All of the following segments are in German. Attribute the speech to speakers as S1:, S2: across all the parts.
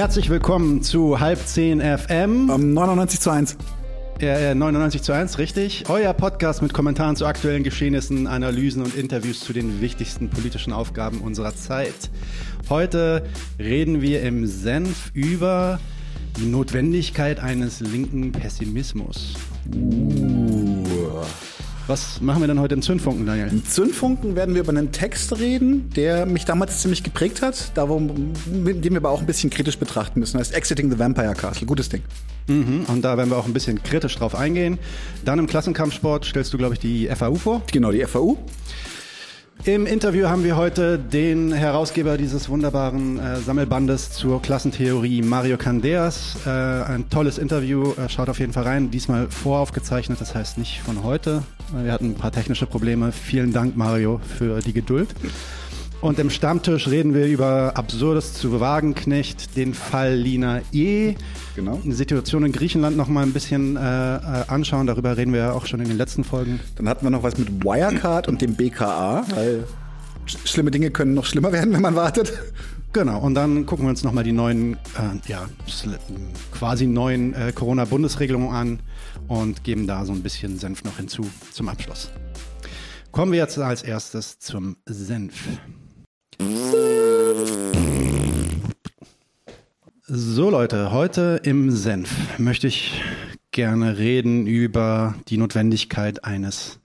S1: Herzlich willkommen zu Halb 10 FM.
S2: Um, 99 zu 1.
S1: Ja, 99 zu 1, richtig. Euer Podcast mit Kommentaren zu aktuellen Geschehnissen, Analysen und Interviews zu den wichtigsten politischen Aufgaben unserer Zeit. Heute reden wir im Senf über die Notwendigkeit eines linken Pessimismus. Uh. Was machen wir denn heute in Zündfunken, Daniel?
S2: In Zündfunken werden wir über einen Text reden, der mich damals ziemlich geprägt hat, den wir aber auch ein bisschen kritisch betrachten müssen. Das heißt Exiting the Vampire Castle. Gutes Ding.
S1: Mhm, und da werden wir auch ein bisschen kritisch drauf eingehen. Dann im Klassenkampfsport stellst du, glaube ich, die FAU vor.
S2: Genau, die FAU.
S1: Im Interview haben wir heute den Herausgeber dieses wunderbaren äh, Sammelbandes zur Klassentheorie, Mario Candeas. Äh, ein tolles Interview, äh, schaut auf jeden Fall rein. Diesmal voraufgezeichnet, das heißt nicht von heute. Wir hatten ein paar technische Probleme. Vielen Dank, Mario, für die Geduld. Und im Stammtisch reden wir über Absurdes zu Wagenknecht, den Fall Lina E. Genau. Eine Situation in Griechenland noch mal ein bisschen äh, äh anschauen. Darüber reden wir ja auch schon in den letzten Folgen.
S2: Dann hatten wir noch was mit Wirecard und dem BKA, weil schlimme Dinge können noch schlimmer werden, wenn man wartet.
S1: Genau, und dann gucken wir uns nochmal die neuen, äh, ja, quasi neuen äh, Corona-Bundesregelungen an und geben da so ein bisschen Senf noch hinzu zum Abschluss. Kommen wir jetzt als erstes zum Senf. So Leute, heute im Senf möchte ich gerne reden über die Notwendigkeit eines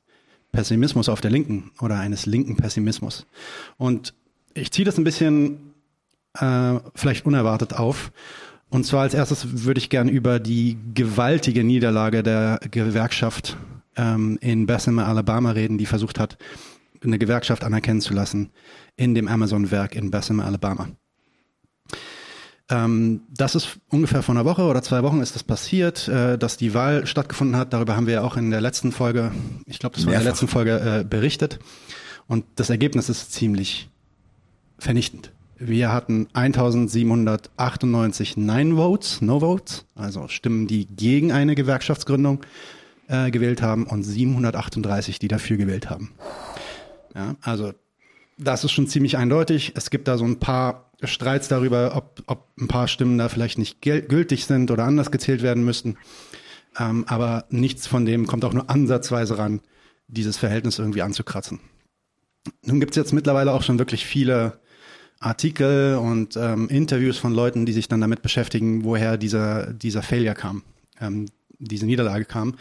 S1: Pessimismus auf der Linken oder eines linken Pessimismus. Und ich ziehe das ein bisschen äh, vielleicht unerwartet auf. Und zwar als erstes würde ich gerne über die gewaltige Niederlage der Gewerkschaft ähm, in Bessemer, Alabama reden, die versucht hat, eine Gewerkschaft anerkennen zu lassen in dem Amazon-Werk in Bessemer, Alabama. Ähm, das ist ungefähr vor einer Woche oder zwei Wochen ist das passiert, äh, dass die Wahl stattgefunden hat. Darüber haben wir ja auch in der letzten Folge, ich glaube, das war in der letzten Folge äh, berichtet. Und das Ergebnis ist ziemlich vernichtend. Wir hatten 1798 Nein-Votes, No-Votes, also Stimmen, die gegen eine Gewerkschaftsgründung äh, gewählt haben und 738, die dafür gewählt haben. Ja, also das ist schon ziemlich eindeutig. Es gibt da so ein paar Streits darüber, ob, ob ein paar Stimmen da vielleicht nicht gültig sind oder anders gezählt werden müssten. Ähm, aber nichts von dem kommt auch nur ansatzweise ran, dieses Verhältnis irgendwie anzukratzen. Nun gibt es jetzt mittlerweile auch schon wirklich viele Artikel und ähm, Interviews von Leuten, die sich dann damit beschäftigen, woher dieser, dieser Failure kam, ähm, diese Niederlage kam.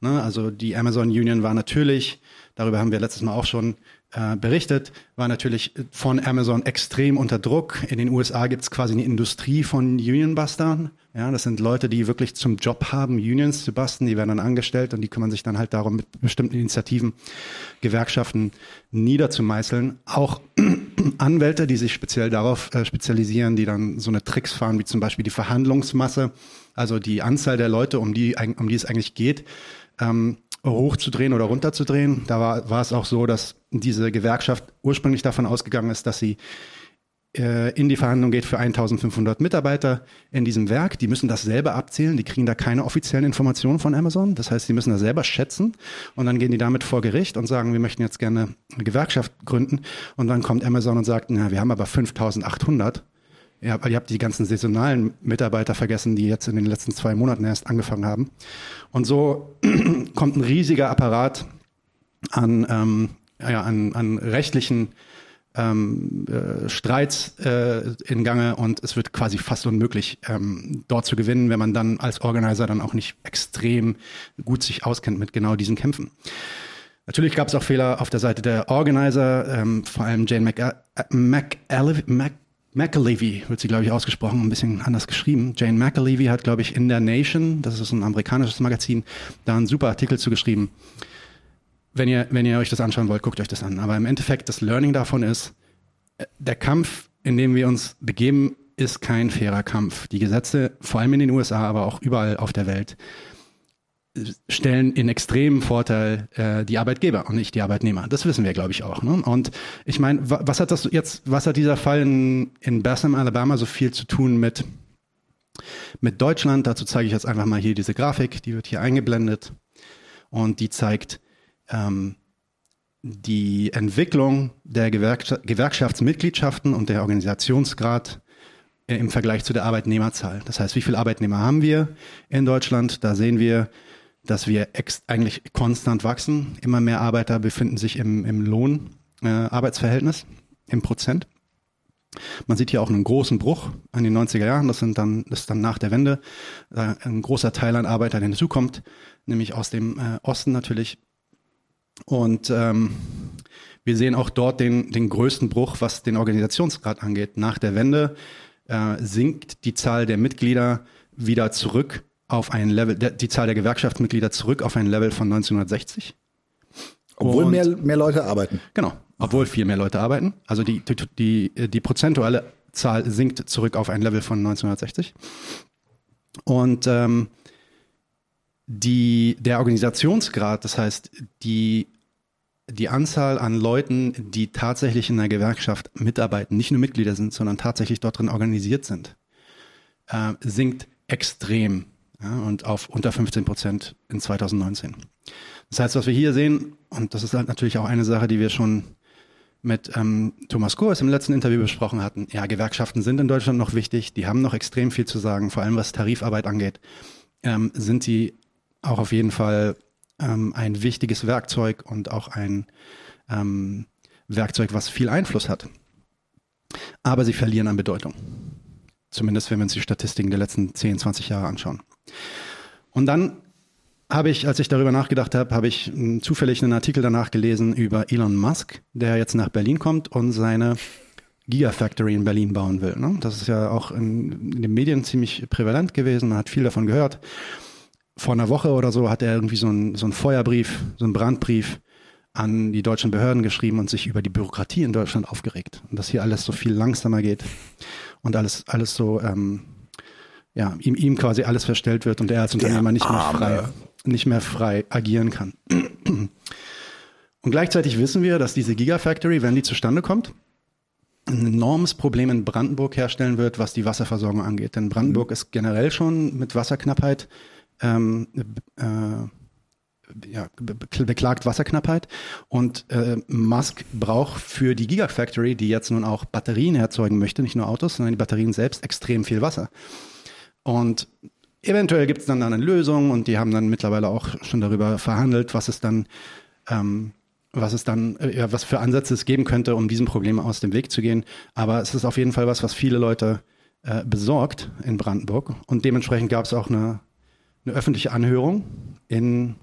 S1: Ne? Also die Amazon Union war natürlich, darüber haben wir letztes Mal auch schon äh, berichtet, war natürlich von Amazon extrem unter Druck. In den USA gibt es quasi eine Industrie von Unionbustern. Ja, das sind Leute, die wirklich zum Job haben, Unions zu basten. Die werden dann angestellt und die kümmern sich dann halt darum, mit bestimmten Initiativen Gewerkschaften niederzumeißeln. Auch Anwälte, die sich speziell darauf äh, spezialisieren, die dann so eine Tricks fahren, wie zum Beispiel die Verhandlungsmasse, also die Anzahl der Leute, um die, um die es eigentlich geht, ähm, hochzudrehen oder runterzudrehen. Da war, war es auch so, dass diese Gewerkschaft ursprünglich davon ausgegangen ist, dass sie äh, in die Verhandlung geht für 1500 Mitarbeiter in diesem Werk. Die müssen das selber abzählen. Die kriegen da keine offiziellen Informationen von Amazon. Das heißt, die müssen das selber schätzen. Und dann gehen die damit vor Gericht und sagen, wir möchten jetzt gerne eine Gewerkschaft gründen. Und dann kommt Amazon und sagt, na, wir haben aber 5800. Ja, weil ihr habt die ganzen saisonalen Mitarbeiter vergessen, die jetzt in den letzten zwei Monaten erst angefangen haben. Und so kommt ein riesiger Apparat an, ähm, ja, an, an rechtlichen ähm, äh, Streits äh, in Gange und es wird quasi fast unmöglich, ähm, dort zu gewinnen, wenn man dann als Organizer dann auch nicht extrem gut sich auskennt mit genau diesen Kämpfen. Natürlich gab es auch Fehler auf der Seite der Organizer, ähm, vor allem Jane McAlevey, Mac McAlevey wird sie, glaube ich, ausgesprochen, ein bisschen anders geschrieben. Jane McAlevey hat, glaube ich, in der Nation, das ist ein amerikanisches Magazin, da einen super Artikel zugeschrieben. Wenn ihr, wenn ihr euch das anschauen wollt, guckt euch das an. Aber im Endeffekt, das Learning davon ist, äh, der Kampf, in dem wir uns begeben, ist kein fairer Kampf. Die Gesetze, vor allem in den USA, aber auch überall auf der Welt, stellen in extremen Vorteil äh, die Arbeitgeber und nicht die Arbeitnehmer. Das wissen wir, glaube ich, auch. Ne? Und ich meine, was hat das jetzt, was hat dieser Fall in, in Bassam, Alabama so viel zu tun mit, mit Deutschland? Dazu zeige ich jetzt einfach mal hier diese Grafik, die wird hier eingeblendet und die zeigt ähm, die Entwicklung der Gewerksch Gewerkschaftsmitgliedschaften und der Organisationsgrad äh, im Vergleich zu der Arbeitnehmerzahl. Das heißt, wie viele Arbeitnehmer haben wir in Deutschland? Da sehen wir, dass wir eigentlich konstant wachsen. Immer mehr Arbeiter befinden sich im, im Lohnarbeitsverhältnis äh, im Prozent. Man sieht hier auch einen großen Bruch an den 90er Jahren. Das sind dann, das ist dann nach der Wende äh, ein großer Teil an Arbeitern, hinzukommt, nämlich aus dem äh, Osten natürlich. Und ähm, wir sehen auch dort den, den größten Bruch, was den Organisationsgrad angeht. Nach der Wende äh, sinkt die Zahl der Mitglieder wieder zurück auf ein Level, der, die Zahl der Gewerkschaftsmitglieder zurück auf ein Level von 1960.
S2: Obwohl mehr, mehr Leute arbeiten.
S1: Genau, obwohl viel mehr Leute arbeiten. Also die, die, die, die prozentuale Zahl sinkt zurück auf ein Level von 1960. Und ähm, die, der Organisationsgrad, das heißt die die Anzahl an Leuten, die tatsächlich in der Gewerkschaft mitarbeiten, nicht nur Mitglieder sind, sondern tatsächlich dort drin organisiert sind, äh, sinkt extrem ja, und auf unter 15 Prozent in 2019. Das heißt, was wir hier sehen, und das ist halt natürlich auch eine Sache, die wir schon mit ähm, Thomas Kurs im letzten Interview besprochen hatten. Ja, Gewerkschaften sind in Deutschland noch wichtig, die haben noch extrem viel zu sagen, vor allem was Tarifarbeit angeht, ähm, sind sie auch auf jeden Fall ähm, ein wichtiges Werkzeug und auch ein ähm, Werkzeug, was viel Einfluss hat. Aber sie verlieren an Bedeutung. Zumindest wenn wir uns die Statistiken der letzten 10, 20 Jahre anschauen. Und dann habe ich, als ich darüber nachgedacht habe, habe ich hm, zufällig einen Artikel danach gelesen über Elon Musk, der jetzt nach Berlin kommt und seine Gigafactory in Berlin bauen will. Ne? Das ist ja auch in, in den Medien ziemlich prävalent gewesen, man hat viel davon gehört vor einer Woche oder so hat er irgendwie so einen, so Feuerbrief, so einen Brandbrief an die deutschen Behörden geschrieben und sich über die Bürokratie in Deutschland aufgeregt. Und dass hier alles so viel langsamer geht und alles, alles so, ähm, ja, ihm, ihm quasi alles verstellt wird und er als Unternehmer nicht mehr frei, nicht mehr frei agieren kann. Und gleichzeitig wissen wir, dass diese Gigafactory, wenn die zustande kommt, ein enormes Problem in Brandenburg herstellen wird, was die Wasserversorgung angeht. Denn Brandenburg mhm. ist generell schon mit Wasserknappheit ähm, äh, ja, beklagt Wasserknappheit und äh, Musk braucht für die Gigafactory, die jetzt nun auch Batterien erzeugen möchte, nicht nur Autos, sondern die Batterien selbst extrem viel Wasser. Und eventuell gibt es dann eine Lösung und die haben dann mittlerweile auch schon darüber verhandelt, was es dann, ähm, was es dann, äh, was für Ansätze es geben könnte, um diesem Problem aus dem Weg zu gehen. Aber es ist auf jeden Fall was, was viele Leute äh, besorgt in Brandenburg und dementsprechend gab es auch eine eine öffentliche Anhörung in,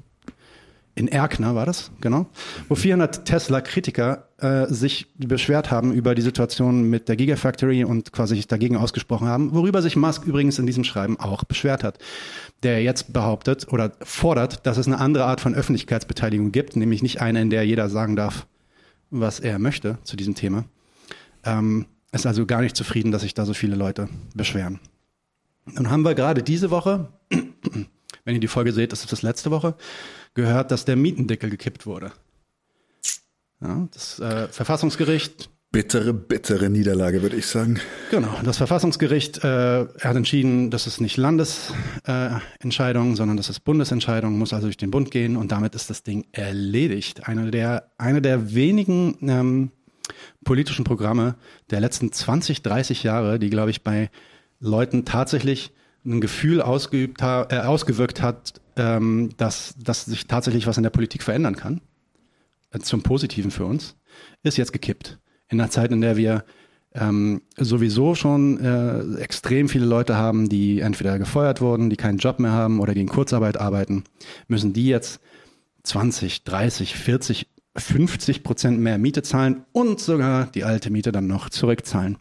S1: in Erkner, war das, genau, wo 400 Tesla-Kritiker äh, sich beschwert haben über die Situation mit der Gigafactory und quasi sich dagegen ausgesprochen haben, worüber sich Musk übrigens in diesem Schreiben auch beschwert hat, der jetzt behauptet oder fordert, dass es eine andere Art von Öffentlichkeitsbeteiligung gibt, nämlich nicht eine, in der jeder sagen darf, was er möchte zu diesem Thema. Ähm, ist also gar nicht zufrieden, dass sich da so viele Leute beschweren. Nun haben wir gerade diese Woche, wenn ihr die Folge seht, das ist das letzte Woche, gehört, dass der Mietendeckel gekippt wurde. Ja, das äh, Verfassungsgericht.
S2: Bittere, bittere Niederlage, würde ich sagen.
S1: Genau, das Verfassungsgericht äh, hat entschieden, das ist nicht Landesentscheidung, äh, sondern das ist Bundesentscheidung, muss also durch den Bund gehen und damit ist das Ding erledigt. Eine der, eine der wenigen ähm, politischen Programme der letzten 20, 30 Jahre, die, glaube ich, bei Leuten tatsächlich ein Gefühl ausgeübt ha äh, ausgewirkt hat, ähm, dass, dass sich tatsächlich was in der Politik verändern kann, zum Positiven für uns, ist jetzt gekippt. In einer Zeit, in der wir ähm, sowieso schon äh, extrem viele Leute haben, die entweder gefeuert wurden, die keinen Job mehr haben oder die in Kurzarbeit arbeiten, müssen die jetzt 20, 30, 40, 50 Prozent mehr Miete zahlen und sogar die alte Miete dann noch zurückzahlen.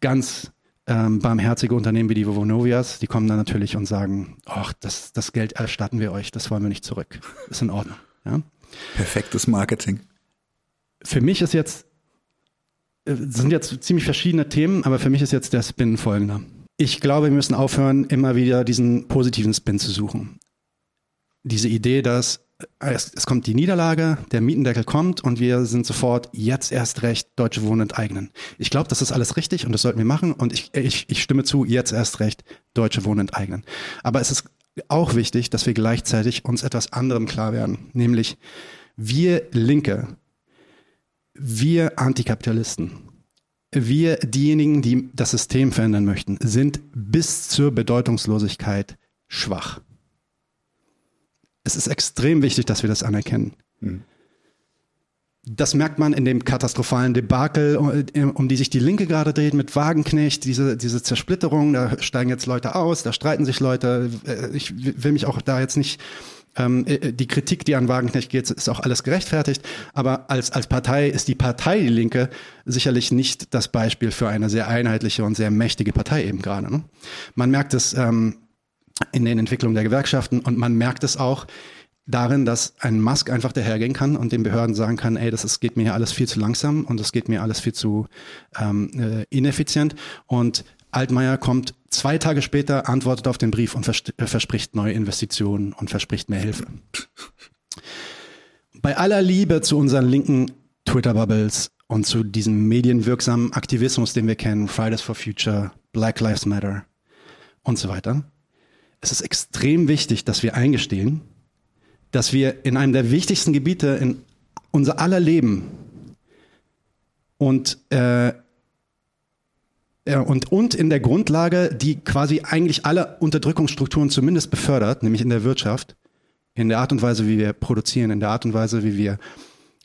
S1: Ganz ähm, barmherzige Unternehmen wie die Vonovias, die kommen dann natürlich und sagen, ach, das, das Geld erstatten wir euch, das wollen wir nicht zurück. Ist in Ordnung. Ja?
S2: Perfektes Marketing.
S1: Für mich ist jetzt, äh, sind jetzt ziemlich verschiedene Themen, aber für mich ist jetzt der Spin folgender. Ich glaube, wir müssen aufhören, immer wieder diesen positiven Spin zu suchen. Diese Idee, dass es, es, kommt die Niederlage, der Mietendeckel kommt und wir sind sofort jetzt erst recht Deutsche Wohnen enteignen. Ich glaube, das ist alles richtig und das sollten wir machen und ich, ich, ich stimme zu, jetzt erst recht Deutsche Wohnen enteignen. Aber es ist auch wichtig, dass wir gleichzeitig uns etwas anderem klar werden, nämlich wir Linke, wir Antikapitalisten wir diejenigen, die das System verändern möchten, sind bis zur Bedeutungslosigkeit schwach. Es ist extrem wichtig, dass wir das anerkennen. Mhm. Das merkt man in dem katastrophalen Debakel, um die sich die Linke gerade dreht mit Wagenknecht, diese, diese Zersplitterung, da steigen jetzt Leute aus, da streiten sich Leute. Äh, ich will mich auch da jetzt nicht ähm, äh, die Kritik, die an Wagenknecht geht, ist auch alles gerechtfertigt. Aber als, als Partei ist die Partei Die Linke sicherlich nicht das Beispiel für eine sehr einheitliche und sehr mächtige Partei eben gerade. Ne? Man merkt es ähm, in den Entwicklungen der Gewerkschaften und man merkt es auch darin, dass ein Musk einfach dahergehen kann und den Behörden sagen kann, ey, das ist, geht mir hier alles viel zu langsam und es geht mir alles viel zu ähm, äh, ineffizient. Und Altmaier kommt zwei Tage später, antwortet auf den Brief und äh, verspricht neue Investitionen und verspricht mehr Hilfe. Bei aller Liebe zu unseren linken Twitter-Bubbles und zu diesem medienwirksamen Aktivismus, den wir kennen, Fridays for Future, Black Lives Matter und so weiter, es ist extrem wichtig, dass wir eingestehen, dass wir in einem der wichtigsten Gebiete in unser aller Leben und äh, und, und in der Grundlage, die quasi eigentlich alle Unterdrückungsstrukturen zumindest befördert, nämlich in der Wirtschaft, in der Art und Weise, wie wir produzieren, in der Art und Weise, wie wir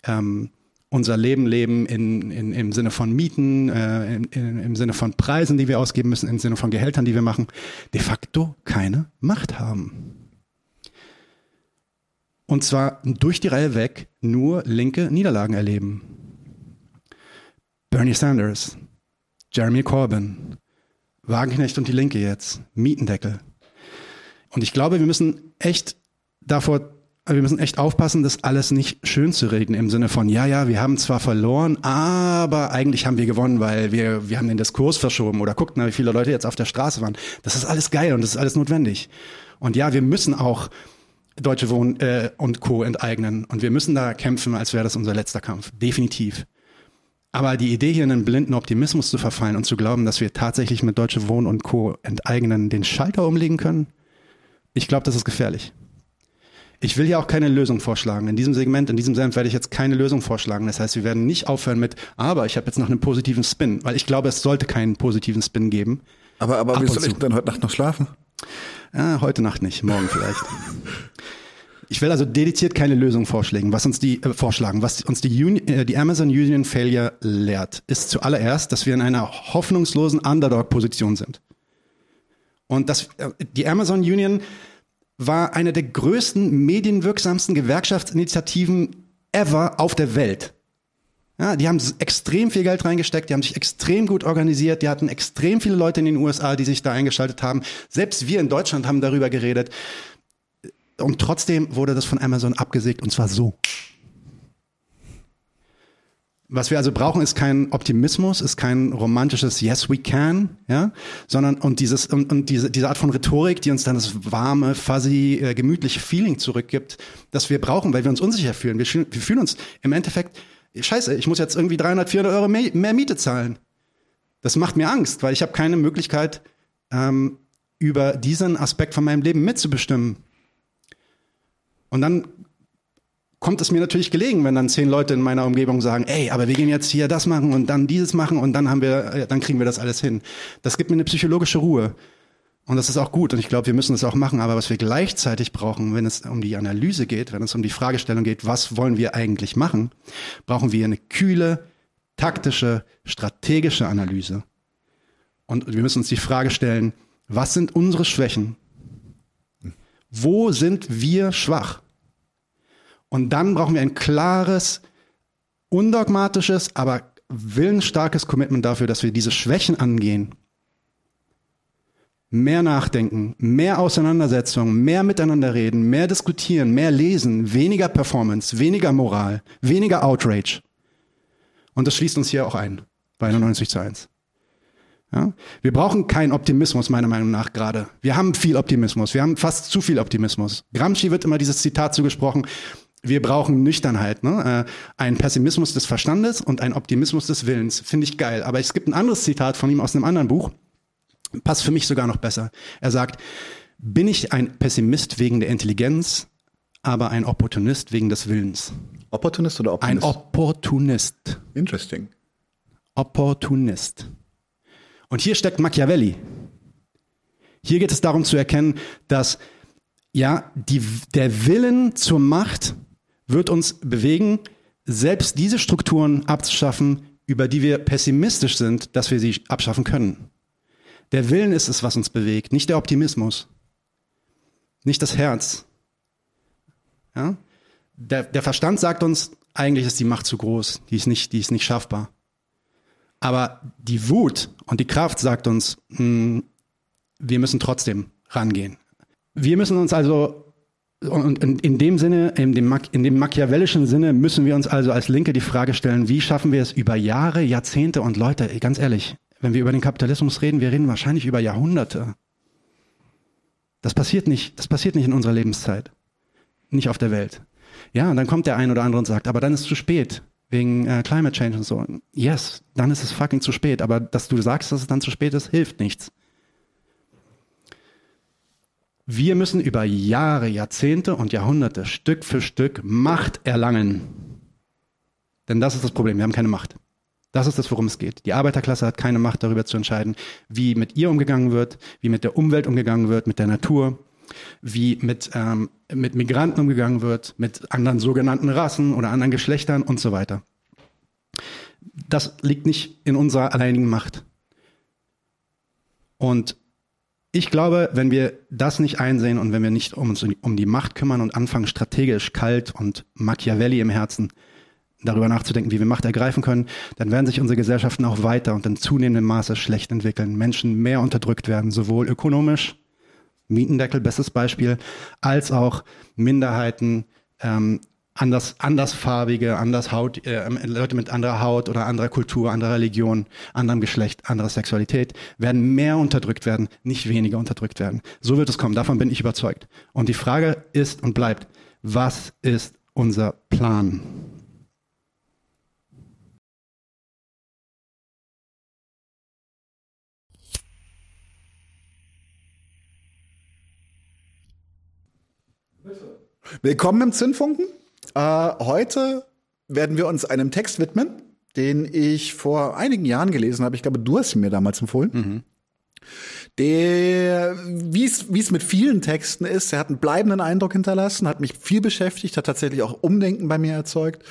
S1: ähm, unser Leben leben, in, in, im Sinne von Mieten, äh, in, in, im Sinne von Preisen, die wir ausgeben müssen, im Sinne von Gehältern, die wir machen, de facto keine Macht haben. Und zwar durch die Reihe weg nur linke Niederlagen erleben. Bernie Sanders, Jeremy Corbyn, Wagenknecht und die Linke jetzt, Mietendeckel. Und ich glaube, wir müssen echt davor, wir müssen echt aufpassen, das alles nicht schön zu reden im Sinne von, ja, ja, wir haben zwar verloren, aber eigentlich haben wir gewonnen, weil wir, wir haben den Diskurs verschoben oder guckt mal, wie viele Leute jetzt auf der Straße waren. Das ist alles geil und das ist alles notwendig. Und ja, wir müssen auch Deutsche Wohnen äh, und Co. enteignen. Und wir müssen da kämpfen, als wäre das unser letzter Kampf. Definitiv. Aber die Idee hier in einen blinden Optimismus zu verfallen und zu glauben, dass wir tatsächlich mit Deutsche Wohnen und Co. enteignen den Schalter umlegen können, ich glaube, das ist gefährlich. Ich will ja auch keine Lösung vorschlagen. In diesem Segment, in diesem Senf werde ich jetzt keine Lösung vorschlagen. Das heißt, wir werden nicht aufhören mit, aber ich habe jetzt noch einen positiven Spin, weil ich glaube, es sollte keinen positiven Spin geben.
S2: Aber, aber wie soll ich dann heute Nacht noch schlafen?
S1: Ja, heute Nacht nicht, morgen vielleicht. Ich will also dediziert keine Lösung vorschlagen. Was uns die äh, vorschlagen, was uns die, Union, äh, die Amazon Union Failure lehrt, ist zuallererst, dass wir in einer hoffnungslosen Underdog-Position sind. Und dass äh, die Amazon Union war eine der größten, medienwirksamsten Gewerkschaftsinitiativen ever auf der Welt. Ja, die haben extrem viel Geld reingesteckt, die haben sich extrem gut organisiert, die hatten extrem viele Leute in den USA, die sich da eingeschaltet haben. Selbst wir in Deutschland haben darüber geredet. Und trotzdem wurde das von Amazon abgesägt und zwar so. Was wir also brauchen, ist kein Optimismus, ist kein romantisches Yes we can, ja, sondern und dieses und, und diese diese Art von Rhetorik, die uns dann das warme, fuzzy, äh, gemütliche Feeling zurückgibt, das wir brauchen, weil wir uns unsicher fühlen. Wir, wir fühlen uns im Endeffekt Scheiße, ich muss jetzt irgendwie 300, 400 Euro mehr, Miete zahlen. Das macht mir Angst, weil ich habe keine Möglichkeit, ähm, über diesen Aspekt von meinem Leben mitzubestimmen. Und dann kommt es mir natürlich gelegen, wenn dann zehn Leute in meiner Umgebung sagen, ey, aber wir gehen jetzt hier das machen und dann dieses machen und dann haben wir, äh, dann kriegen wir das alles hin. Das gibt mir eine psychologische Ruhe. Und das ist auch gut und ich glaube, wir müssen das auch machen. Aber was wir gleichzeitig brauchen, wenn es um die Analyse geht, wenn es um die Fragestellung geht, was wollen wir eigentlich machen, brauchen wir eine kühle, taktische, strategische Analyse. Und wir müssen uns die Frage stellen, was sind unsere Schwächen? Wo sind wir schwach? Und dann brauchen wir ein klares, undogmatisches, aber willensstarkes Commitment dafür, dass wir diese Schwächen angehen mehr nachdenken, mehr Auseinandersetzung, mehr miteinander reden, mehr diskutieren, mehr lesen, weniger Performance, weniger Moral, weniger Outrage. Und das schließt uns hier auch ein, bei 91 zu 1. Ja? Wir brauchen keinen Optimismus, meiner Meinung nach gerade. Wir haben viel Optimismus. Wir haben fast zu viel Optimismus. Gramsci wird immer dieses Zitat zugesprochen. Wir brauchen Nüchternheit, ne? Äh, ein Pessimismus des Verstandes und ein Optimismus des Willens. Finde ich geil. Aber es gibt ein anderes Zitat von ihm aus einem anderen Buch passt für mich sogar noch besser. Er sagt, bin ich ein Pessimist wegen der Intelligenz, aber ein Opportunist wegen des Willens.
S2: Opportunist oder
S1: Optimist? Ein Opportunist.
S2: Interesting.
S1: Opportunist. Und hier steckt Machiavelli. Hier geht es darum zu erkennen, dass ja, die, der Willen zur Macht wird uns bewegen, selbst diese Strukturen abzuschaffen, über die wir pessimistisch sind, dass wir sie abschaffen können. Der Willen ist es, was uns bewegt, nicht der Optimismus, nicht das Herz. Ja? Der, der Verstand sagt uns, eigentlich ist die Macht zu groß, die ist nicht, die ist nicht schaffbar. Aber die Wut und die Kraft sagt uns, mh, hm, wir müssen trotzdem rangehen. Wir müssen uns also, und in dem Sinne, in dem, in dem machiavellischen Sinne, müssen wir uns also als Linke die Frage stellen, wie schaffen wir es über Jahre, Jahrzehnte und Leute, ganz ehrlich, wenn wir über den Kapitalismus reden, wir reden wahrscheinlich über Jahrhunderte. Das passiert nicht, das passiert nicht in unserer Lebenszeit. Nicht auf der Welt. Ja, und dann kommt der ein oder andere und sagt, aber dann ist es zu spät wegen äh, Climate Change und so. Yes, dann ist es fucking zu spät. Aber dass du sagst, dass es dann zu spät ist, hilft nichts. Wir müssen über Jahre, Jahrzehnte und Jahrhunderte Stück für Stück Macht erlangen. Denn das ist das Problem, wir haben keine Macht. Das ist das, worum es geht. Die Arbeiterklasse hat keine Macht darüber zu entscheiden, wie mit ihr umgegangen wird, wie mit der Umwelt umgegangen wird, mit der Natur, wie mit, ähm, mit Migranten umgegangen wird, mit anderen sogenannten Rassen oder anderen Geschlechtern und so weiter. Das liegt nicht in unserer alleinigen Macht. Und ich glaube, wenn wir das nicht einsehen und wenn wir nicht um uns um die Macht kümmern und anfangen, strategisch kalt und Machiavelli im Herzen darüber nachzudenken, wie wir Macht ergreifen können, dann werden sich unsere Gesellschaften auch weiter und in zunehmendem Maße schlecht entwickeln. Menschen mehr unterdrückt werden, sowohl ökonomisch, Mietendeckel, bestes Beispiel, als auch Minderheiten, ähm, anders, andersfarbige, anders Haut, äh, Leute mit anderer Haut oder anderer Kultur, anderer Religion, anderem Geschlecht, anderer Sexualität werden mehr unterdrückt werden, nicht weniger unterdrückt werden. So wird es kommen, davon bin ich überzeugt. Und die Frage ist und bleibt, was ist unser Plan?
S2: Willkommen im Zündfunken. Äh, heute werden wir uns einem Text widmen, den ich vor einigen Jahren gelesen habe. Ich glaube, du hast ihn mir damals empfohlen. Mhm. Der, wie es mit vielen Texten ist, er hat einen bleibenden Eindruck hinterlassen, hat mich viel beschäftigt, hat tatsächlich auch Umdenken bei mir erzeugt.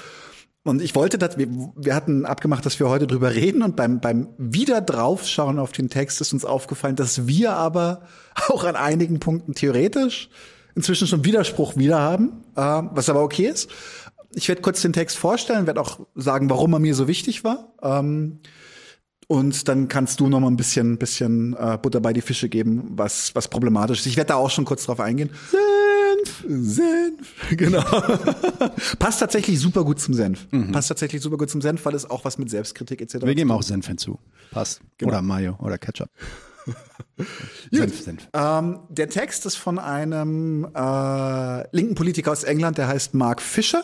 S2: Und ich wollte, dass wir, wir hatten abgemacht, dass wir heute drüber reden und beim, beim wieder draufschauen auf den Text ist uns aufgefallen, dass wir aber auch an einigen Punkten theoretisch inzwischen schon Widerspruch wieder haben, äh, was aber okay ist. Ich werde kurz den Text vorstellen, werde auch sagen, warum er mir so wichtig war. Ähm, und dann kannst du noch mal ein bisschen, bisschen äh, Butter bei die Fische geben, was, was problematisch ist. Ich werde da auch schon kurz drauf eingehen. Senf, Senf, genau. Passt tatsächlich super gut zum Senf. Mhm. Passt tatsächlich super gut zum Senf, weil es auch was mit Selbstkritik etc.
S1: Wir geben auch Senf hinzu. Passt. Genau. Oder Mayo oder Ketchup.
S2: Senf, Senf. Ähm, der Text ist von einem äh, linken Politiker aus England, der heißt Mark Fisher.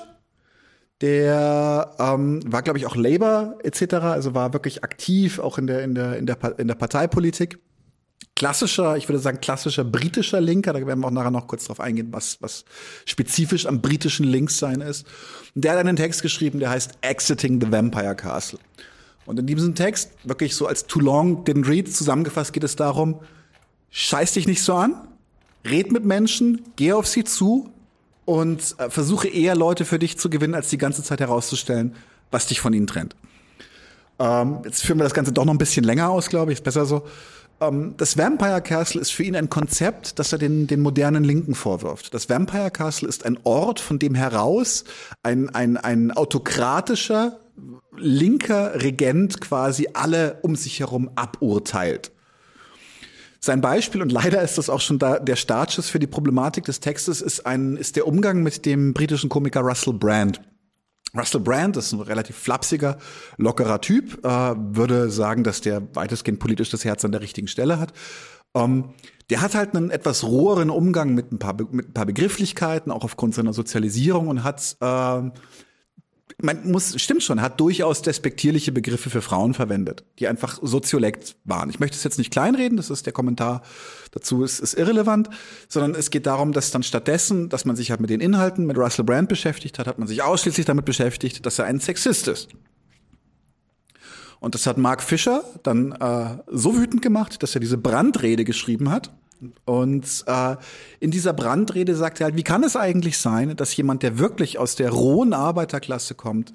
S2: Der ähm, war, glaube ich, auch Labour etc., also war wirklich aktiv auch in der, in der, in der, in der Parteipolitik. Klassischer, ich würde sagen, klassischer britischer Linker, da werden wir auch nachher noch kurz drauf eingehen, was, was spezifisch am britischen Linkssein ist. Und der hat einen Text geschrieben, der heißt Exiting the Vampire Castle. Und in diesem Text, wirklich so als too long didn't read zusammengefasst, geht es darum, scheiß dich nicht so an, red mit Menschen, geh auf sie zu und äh, versuche eher Leute für dich zu gewinnen, als die ganze Zeit herauszustellen, was dich von ihnen trennt. Ähm, jetzt führen wir das Ganze doch noch ein bisschen länger aus, glaube ich, ist besser so. Ähm, das Vampire Castle ist für ihn ein Konzept, das er den, den modernen Linken vorwirft. Das Vampire Castle ist ein Ort, von dem heraus ein, ein, ein autokratischer, linker Regent quasi alle um sich herum aburteilt. Sein Beispiel, und leider ist das auch schon da, der Startschuss für die Problematik des Textes, ist, ein, ist der Umgang mit dem britischen Komiker Russell Brand. Russell Brand ist ein relativ flapsiger, lockerer Typ, äh, würde sagen, dass der weitestgehend politisch das Herz an der richtigen Stelle hat. Ähm, der hat halt einen etwas roheren Umgang mit ein paar, mit ein paar Begrifflichkeiten, auch aufgrund seiner Sozialisierung und hat äh, man muss, stimmt schon, hat durchaus despektierliche Begriffe für Frauen verwendet, die einfach soziolekt waren. Ich möchte es jetzt nicht kleinreden, das ist der Kommentar dazu, ist, ist irrelevant, sondern es geht darum, dass dann stattdessen, dass man sich halt mit den Inhalten mit Russell Brand beschäftigt hat, hat man sich ausschließlich damit beschäftigt, dass er ein Sexist ist. Und das hat Mark Fischer dann äh, so wütend gemacht, dass er diese Brandrede geschrieben hat. Und äh, in dieser Brandrede sagt er halt, wie kann es eigentlich sein, dass jemand, der wirklich aus der rohen Arbeiterklasse kommt,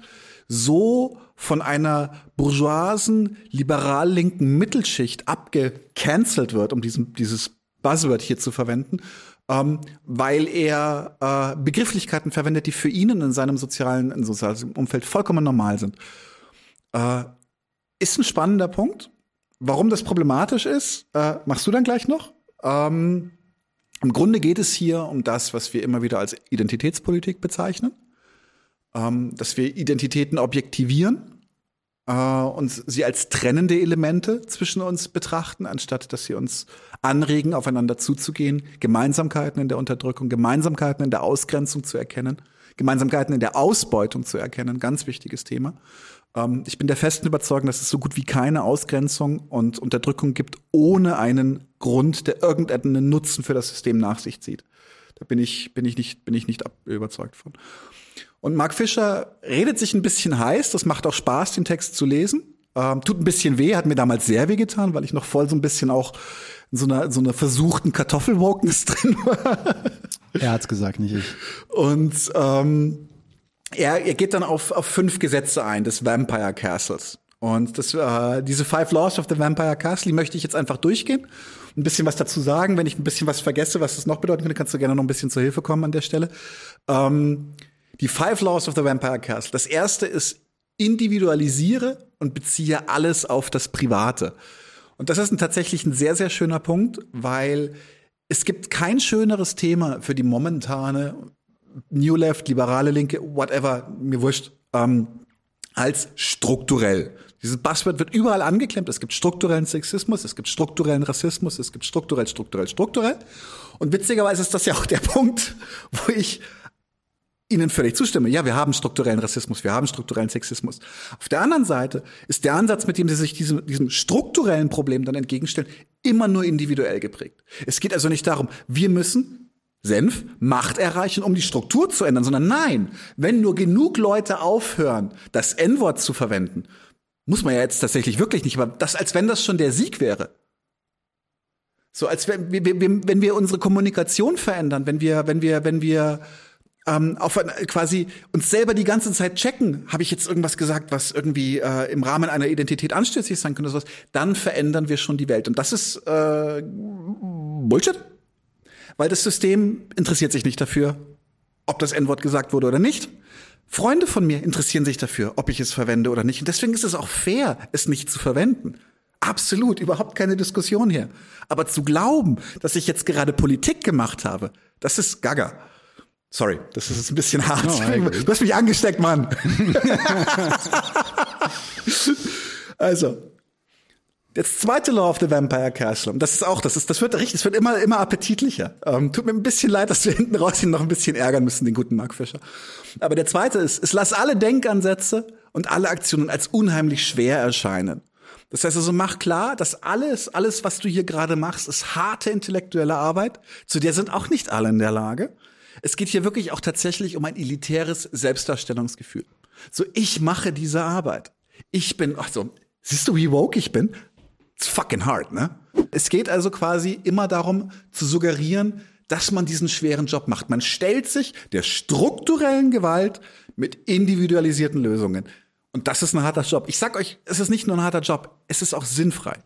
S2: so von einer bourgeoisen, liberal-linken Mittelschicht abgecancelt wird, um diesen, dieses Buzzword hier zu verwenden, ähm, weil er äh, Begrifflichkeiten verwendet, die für ihn in seinem sozialen, in sozialen Umfeld vollkommen normal sind. Äh, ist ein spannender Punkt. Warum das problematisch ist, äh, machst du dann gleich noch. Ähm, Im Grunde geht es hier um das, was wir immer wieder als Identitätspolitik bezeichnen, ähm, dass wir Identitäten objektivieren äh, und sie als trennende Elemente zwischen uns betrachten, anstatt dass sie uns anregen, aufeinander zuzugehen, Gemeinsamkeiten in der Unterdrückung, Gemeinsamkeiten in der Ausgrenzung zu erkennen, Gemeinsamkeiten in der Ausbeutung zu erkennen, ganz wichtiges Thema. Ähm, ich bin der festen Überzeugung, dass es so gut wie keine Ausgrenzung und Unterdrückung gibt, ohne einen Grund, der irgendeinen Nutzen für das System nach sich zieht. Da bin ich, bin ich nicht, bin ich nicht überzeugt von. Und Mark Fischer redet sich ein bisschen heiß. Das macht auch Spaß, den Text zu lesen. Ähm, tut ein bisschen weh, hat mir damals sehr weh getan, weil ich noch voll so ein bisschen auch in so einer, so einer versuchten Kartoffelwokeness drin war.
S1: Er hat's gesagt, nicht ich.
S2: Und ähm, er, er geht dann auf, auf fünf Gesetze ein des Vampire Castles. Und das, äh, diese Five Laws of the Vampire Castle, die möchte ich jetzt einfach durchgehen. Ein bisschen was dazu sagen. Wenn ich ein bisschen was vergesse, was das noch bedeuten könnte, kannst du gerne noch ein bisschen zur Hilfe kommen an der Stelle. Ähm, die Five Laws of the Vampire Castle. Das erste ist, individualisiere und beziehe alles auf das Private. Und das ist ein, tatsächlich ein sehr, sehr schöner Punkt, weil es gibt kein schöneres Thema für die momentane New Left, liberale Linke, whatever, mir wurscht, ähm, als strukturell. Dieses Buzzword wird überall angeklemmt. Es gibt strukturellen Sexismus, es gibt strukturellen Rassismus, es gibt strukturell, strukturell, strukturell. Und witzigerweise ist das ja auch der Punkt, wo ich Ihnen völlig zustimme. Ja, wir haben strukturellen Rassismus, wir haben strukturellen Sexismus. Auf der anderen Seite ist der Ansatz, mit dem Sie sich diesem, diesem strukturellen Problem dann entgegenstellen, immer nur individuell geprägt. Es geht also nicht darum, wir müssen Senf Macht erreichen, um die Struktur zu ändern, sondern nein, wenn nur genug Leute aufhören, das N-Wort zu verwenden, muss man ja jetzt tatsächlich wirklich nicht, aber das, als wenn das schon der Sieg wäre. So, als wenn wir, wenn wir unsere Kommunikation verändern, wenn wir, wenn wir, wenn wir ähm, auf quasi uns selber die ganze Zeit checken, habe ich jetzt irgendwas gesagt, was irgendwie äh, im Rahmen einer Identität anstößig sein könnte, sowas, dann verändern wir schon die Welt. Und das ist äh, Bullshit weil das System interessiert sich nicht dafür, ob das N-Wort gesagt wurde oder nicht. Freunde von mir interessieren sich dafür, ob ich es verwende oder nicht. Und deswegen ist es auch fair, es nicht zu verwenden. Absolut, überhaupt keine Diskussion hier. Aber zu glauben, dass ich jetzt gerade Politik gemacht habe, das ist Gaga. Sorry, das ist ein bisschen hart. No, du hast mich angesteckt, Mann. also, das zweite Law of the Vampire Castle, das ist auch, das ist, das wird richtig, es wird immer, immer appetitlicher. Ähm, tut mir ein bisschen leid, dass wir hinten raus ihn noch ein bisschen ärgern müssen, den guten Mark Fischer. Aber der zweite ist, es lass alle Denkansätze und alle Aktionen als unheimlich schwer erscheinen. Das heißt also, mach klar, dass alles, alles, was du hier gerade machst, ist harte intellektuelle Arbeit. Zu der sind auch nicht alle in der Lage. Es geht hier wirklich auch tatsächlich um ein elitäres Selbstdarstellungsgefühl. So, ich mache diese Arbeit. Ich bin, ach so, siehst du, wie woke ich bin? It's fucking hard, ne? Es geht also quasi immer darum zu suggerieren, dass man diesen schweren Job macht. Man stellt sich der strukturellen Gewalt mit individualisierten Lösungen. Und das ist ein harter Job. Ich sag euch, es ist nicht nur ein harter Job, es ist auch sinnfrei.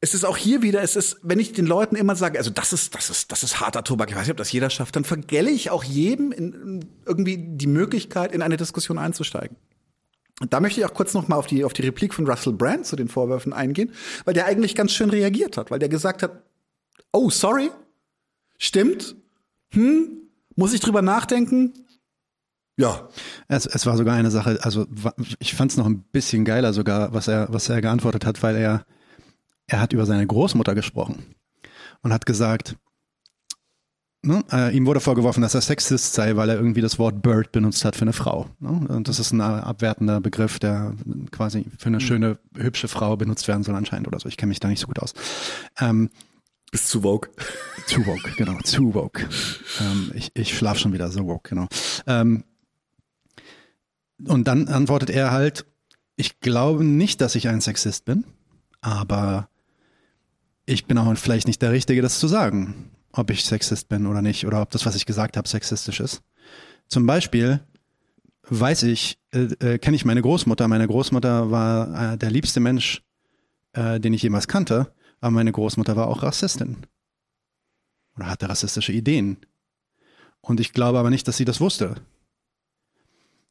S2: Es ist auch hier wieder, es ist, wenn ich den Leuten immer sage, also das ist, das ist, das ist harter Tobak, ich weiß nicht, ob das jeder schafft, dann vergelle ich auch jedem in, irgendwie die Möglichkeit, in eine Diskussion einzusteigen. Da möchte ich auch kurz noch mal auf die, auf die Replik von Russell Brand zu den Vorwürfen eingehen, weil der eigentlich ganz schön reagiert hat, weil der gesagt hat, oh, sorry, stimmt, hm, muss ich drüber nachdenken? Ja.
S1: Es, es war sogar eine Sache, also ich fand es noch ein bisschen geiler sogar, was er, was er geantwortet hat, weil er, er hat über seine Großmutter gesprochen und hat gesagt, Ne? Äh, ihm wurde vorgeworfen, dass er Sexist sei, weil er irgendwie das Wort Bird benutzt hat für eine Frau. Ne? Und das ist ein abwertender Begriff, der quasi für eine mhm. schöne, hübsche Frau benutzt werden soll anscheinend oder so. Ich kenne mich da nicht so gut aus. Ähm,
S2: Bist zu woke.
S1: Zu woke, genau, zu woke. Ähm, ich ich schlaf schon wieder so woke, genau. Ähm, und dann antwortet er halt, Ich glaube nicht, dass ich ein Sexist bin, aber ich bin auch vielleicht nicht der Richtige, das zu sagen, ob ich Sexist bin oder nicht, oder ob das, was ich gesagt habe, sexistisch ist. Zum Beispiel weiß ich, äh, äh, kenne ich meine Großmutter. Meine Großmutter war äh, der liebste Mensch, äh, den ich jemals kannte, aber meine Großmutter war auch Rassistin. Oder hatte rassistische Ideen. Und ich glaube aber nicht, dass sie das wusste.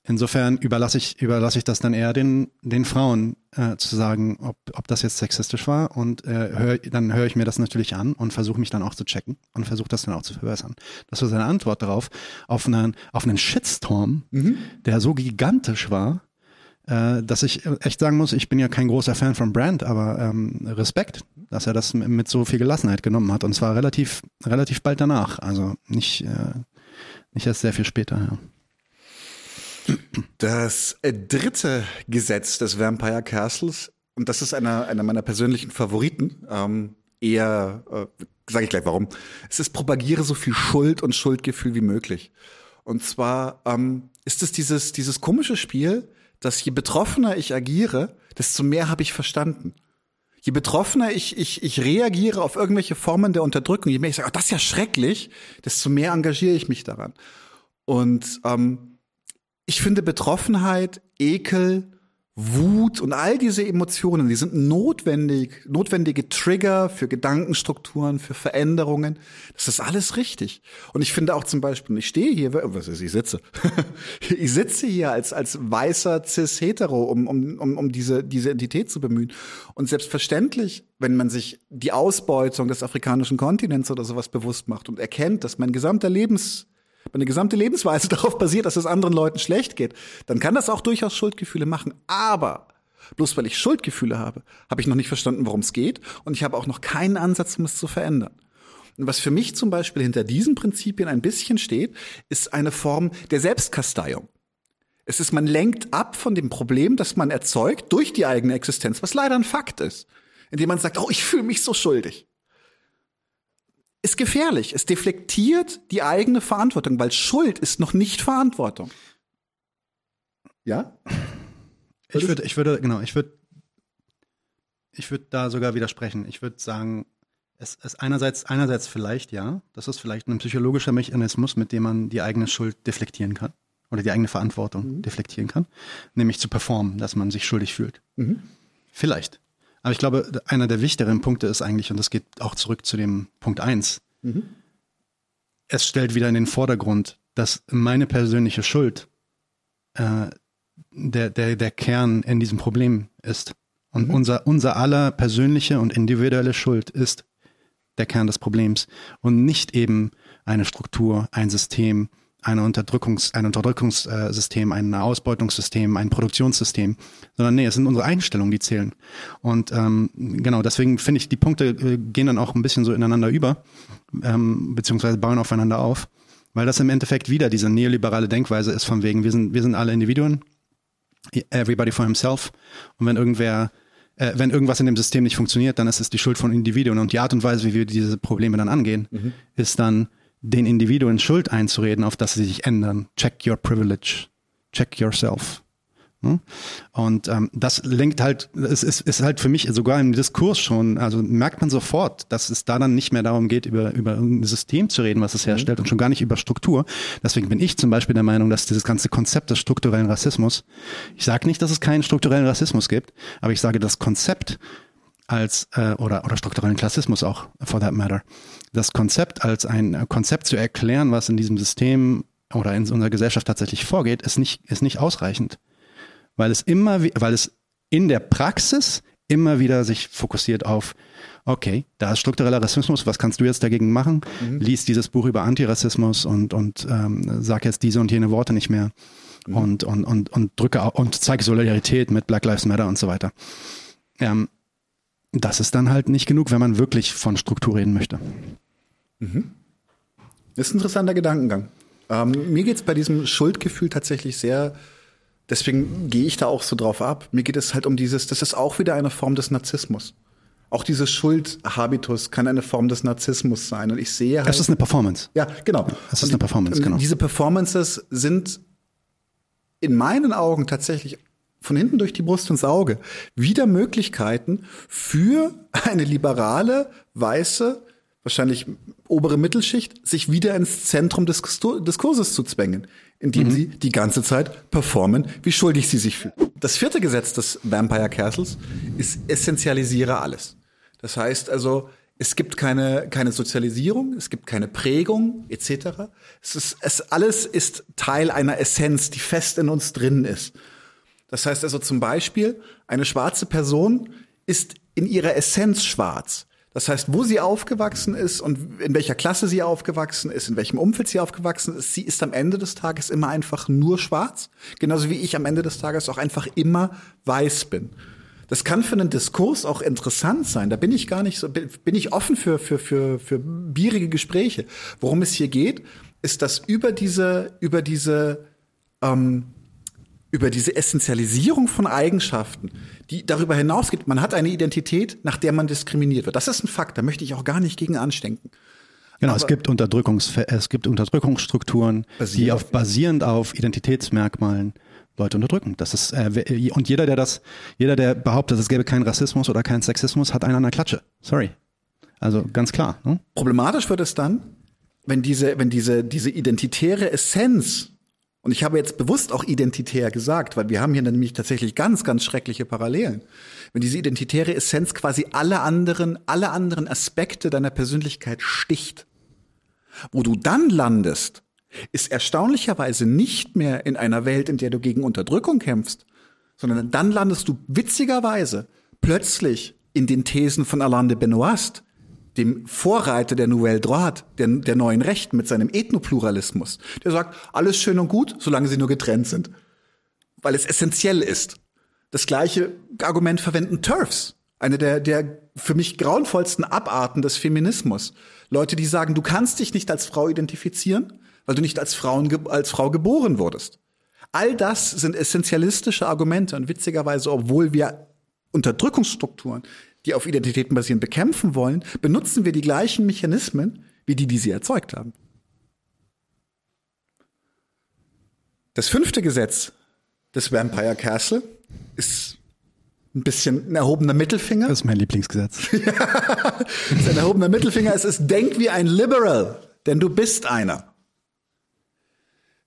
S1: Insofern überlasse ich, überlasse ich das dann eher den, den Frauen äh, zu sagen, ob, ob das jetzt sexistisch war. Und äh, hör, dann höre ich mir das natürlich an und versuche mich dann auch zu checken und versuche das dann auch zu verbessern. Das war seine Antwort darauf, auf einen, auf einen Shitstorm, mhm. der so gigantisch war, äh, dass ich echt sagen muss, ich bin ja kein großer Fan von Brand, aber ähm, Respekt, dass er das mit so viel Gelassenheit genommen hat. Und zwar relativ, relativ bald danach. Also nicht, äh, nicht erst sehr viel später. Ja.
S2: Das äh, dritte Gesetz des Vampire Castles, und das ist einer, einer meiner persönlichen Favoriten, ähm, eher, äh, sage ich gleich warum, es ist propagiere so viel Schuld und Schuldgefühl wie möglich. Und zwar ähm, ist es dieses, dieses komische Spiel, dass je betroffener ich agiere, desto mehr habe ich verstanden. Je betroffener ich, ich, ich reagiere auf irgendwelche Formen der Unterdrückung, je mehr ich sage, oh, das ist ja schrecklich, desto mehr engagiere ich mich daran. Und ähm, ich finde Betroffenheit, Ekel, Wut und all diese Emotionen, die sind notwendig, notwendige Trigger für Gedankenstrukturen, für Veränderungen. Das ist alles richtig. Und ich finde auch zum Beispiel, ich stehe hier, was ist, ich sitze, ich sitze hier als, als weißer Cis-Hetero, um, um, um, um diese, diese Entität zu bemühen. Und selbstverständlich, wenn man sich die Ausbeutung des afrikanischen Kontinents oder sowas bewusst macht und erkennt, dass mein gesamter Lebens meine gesamte Lebensweise darauf basiert, dass es anderen Leuten schlecht geht, dann kann das auch durchaus Schuldgefühle machen. Aber bloß weil ich Schuldgefühle habe, habe ich noch nicht verstanden, worum es geht und ich habe auch noch keinen Ansatz, um es zu verändern. Und was für mich zum Beispiel hinter diesen Prinzipien ein bisschen steht, ist eine Form der Selbstkasteiung. Es ist, man lenkt ab von dem Problem, das man erzeugt durch die eigene Existenz, was leider ein Fakt ist, indem man sagt, oh, ich fühle mich so schuldig ist gefährlich. Es deflektiert die eigene Verantwortung, weil Schuld ist noch nicht Verantwortung.
S1: Ja? Ich würde, ich würde, genau, ich würde, ich würde da sogar widersprechen. Ich würde sagen, es ist einerseits, einerseits vielleicht ja, das ist vielleicht ein psychologischer Mechanismus, mit dem man die eigene Schuld deflektieren kann oder die eigene Verantwortung mhm. deflektieren kann, nämlich zu performen, dass man sich schuldig fühlt. Mhm. Vielleicht. Aber ich glaube, einer der wichtigeren Punkte ist eigentlich, und das geht auch zurück zu dem Punkt eins. Mhm. es stellt wieder in den Vordergrund, dass meine persönliche Schuld äh, der, der, der Kern in diesem Problem ist. Und mhm. unser, unser aller persönliche und individuelle Schuld ist der Kern des Problems und nicht eben eine Struktur, ein System, eine Unterdrückungs-, ein Unterdrückungssystem, ein Ausbeutungssystem, ein Produktionssystem, sondern nee, es sind unsere Einstellungen, die zählen. Und ähm, genau, deswegen finde ich, die Punkte äh, gehen dann auch ein bisschen so ineinander über, ähm, beziehungsweise bauen aufeinander auf, weil das im Endeffekt wieder diese neoliberale Denkweise ist von wegen, wir sind, wir sind alle Individuen, everybody for himself. Und wenn irgendwer äh, wenn irgendwas in dem System nicht funktioniert, dann ist es die Schuld von Individuen. Und die Art und Weise, wie wir diese Probleme dann angehen, mhm. ist dann den Individuen Schuld einzureden, auf dass sie sich ändern. Check your privilege. Check yourself. Hm? Und ähm, das lenkt halt, es ist, ist halt für mich sogar im Diskurs schon, also merkt man sofort, dass es da dann nicht mehr darum geht, über, über ein System zu reden, was es mhm. herstellt und schon gar nicht über Struktur. Deswegen bin ich zum Beispiel der Meinung, dass dieses ganze Konzept des strukturellen Rassismus, ich sage nicht, dass es keinen strukturellen Rassismus gibt, aber ich sage, das Konzept als äh, oder oder strukturellen Klassismus auch for that matter. Das Konzept als ein Konzept zu erklären, was in diesem System oder in unserer Gesellschaft tatsächlich vorgeht, ist nicht ist nicht ausreichend, weil es immer weil es in der Praxis immer wieder sich fokussiert auf okay, da ist struktureller Rassismus, was kannst du jetzt dagegen machen? Mhm. Lies dieses Buch über Antirassismus und und ähm, sag jetzt diese und jene Worte nicht mehr mhm. und und und und drücke und zeige Solidarität mit Black Lives Matter und so weiter. Ähm, das ist dann halt nicht genug, wenn man wirklich von Struktur reden möchte.
S2: Mhm. Das ist ein interessanter Gedankengang. Ähm, mir geht es bei diesem Schuldgefühl tatsächlich sehr, deswegen gehe ich da auch so drauf ab. Mir geht es halt um dieses, das ist auch wieder eine Form des Narzissmus. Auch dieses Schuldhabitus kann eine Form des Narzissmus sein. Und ich sehe halt.
S1: Das ist eine Performance.
S2: Ja, genau.
S1: Das ist eine Performance, genau.
S2: Diese Performances sind in meinen Augen tatsächlich von hinten durch die Brust ins Auge, wieder Möglichkeiten für eine liberale, weiße, wahrscheinlich obere Mittelschicht, sich wieder ins Zentrum des Diskurses zu zwängen, indem mhm. sie die ganze Zeit performen, wie schuldig sie sich fühlen. Das vierte Gesetz des Vampire Castles ist essentialisiere alles. Das heißt also, es gibt keine, keine Sozialisierung, es gibt keine Prägung etc. Es ist, es alles ist Teil einer Essenz, die fest in uns drin ist. Das heißt also zum Beispiel, eine schwarze Person ist in ihrer Essenz schwarz. Das heißt, wo sie aufgewachsen ist und in welcher Klasse sie aufgewachsen ist, in welchem Umfeld sie aufgewachsen ist, sie ist am Ende des Tages immer einfach nur schwarz. Genauso wie ich am Ende des Tages auch einfach immer weiß bin. Das kann für einen Diskurs auch interessant sein. Da bin ich gar nicht so, bin ich offen für, für, für, für bierige Gespräche. Worum es hier geht, ist, dass über diese, über diese, ähm, über diese Essentialisierung von Eigenschaften, die darüber hinausgeht, man hat eine Identität, nach der man diskriminiert wird. Das ist ein Fakt, da möchte ich auch gar nicht gegen anstinken.
S1: Genau, Aber es gibt Unterdrückungs es gibt Unterdrückungsstrukturen, die auf, basierend auf Identitätsmerkmalen Leute unterdrücken. Das ist äh, und jeder, der das, jeder, der behauptet, es gäbe keinen Rassismus oder keinen Sexismus, hat einen an der Klatsche. Sorry. Also ganz klar. Ne?
S2: Problematisch wird es dann, wenn diese, wenn diese, diese identitäre Essenz und ich habe jetzt bewusst auch identitär gesagt, weil wir haben hier nämlich tatsächlich ganz, ganz schreckliche Parallelen. Wenn diese identitäre Essenz quasi alle anderen, alle anderen Aspekte deiner Persönlichkeit sticht, wo du dann landest, ist erstaunlicherweise nicht mehr in einer Welt, in der du gegen Unterdrückung kämpfst, sondern dann landest du witzigerweise plötzlich in den Thesen von Alain de Benoist, dem Vorreiter der Nouvelle Droite, der, der neuen Rechten mit seinem Ethnopluralismus. Der sagt, alles schön und gut, solange sie nur getrennt sind. Weil es essentiell ist. Das gleiche Argument verwenden TERFs. Eine der, der für mich grauenvollsten Abarten des Feminismus. Leute, die sagen, du kannst dich nicht als Frau identifizieren, weil du nicht als, Frauen, als Frau geboren wurdest. All das sind essentialistische Argumente und witzigerweise, obwohl wir Unterdrückungsstrukturen die auf Identitäten basieren, bekämpfen wollen, benutzen wir die gleichen Mechanismen wie die, die sie erzeugt haben. Das fünfte Gesetz des Vampire Castle ist ein bisschen ein erhobener Mittelfinger.
S1: Das ist mein Lieblingsgesetz.
S2: ja, ist ein erhobener Mittelfinger. Es ist denk wie ein Liberal, denn du bist einer.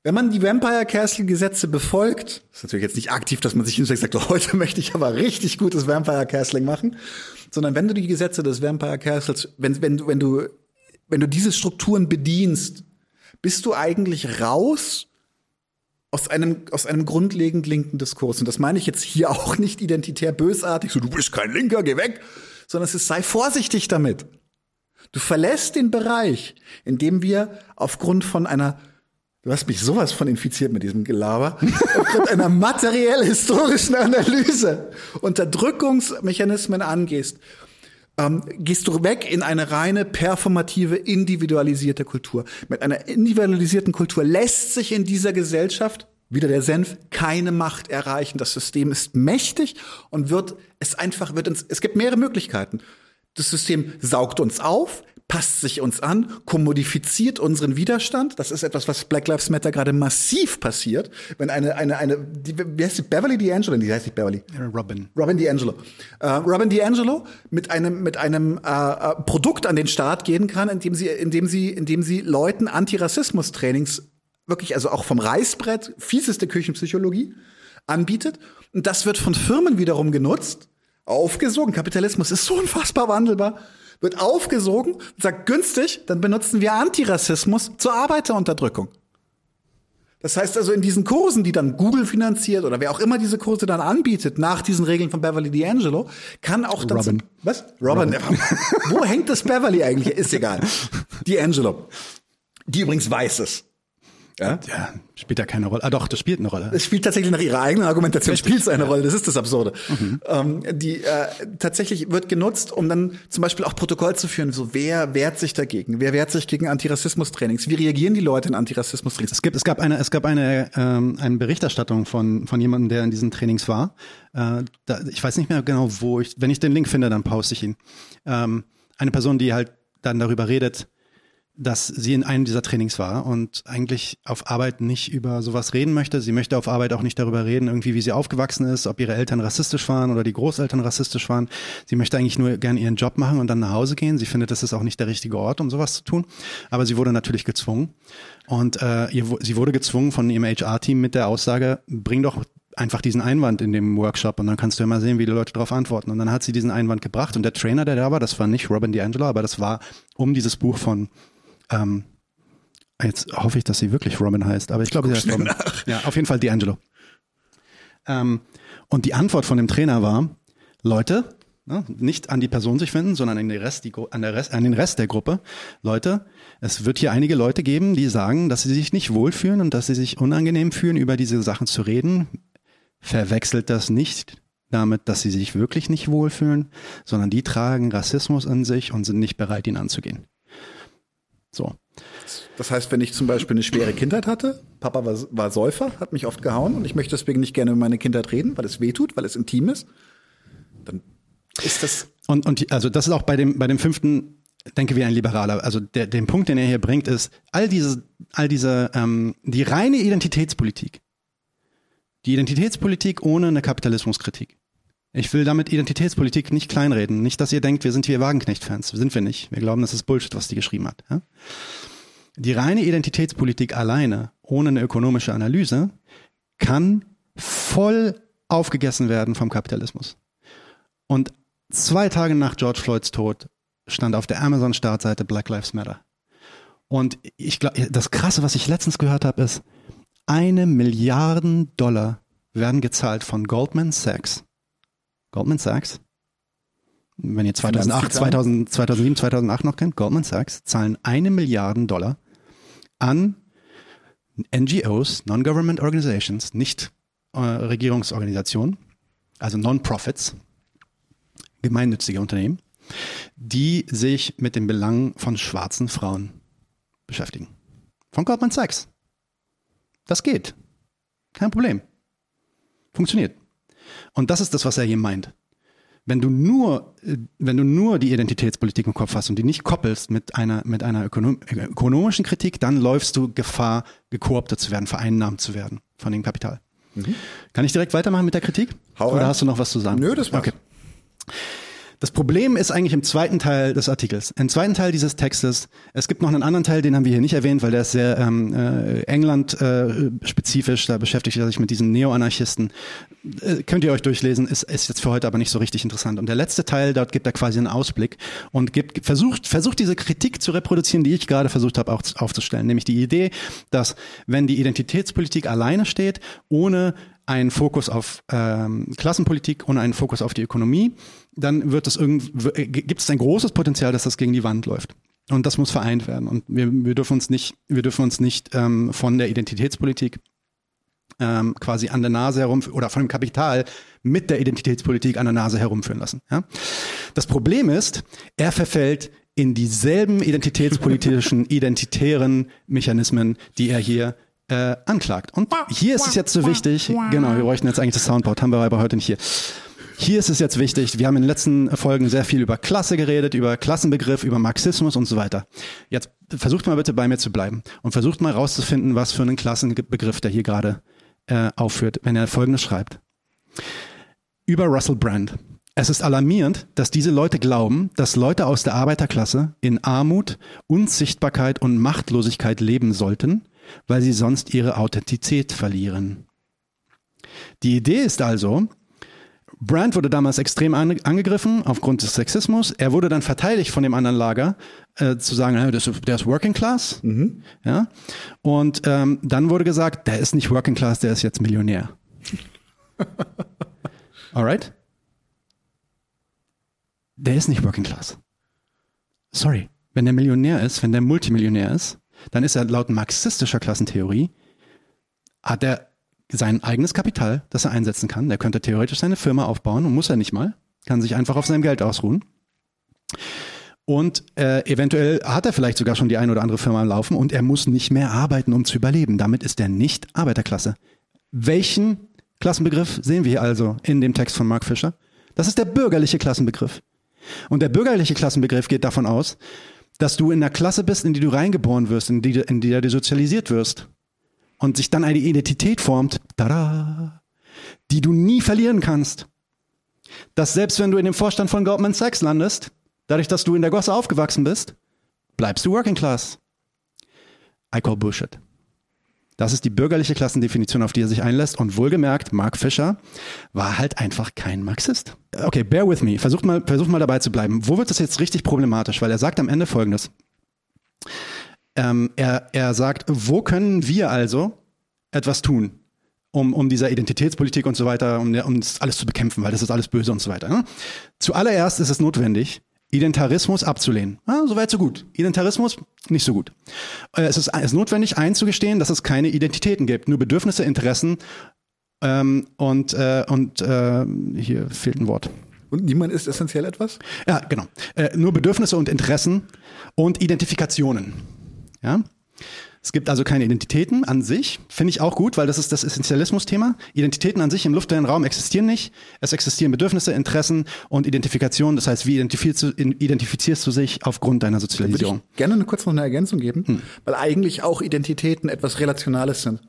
S2: Wenn man die Vampire Castle Gesetze befolgt, ist natürlich jetzt nicht aktiv, dass man sich hinstellt sagt, heute möchte ich aber richtig gutes Vampire Castling machen, sondern wenn du die Gesetze des Vampire Castles, wenn, wenn, wenn du, wenn du diese Strukturen bedienst, bist du eigentlich raus aus einem, aus einem grundlegend linken Diskurs. Und das meine ich jetzt hier auch nicht identitär bösartig, so du bist kein Linker, geh weg, sondern es ist, sei vorsichtig damit. Du verlässt den Bereich, in dem wir aufgrund von einer Du hast mich sowas von infiziert mit diesem Gelaber. Aufgrund einer materiell-historischen Analyse Unterdrückungsmechanismen angehst, ähm, gehst du weg in eine reine performative, individualisierte Kultur. Mit einer individualisierten Kultur lässt sich in dieser Gesellschaft wieder der Senf, keine Macht erreichen. Das System ist mächtig und wird es einfach, wird uns, es gibt mehrere Möglichkeiten. Das System saugt uns auf, passt sich uns an, kommodifiziert unseren Widerstand. Das ist etwas, was Black Lives Matter gerade massiv passiert. Wenn eine, eine, eine, die, wie heißt die, Beverly D'Angelo? Die heißt nicht Beverly.
S1: Robin.
S2: Robin D'Angelo. Äh, Robin D'Angelo mit einem, mit einem äh, äh, Produkt an den Start gehen kann, indem sie, indem sie, indem sie Leuten Antirassismus-Trainings wirklich, also auch vom Reißbrett, fieseste Küchenpsychologie anbietet. Und das wird von Firmen wiederum genutzt, aufgesogen. Kapitalismus ist so unfassbar wandelbar wird aufgesogen und sagt günstig, dann benutzen wir Antirassismus zur Arbeiterunterdrückung. Das heißt also in diesen Kursen, die dann Google finanziert oder wer auch immer diese Kurse dann anbietet, nach diesen Regeln von Beverly D'Angelo, kann auch dann
S1: Robin.
S2: was? Robin. Robin. Wo hängt das Beverly eigentlich? Ist egal. D'Angelo. Die übrigens weiß es.
S1: Ja? ja, spielt ja keine Rolle. Ah doch, das spielt eine Rolle.
S2: Es spielt tatsächlich nach ihrer eigenen Argumentation spielt es eine ja. Rolle. Das ist das Absurde. Mhm. Ähm, die äh, tatsächlich wird genutzt, um dann zum Beispiel auch Protokoll zu führen. So wer wehrt sich dagegen? Wer wehrt sich gegen Antirassismus-Trainings? Wie reagieren die Leute in Antirassismus-Trainings?
S1: Es gibt, es gab eine, es gab eine, ähm, eine Berichterstattung von von jemandem, der in diesen Trainings war. Äh, da, ich weiß nicht mehr genau, wo ich. Wenn ich den Link finde, dann poste ich ihn. Ähm, eine Person, die halt dann darüber redet dass sie in einem dieser Trainings war und eigentlich auf Arbeit nicht über sowas reden möchte. Sie möchte auf Arbeit auch nicht darüber reden, irgendwie wie sie aufgewachsen ist, ob ihre Eltern rassistisch waren oder die Großeltern rassistisch waren. Sie möchte eigentlich nur gern ihren Job machen und dann nach Hause gehen. Sie findet, das ist auch nicht der richtige Ort, um sowas zu tun. Aber sie wurde natürlich gezwungen. Und äh, ihr, sie wurde gezwungen von ihrem HR-Team mit der Aussage, bring doch einfach diesen Einwand in dem Workshop und dann kannst du ja mal sehen, wie die Leute darauf antworten. Und dann hat sie diesen Einwand gebracht und der Trainer, der da war, das war nicht Robin DiAngelo, aber das war um dieses Buch von ähm, jetzt hoffe ich, dass sie wirklich Robin heißt, aber ich glaube, sie heißt Robin. Nach. Ja, auf jeden Fall D'Angelo. Ähm, und die Antwort von dem Trainer war, Leute, ne, nicht an die Person sich wenden, sondern an den, Rest, die, an, der Rest, an den Rest der Gruppe. Leute, es wird hier einige Leute geben, die sagen, dass sie sich nicht wohlfühlen und dass sie sich unangenehm fühlen, über diese Sachen zu reden. Verwechselt das nicht damit, dass sie sich wirklich nicht wohlfühlen, sondern die tragen Rassismus in sich und sind nicht bereit, ihn anzugehen. So.
S2: Das heißt, wenn ich zum Beispiel eine schwere Kindheit hatte, Papa war, war Säufer, hat mich oft gehauen und ich möchte deswegen nicht gerne über meine Kindheit reden, weil es weh tut, weil es intim ist, dann ist das.
S1: Und, und also das ist auch bei dem, bei dem fünften, denke wie ein Liberaler. Also der, den Punkt, den er hier bringt, ist all diese, all diese, ähm, die reine Identitätspolitik. Die Identitätspolitik ohne eine Kapitalismuskritik. Ich will damit Identitätspolitik nicht kleinreden. Nicht, dass ihr denkt, wir sind hier Wagenknecht-Fans. Sind wir nicht. Wir glauben, das ist Bullshit, was die geschrieben hat. Ja? Die reine Identitätspolitik alleine, ohne eine ökonomische Analyse, kann voll aufgegessen werden vom Kapitalismus. Und zwei Tage nach George Floyds Tod stand auf der Amazon-Startseite Black Lives Matter. Und ich glaube, das Krasse, was ich letztens gehört habe, ist, eine Milliarden Dollar werden gezahlt von Goldman Sachs Goldman Sachs, wenn ihr 2008, 2000, 2007, 2008 noch kennt, Goldman Sachs zahlen eine Milliarde Dollar an NGOs, Non-Government Organizations, nicht äh, Regierungsorganisationen, also Non-Profits, gemeinnützige Unternehmen, die sich mit den Belangen von schwarzen Frauen beschäftigen. Von Goldman Sachs. Das geht. Kein Problem. Funktioniert. Und das ist das, was er hier meint. Wenn du nur, äh, wenn du nur die Identitätspolitik im Kopf hast und die nicht koppelst mit einer, mit einer ökonom ökonomischen Kritik, dann läufst du Gefahr, gekooptet zu werden, vereinnahmt zu werden von dem Kapital. Mhm. Kann ich direkt weitermachen mit der Kritik? Hau Oder rein. hast du noch was zu sagen?
S2: Nö, das war's. Okay.
S1: Das Problem ist eigentlich im zweiten Teil des Artikels. Im zweiten Teil dieses Textes, es gibt noch einen anderen Teil, den haben wir hier nicht erwähnt, weil der ist sehr ähm, äh, England-spezifisch, äh, da beschäftigt er sich mit diesen Neo-Anarchisten. Äh, könnt ihr euch durchlesen, ist, ist jetzt für heute aber nicht so richtig interessant. Und der letzte Teil, dort gibt er quasi einen Ausblick und gibt, versucht, versucht diese Kritik zu reproduzieren, die ich gerade versucht habe aufzustellen. Nämlich die Idee, dass wenn die Identitätspolitik alleine steht, ohne einen Fokus auf ähm, Klassenpolitik und einen Fokus auf die Ökonomie, dann wird es äh, gibt es ein großes Potenzial, dass das gegen die Wand läuft. Und das muss vereint werden. Und wir, wir dürfen uns nicht, wir dürfen uns nicht ähm, von der Identitätspolitik ähm, quasi an der Nase herum oder von dem Kapital mit der Identitätspolitik an der Nase herumführen lassen. Ja? Das Problem ist, er verfällt in dieselben identitätspolitischen, identitären Mechanismen, die er hier äh, anklagt. Und hier ist es jetzt so wichtig, genau, wir bräuchten jetzt eigentlich das Soundboard, haben wir aber heute nicht hier. Hier ist es jetzt wichtig, wir haben in den letzten Folgen sehr viel über Klasse geredet, über Klassenbegriff, über Marxismus und so weiter. Jetzt versucht mal bitte bei mir zu bleiben und versucht mal rauszufinden, was für einen Klassenbegriff der hier gerade äh, aufführt, wenn er folgendes schreibt. Über Russell Brand. Es ist alarmierend, dass diese Leute glauben, dass Leute aus der Arbeiterklasse in Armut, Unsichtbarkeit und Machtlosigkeit leben sollten, weil sie sonst ihre Authentizität verlieren. Die Idee ist also, Brandt wurde damals extrem angegriffen aufgrund des Sexismus. Er wurde dann verteidigt von dem anderen Lager, äh, zu sagen, der ist, der ist Working Class. Mhm. Ja? Und ähm, dann wurde gesagt, der ist nicht Working Class, der ist jetzt Millionär. Alright? Der ist nicht Working Class. Sorry. Wenn der Millionär ist, wenn der Multimillionär ist, dann ist er laut marxistischer Klassentheorie, hat er sein eigenes Kapital, das er einsetzen kann. Der könnte theoretisch seine Firma aufbauen und muss er nicht mal, kann sich einfach auf seinem Geld ausruhen. Und äh, eventuell hat er vielleicht sogar schon die ein oder andere Firma am Laufen und er muss nicht mehr arbeiten, um zu überleben. Damit ist er nicht Arbeiterklasse. Welchen Klassenbegriff sehen wir hier also in dem Text von Mark Fischer? Das ist der bürgerliche Klassenbegriff. Und der bürgerliche Klassenbegriff geht davon aus, dass du in der Klasse bist, in die du reingeboren wirst, in die, in die du sozialisiert wirst und sich dann eine Identität formt, tada, die du nie verlieren kannst. Dass selbst wenn du in dem Vorstand von Goldman Sachs landest, dadurch, dass du in der Gosse aufgewachsen bist, bleibst du Working Class. I call Bullshit. Das ist die bürgerliche Klassendefinition, auf die er sich einlässt. Und wohlgemerkt, Mark Fischer war halt einfach kein Marxist. Okay, bear with me. Versucht mal, versucht mal dabei zu bleiben. Wo wird das jetzt richtig problematisch? Weil er sagt am Ende Folgendes. Ähm, er, er sagt, wo können wir also etwas tun, um, um dieser Identitätspolitik und so weiter, um, um das alles zu bekämpfen, weil das ist alles böse und so weiter. Ne? Zuallererst ist es notwendig, Identarismus abzulehnen. Ah, Soweit so gut. Identarismus nicht so gut. Äh, es ist, es ist notwendig einzugestehen, dass es keine Identitäten gibt, nur Bedürfnisse, Interessen ähm, und, äh, und äh, hier fehlt ein Wort.
S2: Und niemand ist essentiell etwas?
S1: Ja, genau. Äh, nur Bedürfnisse und Interessen und Identifikationen. Ja. Es gibt also keine Identitäten an sich, finde ich auch gut, weil das ist das Essentialismus-Thema. Identitäten an sich im luftleeren Raum existieren nicht. Es existieren Bedürfnisse, Interessen und Identifikation. Das heißt, wie identifizierst du, identifizierst du sich aufgrund deiner Sozialisierung?
S2: Würde ich gerne kurz noch eine Ergänzung geben, hm. weil eigentlich auch Identitäten etwas Relationales sind.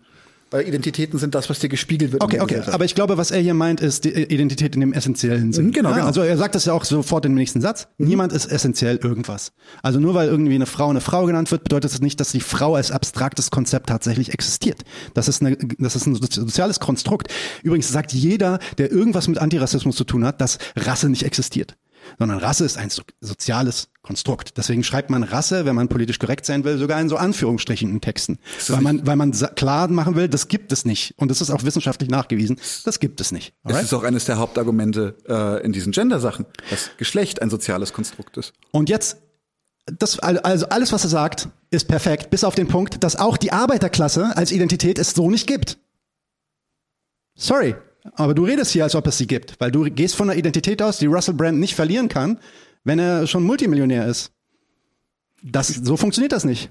S2: Weil Identitäten sind das, was dir gespiegelt wird.
S1: Okay, okay. Aber ich glaube, was er hier meint, ist die Identität in dem essentiellen Sinn.
S2: Genau, genau.
S1: Also er sagt das ja auch sofort im nächsten Satz. Mhm. Niemand ist essentiell irgendwas. Also nur weil irgendwie eine Frau eine Frau genannt wird, bedeutet das nicht, dass die Frau als abstraktes Konzept tatsächlich existiert. Das ist, eine, das ist ein soziales Konstrukt. Übrigens sagt jeder, der irgendwas mit Antirassismus zu tun hat, dass Rasse nicht existiert sondern Rasse ist ein so soziales Konstrukt. Deswegen schreibt man Rasse, wenn man politisch korrekt sein will, sogar in so Anführungsstrichen in Texten, weil man, weil man klar machen will, das gibt es nicht. Und das ist auch wissenschaftlich nachgewiesen, das gibt es nicht.
S2: Alright? Das ist auch eines der Hauptargumente äh, in diesen Gender-Sachen, dass Geschlecht ein soziales Konstrukt ist.
S1: Und jetzt das, also alles, was er sagt, ist perfekt, bis auf den Punkt, dass auch die Arbeiterklasse als Identität es so nicht gibt. Sorry, aber du redest hier, als ob es sie gibt, weil du gehst von einer Identität aus, die Russell Brand nicht verlieren kann, wenn er schon Multimillionär ist. Das, so funktioniert das nicht.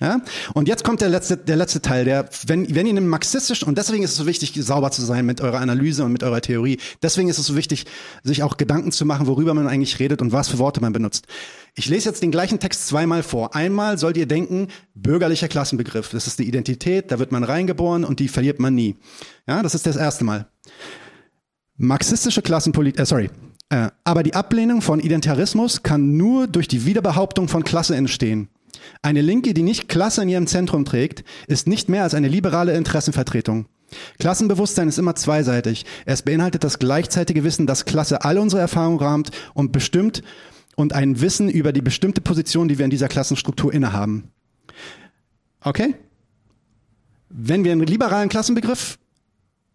S1: Ja? Und jetzt kommt der letzte, der letzte Teil, der, wenn, wenn ihr einen marxistischen, und deswegen ist es so wichtig, sauber zu sein mit eurer Analyse und mit eurer Theorie, deswegen ist es so wichtig, sich auch Gedanken zu machen, worüber man eigentlich redet und was für Worte man benutzt. Ich lese jetzt den gleichen Text zweimal vor. Einmal sollt ihr denken, bürgerlicher Klassenbegriff. Das ist die Identität, da wird man reingeboren und die verliert man nie. Ja, das ist das erste Mal. Marxistische Klassenpolitik, äh, sorry, äh, aber die Ablehnung von Identitarismus kann nur durch die Wiederbehauptung von Klasse entstehen. Eine Linke, die nicht Klasse in ihrem Zentrum trägt, ist nicht mehr als eine liberale Interessenvertretung. Klassenbewusstsein ist immer zweiseitig. Es beinhaltet das gleichzeitige Wissen, dass Klasse all unsere Erfahrungen rahmt und bestimmt und ein Wissen über die bestimmte Position, die wir in dieser Klassenstruktur innehaben. Okay? Wenn wir einen liberalen Klassenbegriff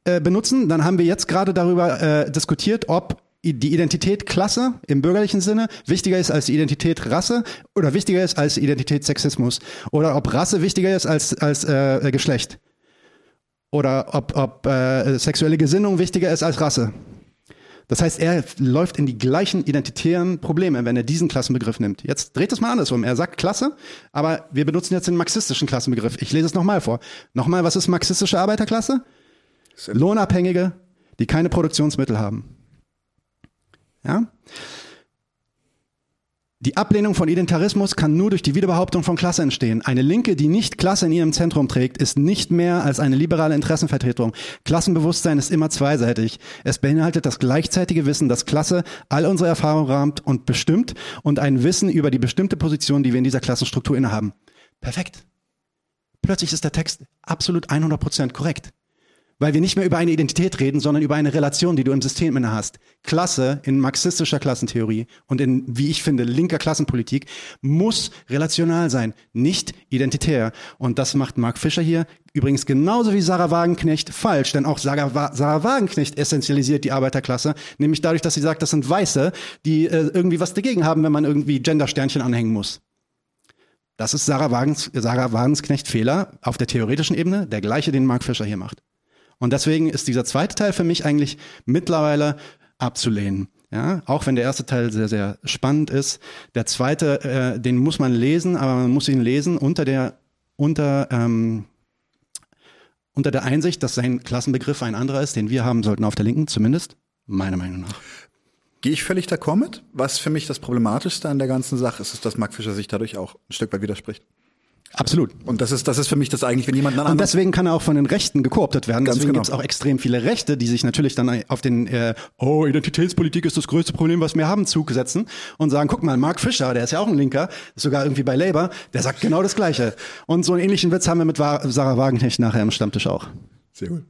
S1: äh, benutzen, dann haben wir jetzt gerade darüber äh, diskutiert, ob die Identität Klasse im bürgerlichen Sinne wichtiger ist als die Identität Rasse oder wichtiger ist als die Identität Sexismus oder ob Rasse wichtiger ist als, als äh, Geschlecht oder ob, ob äh, sexuelle Gesinnung wichtiger ist als Rasse. Das heißt, er läuft in die gleichen identitären Probleme, wenn er diesen Klassenbegriff nimmt. Jetzt dreht es mal andersrum. Er sagt Klasse, aber wir benutzen jetzt den marxistischen Klassenbegriff. Ich lese es nochmal vor. Nochmal, was ist marxistische Arbeiterklasse? Lohnabhängige, die keine Produktionsmittel haben. Ja? Die Ablehnung von Identitarismus kann nur durch die Wiederbehauptung von Klasse entstehen. Eine Linke, die nicht Klasse in ihrem Zentrum trägt, ist nicht mehr als eine liberale Interessenvertretung. Klassenbewusstsein ist immer zweiseitig. Es beinhaltet das gleichzeitige Wissen, dass Klasse all unsere Erfahrungen rahmt und bestimmt und ein Wissen über die bestimmte Position, die wir in dieser Klassenstruktur innehaben. Perfekt. Plötzlich ist der Text absolut 100% korrekt. Weil wir nicht mehr über eine Identität reden, sondern über eine Relation, die du im System inne hast. Klasse in marxistischer Klassentheorie und in, wie ich finde, linker Klassenpolitik muss relational sein, nicht identitär. Und das macht Mark Fischer hier übrigens genauso wie Sarah Wagenknecht falsch, denn auch Sarah, Sarah Wagenknecht essentialisiert die Arbeiterklasse, nämlich dadurch, dass sie sagt, das sind Weiße, die äh, irgendwie was dagegen haben, wenn man irgendwie Gendersternchen anhängen muss. Das ist Sarah, Wagens, Sarah Wagenknecht Fehler auf der theoretischen Ebene, der gleiche, den Mark Fischer hier macht. Und deswegen ist dieser zweite Teil für mich eigentlich mittlerweile abzulehnen. Ja, auch wenn der erste Teil sehr, sehr spannend ist. Der zweite, äh, den muss man lesen, aber man muss ihn lesen unter der, unter, ähm, unter der Einsicht, dass sein Klassenbegriff ein anderer ist, den wir haben sollten auf der Linken, zumindest, meiner Meinung nach.
S2: Gehe ich völlig d'accord mit. Was für mich das Problematischste an der ganzen Sache ist, ist, dass Mark Fischer sich dadurch auch ein Stück weit widerspricht.
S1: Absolut.
S2: Und das ist, das ist für mich das eigentlich, wenn jemand
S1: Und deswegen kann er auch von den Rechten gekooptet werden.
S2: Ganz
S1: deswegen
S2: genau.
S1: gibt es auch extrem viele Rechte, die sich natürlich dann auf den äh, Oh, Identitätspolitik ist das größte Problem, was wir haben, Zug setzen und sagen, guck mal, Mark Fischer, der ist ja auch ein Linker, ist sogar irgendwie bei Labour, der sagt genau das Gleiche. Und so einen ähnlichen Witz haben wir mit Sarah Wagenknecht nachher im Stammtisch auch.
S2: Sehr gut.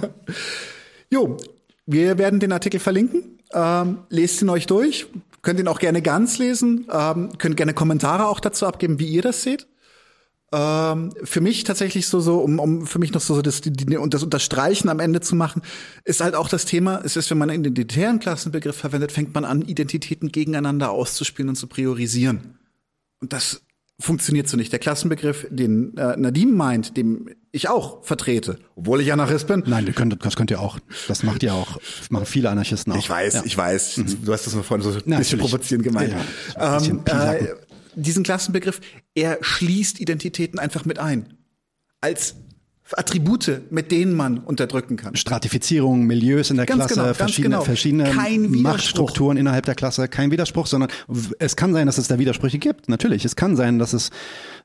S2: jo, wir werden den Artikel verlinken. Ähm, lest ihn euch durch. Könnt ihn auch gerne ganz lesen. Ähm, könnt gerne Kommentare auch dazu abgeben, wie ihr das seht. Ähm, für mich tatsächlich so, so um, um für mich noch so, so das, die, die, und das Unterstreichen am Ende zu machen, ist halt auch das Thema, es ist, wenn man einen identitären Klassenbegriff verwendet, fängt man an, Identitäten gegeneinander auszuspielen und zu priorisieren. Und das funktioniert so nicht. Der Klassenbegriff, den äh, Nadim meint, dem ich auch vertrete, obwohl ich Anarchist bin.
S1: Nein, ihr könnt, das könnt ihr auch. Das macht ihr auch. machen viele Anarchisten auch.
S2: Ich weiß,
S1: Ja.
S2: ich weiß. Du hast das mal vorhin so ein bisschen
S1: natürlich.
S2: provozierend gemeint.
S1: Ja, ein bisschen
S2: ähm, äh, diesen Klassenbegriff, er schließt Identitäten einfach mit ein. Als Attribute, mit denen man unterdrücken kann.
S1: Stratifizierung, Milieus in der
S2: Ganz
S1: Klasse,
S2: genau,
S1: verschiedene,
S2: genau.
S1: verschiedene. Machtstrukturen innerhalb der Klasse, kein Widerspruch, sondern es kann sein, dass es da Widersprüche gibt. Natürlich, es kann sein, dass es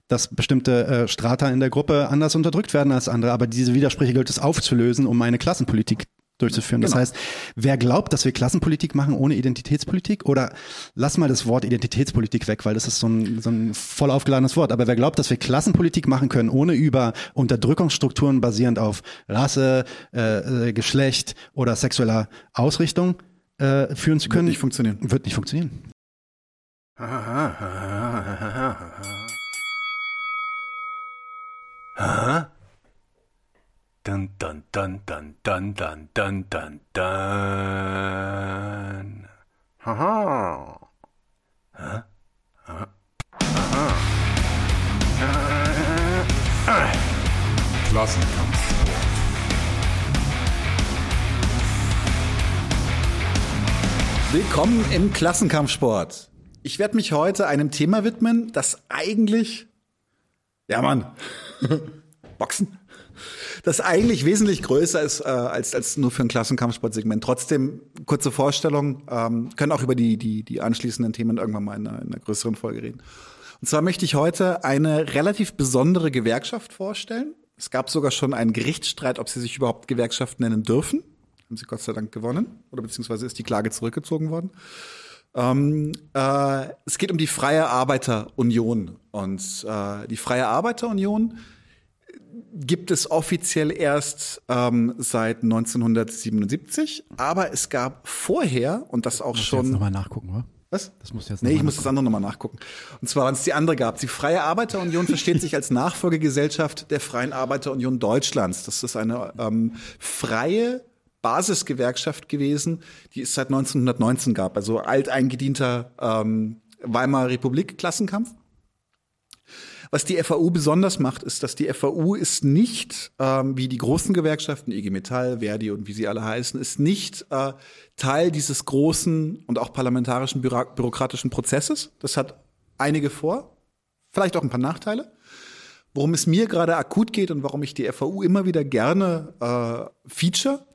S1: dass bestimmte äh, Strata in der Gruppe anders unterdrückt werden als andere, aber diese Widersprüche gilt es aufzulösen, um eine Klassenpolitik durchzuführen. Das
S2: Genau.
S1: heißt, wer glaubt, dass wir Klassenpolitik machen ohne Identitätspolitik oder lass mal das Wort Identitätspolitik weg, weil das ist so ein, so ein voll aufgeladenes Wort, aber wer glaubt, dass wir Klassenpolitik machen können, ohne über Unterdrückungsstrukturen basierend auf Rasse, äh, äh, Geschlecht oder sexueller Ausrichtung äh, führen zu können,
S2: nicht funktionieren.
S1: Wird nicht funktionieren.
S3: Dun dun dun dun dun dun dun dun dun. Haha.
S4: Klassenkampfsport.
S2: Willkommen im Klassenkampfsport. Ich werde mich heute einem Thema widmen, das eigentlich, ja Mann, Boxen, das eigentlich wesentlich größer ist äh, als, als nur für ein Klassenkampfsportsegment. Trotzdem, kurze Vorstellung, ähm, können auch über die, die, die anschließenden Themen irgendwann mal in einer, in einer größeren Folge reden. Und zwar möchte ich heute eine relativ besondere Gewerkschaft vorstellen. Es gab sogar schon einen Gerichtsstreit, ob sie sich überhaupt Gewerkschaft nennen dürfen. Haben sie Gott sei Dank gewonnen. Oder beziehungsweise ist die Klage zurückgezogen worden. Ähm, äh, es geht um die Freie Arbeiterunion. Und äh, die Freie Arbeiterunion gibt es offiziell erst ähm, seit 1977, aber es gab vorher, und das auch
S1: Jetzt
S2: schon.
S1: nochmal nachgucken, oder?
S2: Was?
S1: Das musst du jetzt
S2: Nee, ich muss das andere nochmal nachgucken. Und zwar, wann es die andere gab. Die Freie Arbeiterunion versteht sich als Nachfolgegesellschaft der Freien Arbeiterunion Deutschlands. Das ist eine ähm, freie Basisgewerkschaft gewesen, die es seit 1919 gab. Also alteingedienter ähm, Weimarer Republik Klassenkampf. Was die FAU besonders macht, ist, dass die FAU ist nicht, ähm, wie die großen Gewerkschaften, IG Metall, Verdi und wie sie alle heißen, ist nicht äh, Teil dieses großen und auch parlamentarischen büro bürokratischen Prozesses. Das hat einige vor, vielleicht auch ein paar Nachteile. Worum es mir gerade akut geht und warum ich die FAU immer wieder gerne äh, feature,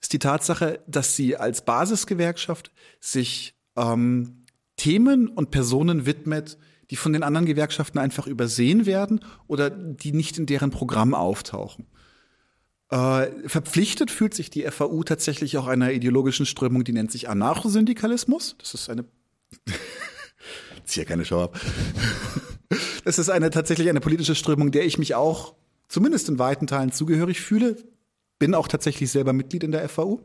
S2: ist die Tatsache, dass sie als Basisgewerkschaft sich ähm, Themen und Personen widmet, die von den anderen Gewerkschaften einfach übersehen werden oder die nicht in deren Programm auftauchen. Äh, verpflichtet fühlt sich die FAU tatsächlich auch einer ideologischen Strömung, die nennt sich Anarchosyndikalismus. Das ist eine Zieh ja keine Show ab. Das ist eine tatsächlich eine politische Strömung, der ich mich auch zumindest in weiten Teilen zugehörig fühle. Bin auch tatsächlich selber Mitglied in der FAU.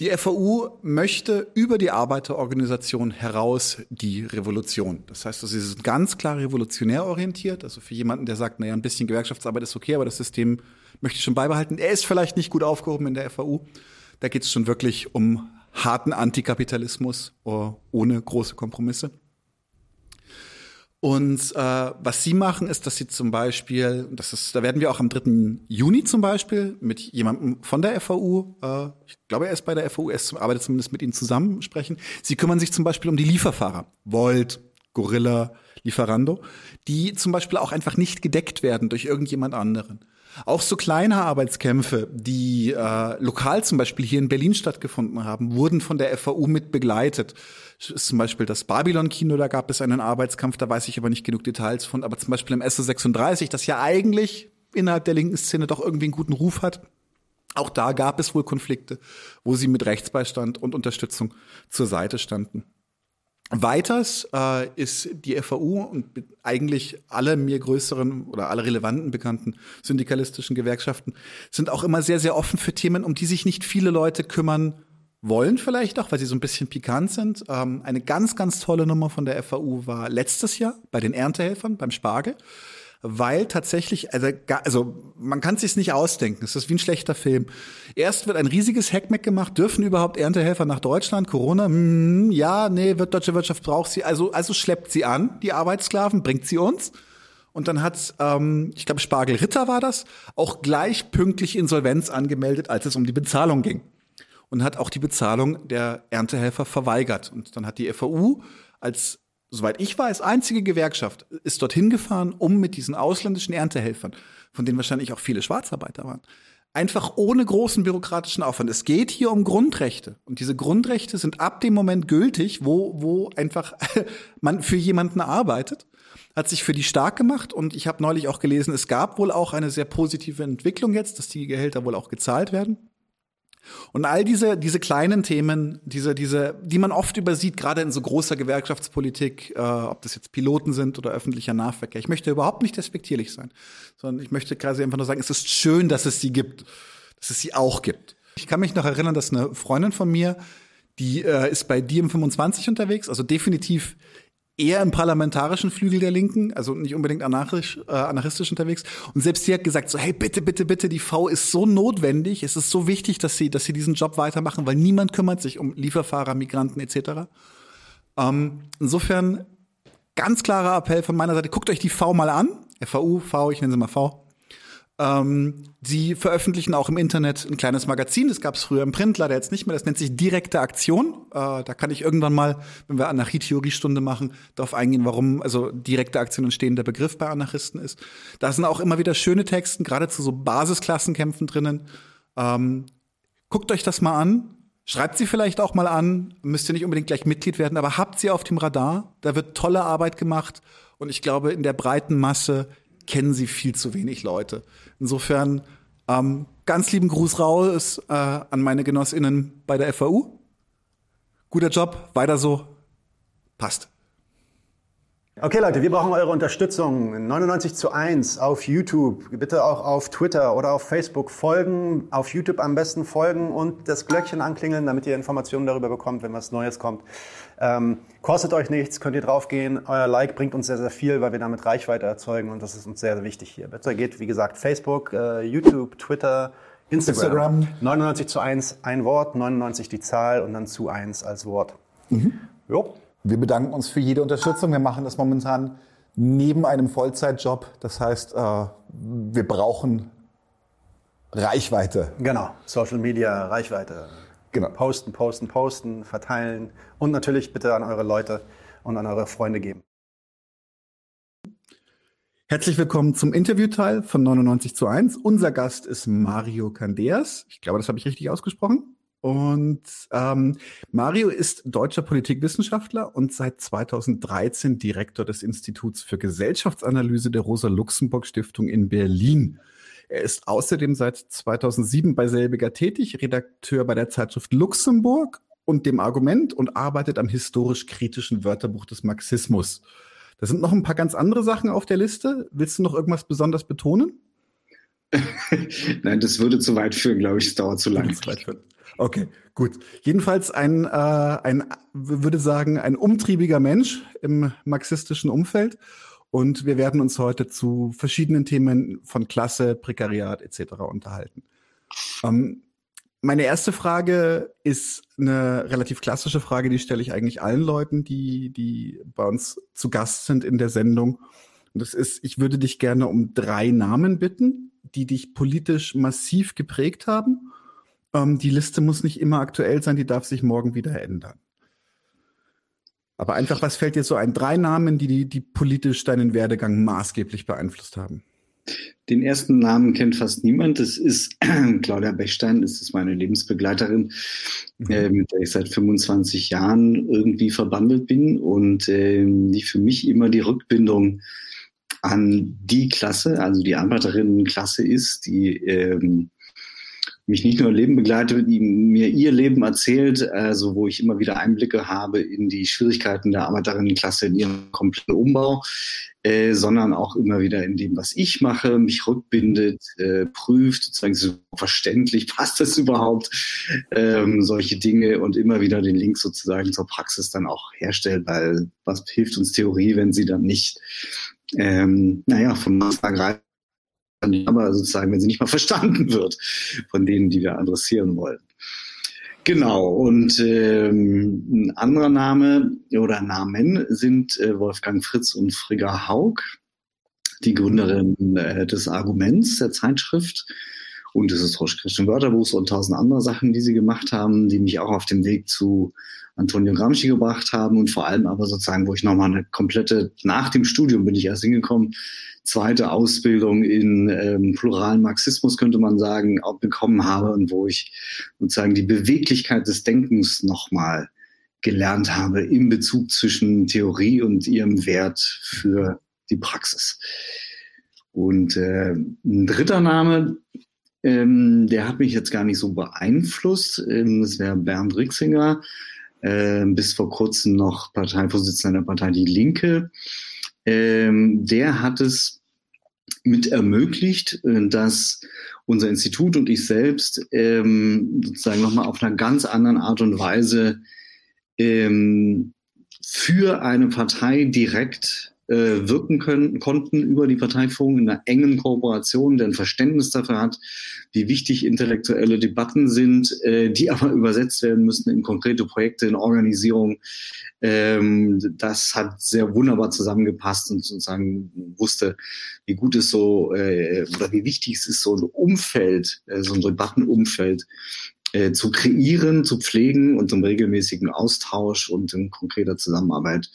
S2: Die FAU möchte über die Arbeiterorganisation heraus die Revolution. Das heißt, sie sind ganz klar revolutionär orientiert. Also für jemanden, der sagt, naja, ein bisschen Gewerkschaftsarbeit ist okay, aber das System möchte ich schon beibehalten. Er ist vielleicht nicht gut aufgehoben in der FAU. Da geht es schon wirklich um harten Antikapitalismus oh, ohne große Kompromisse. Und äh, was sie machen, ist, dass sie zum Beispiel, das ist, da werden wir auch am 3. Juni zum Beispiel mit jemandem von der FAU, äh, ich glaube, er ist bei der FAU, er ist, arbeitet zumindest mit ihnen zusammen sprechen. Sie kümmern sich zum Beispiel um die Lieferfahrer, Volt, Gorilla, Lieferando, die zum Beispiel auch einfach nicht gedeckt werden durch irgendjemand anderen. Auch so kleine Arbeitskämpfe, die äh, lokal zum Beispiel hier in Berlin stattgefunden haben, wurden von der FAU mit begleitet. Ist zum Beispiel das Babylon-Kino, da gab es einen Arbeitskampf, da weiß ich aber nicht genug Details von, aber zum Beispiel im SO36, das ja eigentlich innerhalb der linken Szene doch irgendwie einen guten Ruf hat. Auch da gab es wohl Konflikte, wo sie mit Rechtsbeistand und Unterstützung zur Seite standen. Weiters äh, ist die FAU und eigentlich alle mir größeren oder alle relevanten bekannten syndikalistischen Gewerkschaften sind auch immer sehr, sehr offen für Themen, um die sich nicht viele Leute kümmern wollen vielleicht auch, weil sie so ein bisschen pikant sind. Ähm, eine ganz, ganz tolle Nummer von der FAU war letztes Jahr bei den Erntehelfern beim Spargel weil tatsächlich, also, also man kann es sich nicht ausdenken. Es ist wie ein schlechter Film. Erst wird ein riesiges Hackmack gemacht. Dürfen überhaupt Erntehelfer nach Deutschland? Corona? Hm, ja, nee, wird deutsche Wirtschaft braucht sie. Also, also schleppt sie an, die Arbeitssklaven, bringt sie uns. Und dann hat, ähm, ich glaube, Spargel Ritter war das, auch gleich pünktlich Insolvenz angemeldet, als es um die Bezahlung ging. Und hat auch die Bezahlung der Erntehelfer verweigert. Und dann hat die FAU als soweit ich weiß, einzige Gewerkschaft ist dorthin gefahren, um mit diesen ausländischen Erntehelfern, von denen wahrscheinlich auch viele Schwarzarbeiter waren, einfach ohne großen bürokratischen Aufwand. Es geht hier um Grundrechte. Und diese Grundrechte sind ab dem Moment gültig, wo, wo einfach man für jemanden arbeitet, hat sich für die stark gemacht. Und ich habe neulich auch gelesen, es gab wohl auch eine sehr positive Entwicklung jetzt, dass die Gehälter wohl auch gezahlt werden. Und all diese, diese kleinen Themen, diese, diese, die man oft übersieht, gerade in so großer Gewerkschaftspolitik, äh, ob das jetzt Piloten sind oder öffentlicher Nahverkehr. Ich möchte überhaupt nicht despektierlich sein, sondern ich möchte quasi einfach nur sagen, es ist schön, dass es sie gibt, dass es sie auch gibt. Ich kann mich noch erinnern, dass eine Freundin von mir, die äh, ist bei DiEM25 unterwegs, also definitiv eher im parlamentarischen Flügel der Linken, also nicht unbedingt anarchisch, äh, anarchistisch unterwegs. Und selbst sie hat gesagt so, hey, bitte, bitte, bitte, die V ist so notwendig, es ist so wichtig, dass sie, dass sie diesen Job weitermachen, weil niemand kümmert sich um Lieferfahrer, Migranten etc. Ähm, insofern ganz klarer Appell von meiner Seite, guckt euch die V mal an. FAU, V, ich nenne sie mal V. Ähm, sie veröffentlichen auch im Internet ein kleines Magazin. Das gab es früher im Print, leider jetzt nicht mehr. Das nennt sich Direkte Aktion. Äh, da kann ich irgendwann mal, wenn wir Anarchie-Theoriestunde machen, darauf eingehen, warum also direkte Aktion ein stehender Begriff bei Anarchisten ist. Da sind auch immer wieder schöne Texten, gerade zu so Basisklassenkämpfen drinnen. Ähm, guckt euch das mal an. Schreibt sie vielleicht auch mal an. Müsst ihr nicht unbedingt gleich Mitglied werden, aber habt sie auf dem Radar. Da wird tolle Arbeit gemacht. Und ich glaube, in der breiten Masse kennen sie viel zu wenig Leute. Insofern ähm, ganz lieben Gruß raus äh, an meine Genossinnen bei der FAU. Guter Job, weiter so. Passt.
S1: Okay Leute, wir brauchen eure Unterstützung. 99 zu 1 auf YouTube, bitte auch auf Twitter oder auf Facebook folgen. Auf YouTube am besten folgen und das Glöckchen anklingeln, damit ihr Informationen darüber bekommt, wenn was Neues kommt. Ähm, kostet euch nichts, könnt ihr draufgehen. Euer Like bringt uns sehr, sehr viel, weil wir damit Reichweite erzeugen und das ist uns sehr, sehr wichtig hier. Bitte geht, wie gesagt, Facebook, äh, YouTube, Twitter, Instagram. Instagram. 99 zu 1 ein Wort, 99 die Zahl und dann zu 1 als Wort.
S2: Mhm. Jo. Wir bedanken uns für jede Unterstützung. Wir machen das momentan neben einem Vollzeitjob. Das heißt, äh, wir brauchen Reichweite.
S1: Genau, Social Media, Reichweite. Genau. Posten, posten, posten, verteilen und natürlich bitte an eure Leute und an eure Freunde geben.
S2: Herzlich willkommen zum Interviewteil von 99 zu 1. Unser Gast ist Mario Candeas. Ich glaube, das habe ich richtig ausgesprochen. Und ähm, Mario ist deutscher Politikwissenschaftler und seit 2013 Direktor des Instituts für Gesellschaftsanalyse der Rosa-Luxemburg-Stiftung in Berlin. Er ist außerdem seit 2007 bei selbiger tätig, Redakteur bei der Zeitschrift Luxemburg und dem Argument und arbeitet am historisch-kritischen Wörterbuch des Marxismus. Da sind noch ein paar ganz andere Sachen auf der Liste. Willst du noch irgendwas besonders betonen?
S4: Nein, das würde zu weit führen, glaube ich. Es dauert zu lang.
S2: Okay, gut. Jedenfalls ein, äh, ein, würde sagen, ein umtriebiger Mensch im marxistischen Umfeld. Und wir werden uns heute zu verschiedenen Themen von Klasse, Prekariat etc. unterhalten. Ähm, meine erste Frage ist eine relativ klassische Frage, die stelle ich eigentlich allen Leuten, die, die bei uns zu Gast sind in der Sendung. Und das ist, ich würde dich gerne um drei Namen bitten, die dich politisch massiv geprägt haben ähm, die Liste muss nicht immer aktuell sein, die darf sich morgen wieder ändern. Aber einfach, was fällt dir so ein? Drei Namen, die, die, die politisch deinen Werdegang maßgeblich beeinflusst haben.
S4: Den ersten Namen kennt fast niemand. Das ist Claudia Bechstein, das ist meine Lebensbegleiterin, mhm. äh, mit der ich seit 25 Jahren irgendwie verbandelt bin und äh, die für mich immer die Rückbindung an die Klasse, also die Arbeiterinnenklasse ist, die ähm, mich nicht nur Leben begleitet, mir ihr Leben erzählt, also wo ich immer wieder Einblicke habe in die Schwierigkeiten der Arbeiterinnenklasse in ihrem kompletten Umbau, äh, sondern auch immer wieder in dem, was ich mache, mich rückbindet, äh, prüft, sozusagen so verständlich, passt das überhaupt, ähm, solche Dinge und immer wieder den Link sozusagen zur Praxis dann auch herstellt, weil was hilft uns Theorie, wenn sie dann nicht, ähm, naja, vom Master greift aber sozusagen, wenn sie nicht mal verstanden wird von denen, die wir adressieren wollen. Genau, und ähm, ein anderer Name oder Namen sind äh, Wolfgang Fritz und Frigga Haug, die Gründerin äh, des Arguments der Zeitschrift und des historisch-christlichen Wörterbuchs und tausend andere Sachen, die sie gemacht haben, die mich auch auf den Weg zu Antonio Gramsci gebracht haben und vor allem aber sozusagen, wo ich nochmal eine komplette, nach dem Studium bin ich erst hingekommen, zweite Ausbildung in ähm, pluralen Marxismus, könnte man sagen, auch bekommen habe und wo ich sozusagen die Beweglichkeit des Denkens nochmal gelernt habe im Bezug zwischen Theorie und ihrem Wert für die Praxis. Und äh, ein dritter Name, ähm, der hat mich jetzt gar nicht so beeinflusst. Ähm, das wäre Bernd Rixinger, äh, bis vor kurzem noch Parteivorsitzender der Partei Die Linke. Ähm, der hat es mit ermöglicht, äh, dass unser Institut und ich selbst ähm, sozusagen nochmal auf einer ganz anderen Art und Weise ähm, für eine Partei direkt äh, wirken können, konnten über die Parteiführung in einer engen Kooperation, der ein Verständnis dafür hat, wie wichtig intellektuelle Debatten sind, äh, die aber übersetzt werden müssen in konkrete Projekte, in Organisierung. Ähm, das hat sehr wunderbar zusammengepasst und sozusagen wusste, wie gut es so äh, oder wie wichtig es ist, so ein Umfeld, äh, so ein Debattenumfeld äh, zu kreieren, zu pflegen und im regelmäßigen Austausch und in konkreter Zusammenarbeit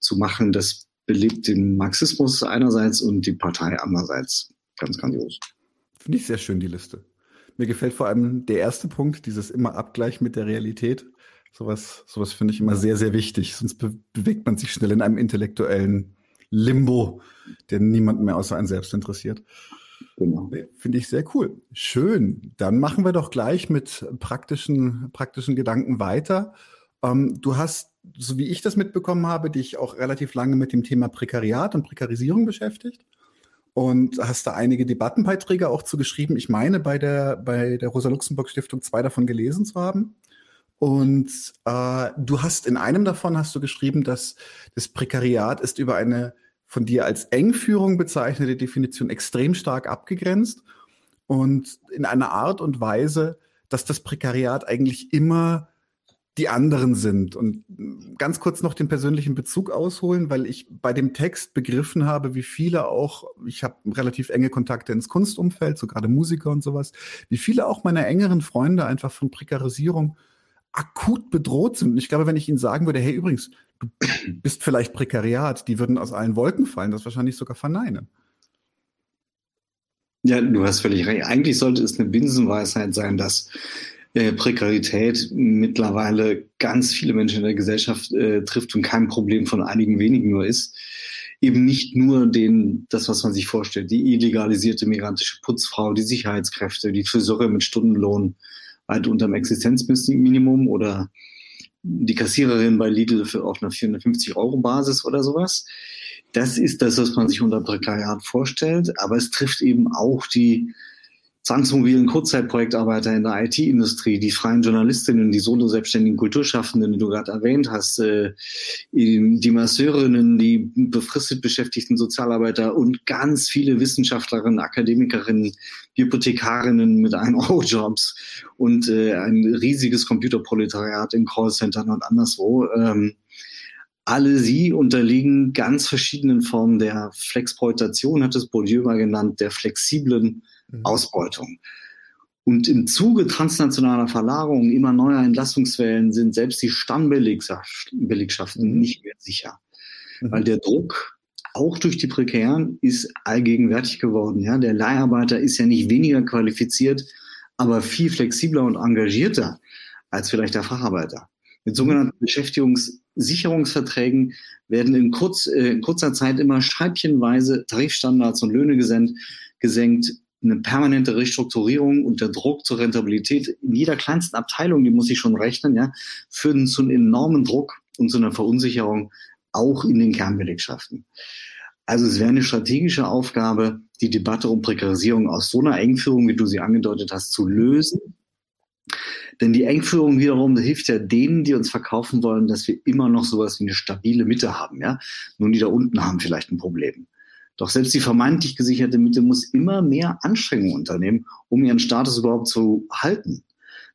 S4: zu machen. Das belebt den Marxismus einerseits und die Partei andererseits. Ganz grandios.
S2: Finde ich sehr schön, die Liste. Mir gefällt vor allem der erste Punkt, dieses immer Abgleich mit der Realität. Sowas, sowas finde ich immer sehr, sehr wichtig. Sonst be bewegt man sich schnell in einem intellektuellen Limbo, der niemanden mehr außer einen selbst interessiert. Genau. Finde ich sehr cool. Schön. Dann machen wir doch gleich mit praktischen, praktischen Gedanken weiter. Ähm, du hast so wie ich das mitbekommen habe, dich auch relativ lange mit dem Thema Prekariat und Prekarisierung beschäftigt und hast da einige Debattenbeiträge auch zu geschrieben. Ich meine, bei der, bei der Rosa-Luxemburg-Stiftung zwei davon gelesen zu haben. Und äh, du hast in einem davon hast du geschrieben, dass das Prekariat ist über eine von dir als Engführung bezeichnete Definition extrem stark abgegrenzt und in einer Art und Weise, dass das Prekariat eigentlich immer die anderen sind. Und ganz kurz noch den persönlichen Bezug ausholen, weil ich bei dem Text begriffen habe, wie viele auch, ich habe relativ enge Kontakte ins Kunstumfeld, so gerade Musiker und sowas, wie viele auch meiner engeren Freunde einfach von Prekarisierung akut bedroht sind. Und ich glaube, wenn ich ihnen sagen würde, hey, übrigens, du bist vielleicht Prekariat, die würden aus allen Wolken fallen, das wahrscheinlich sogar verneinen.
S4: Ja, du hast völlig recht. Eigentlich sollte es eine Binsenweisheit sein, dass äh, Prekarität mittlerweile ganz viele Menschen in der Gesellschaft äh, trifft und kein Problem von einigen wenigen nur ist. Eben nicht nur den, das, was man sich vorstellt, die illegalisierte migrantische Putzfrau, die Sicherheitskräfte, die Friseure mit Stundenlohn weit unterm Existenzminimum oder die Kassiererin bei Lidl für auf einer 450 Euro Basis oder sowas. Das ist das, was man sich unter Prekariat vorstellt, aber es trifft eben auch die zwangsmobilen Kurzzeitprojektarbeiter in der IT-Industrie, die freien Journalistinnen, die solo-selbstständigen Kulturschaffenden, die du gerade erwähnt hast, äh, die Masseurinnen, die befristet beschäftigten Sozialarbeiter und ganz viele Wissenschaftlerinnen, Akademikerinnen, Bibliothekarinnen mit 1-Euro-Jobs und äh, ein riesiges Computerproletariat in Callcentern und anderswo. Ähm, alle sie unterliegen ganz verschiedenen Formen der Flexploitation, hat es Bourdieu mal genannt, der flexiblen Mhm. Ausbeutung. Und im Zuge transnationaler Verlagerungen immer neuer Entlastungswellen sind selbst die Stammbelegschaften mhm. nicht mehr sicher, mhm. weil der Druck auch durch die Prekären ist allgegenwärtig geworden. Ja, der Leiharbeiter ist ja nicht weniger qualifiziert, aber viel flexibler und engagierter als vielleicht der Facharbeiter. Mit sogenannten Beschäftigungssicherungsverträgen werden in, kurz, äh, in kurzer Zeit immer scheibchenweise Tarifstandards und Löhne gesenkt, gesenkt. Eine permanente Restrukturierung und der Druck zur Rentabilität in jeder kleinsten Abteilung, die muss ich schon rechnen, ja, führen zu einem enormen Druck und zu einer Verunsicherung auch in den Kernbelegschaften. Also es wäre eine strategische Aufgabe, die Debatte um Prekarisierung aus so einer Engführung, wie du sie angedeutet hast, zu lösen. Denn die Engführung wiederum hilft ja denen, die uns verkaufen wollen, dass wir immer noch sowas wie eine stabile Mitte haben. Ja? Nun, die da unten haben vielleicht ein Problem. Doch selbst die vermeintlich gesicherte Mitte muss immer mehr Anstrengungen unternehmen, um ihren Status überhaupt zu halten.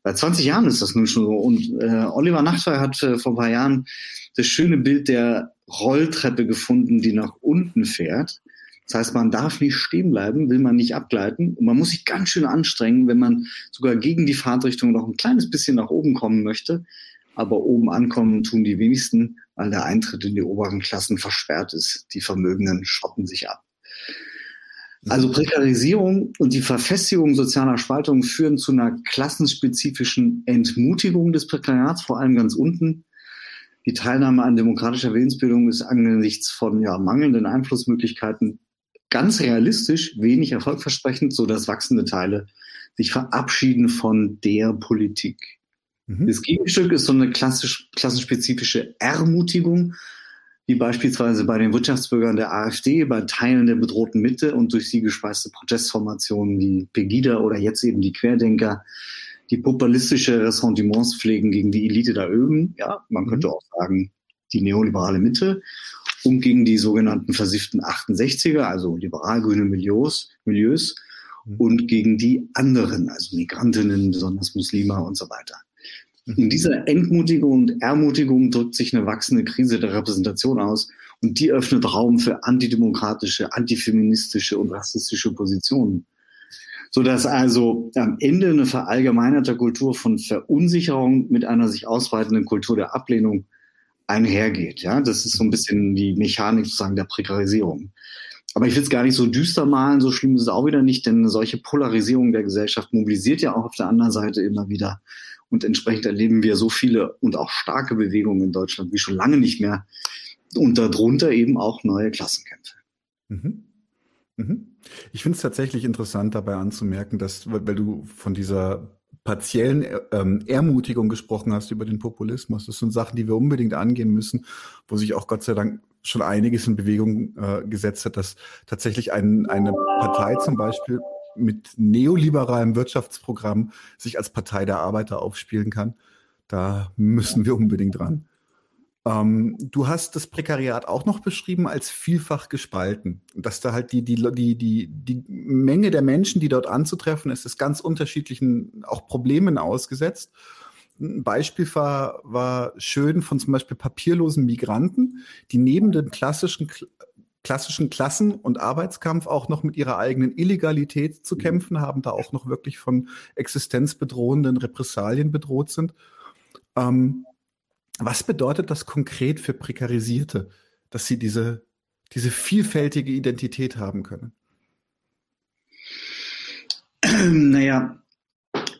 S4: Seit 20 Jahren ist das nun schon so. Und äh, Oliver Nachtfey hat äh, vor ein paar Jahren das schöne Bild der Rolltreppe gefunden, die nach unten fährt. Das heißt, man darf nicht stehen bleiben, will man nicht abgleiten. Und man muss sich ganz schön anstrengen, wenn man sogar gegen die Fahrtrichtung noch ein kleines bisschen nach oben kommen möchte. Aber oben ankommen tun die wenigsten, weil der Eintritt in die oberen Klassen versperrt ist. Die Vermögenden schotten sich ab. Also Prekarisierung und die Verfestigung sozialer Spaltung führen zu einer klassenspezifischen Entmutigung des Prekariats, vor allem ganz unten. Die Teilnahme an demokratischer Willensbildung ist angesichts von ja, mangelnden Einflussmöglichkeiten ganz realistisch wenig erfolgversprechend, so dass wachsende Teile sich verabschieden von der Politik. Mhm. Das Gegenstück ist so eine klassisch, klassenspezifische Ermutigung, wie beispielsweise bei den Wirtschaftsbürgern der AfD, bei Teilen der bedrohten Mitte und durch sie gespeiste Protestformationen wie Pegida oder jetzt eben die Querdenker, die populistische Ressentiments pflegen gegen die Elite da oben. Ja, man könnte mhm. auch sagen, die neoliberale Mitte und gegen die sogenannten versifften 68er, also liberal-grüne Milieus, Milieus mhm. und gegen die anderen, also Migrantinnen, besonders Muslime und so weiter. In dieser Entmutigung und Ermutigung drückt sich eine wachsende Krise der Repräsentation aus und die öffnet Raum für antidemokratische, antifeministische und rassistische Positionen. Sodass also am Ende eine verallgemeinerte Kultur von Verunsicherung mit einer sich ausweitenden Kultur der Ablehnung einhergeht. Ja, das ist so ein bisschen die Mechanik sozusagen der Prekarisierung. Aber ich will es gar nicht so düster malen, so schlimm ist es auch wieder nicht, denn solche Polarisierung der Gesellschaft mobilisiert ja auch auf der anderen Seite immer wieder und entsprechend erleben wir so viele und auch starke Bewegungen in Deutschland wie schon lange nicht mehr. Und darunter eben auch neue Klassenkämpfe.
S2: Mhm. Mhm. Ich finde es tatsächlich interessant dabei anzumerken, dass, weil du von dieser partiellen ähm, Ermutigung gesprochen hast über den Populismus. Das sind Sachen, die wir unbedingt angehen müssen, wo sich auch Gott sei Dank schon einiges in Bewegung äh, gesetzt hat, dass tatsächlich ein, eine Partei zum Beispiel mit neoliberalem Wirtschaftsprogramm sich als Partei der Arbeiter aufspielen kann. Da müssen wir unbedingt dran. Ähm, du hast das Prekariat auch noch beschrieben als vielfach gespalten. Dass da halt die, die, die, die, die Menge der Menschen, die dort anzutreffen ist, ist ganz unterschiedlichen auch Problemen ausgesetzt. Ein Beispiel war, war schön von zum Beispiel papierlosen Migranten, die neben den klassischen klassischen Klassen- und Arbeitskampf auch noch mit ihrer eigenen Illegalität zu mhm. kämpfen haben, da auch noch wirklich von existenzbedrohenden Repressalien bedroht sind. Ähm, was bedeutet das konkret für Prekarisierte, dass sie diese, diese vielfältige Identität haben können?
S4: Naja,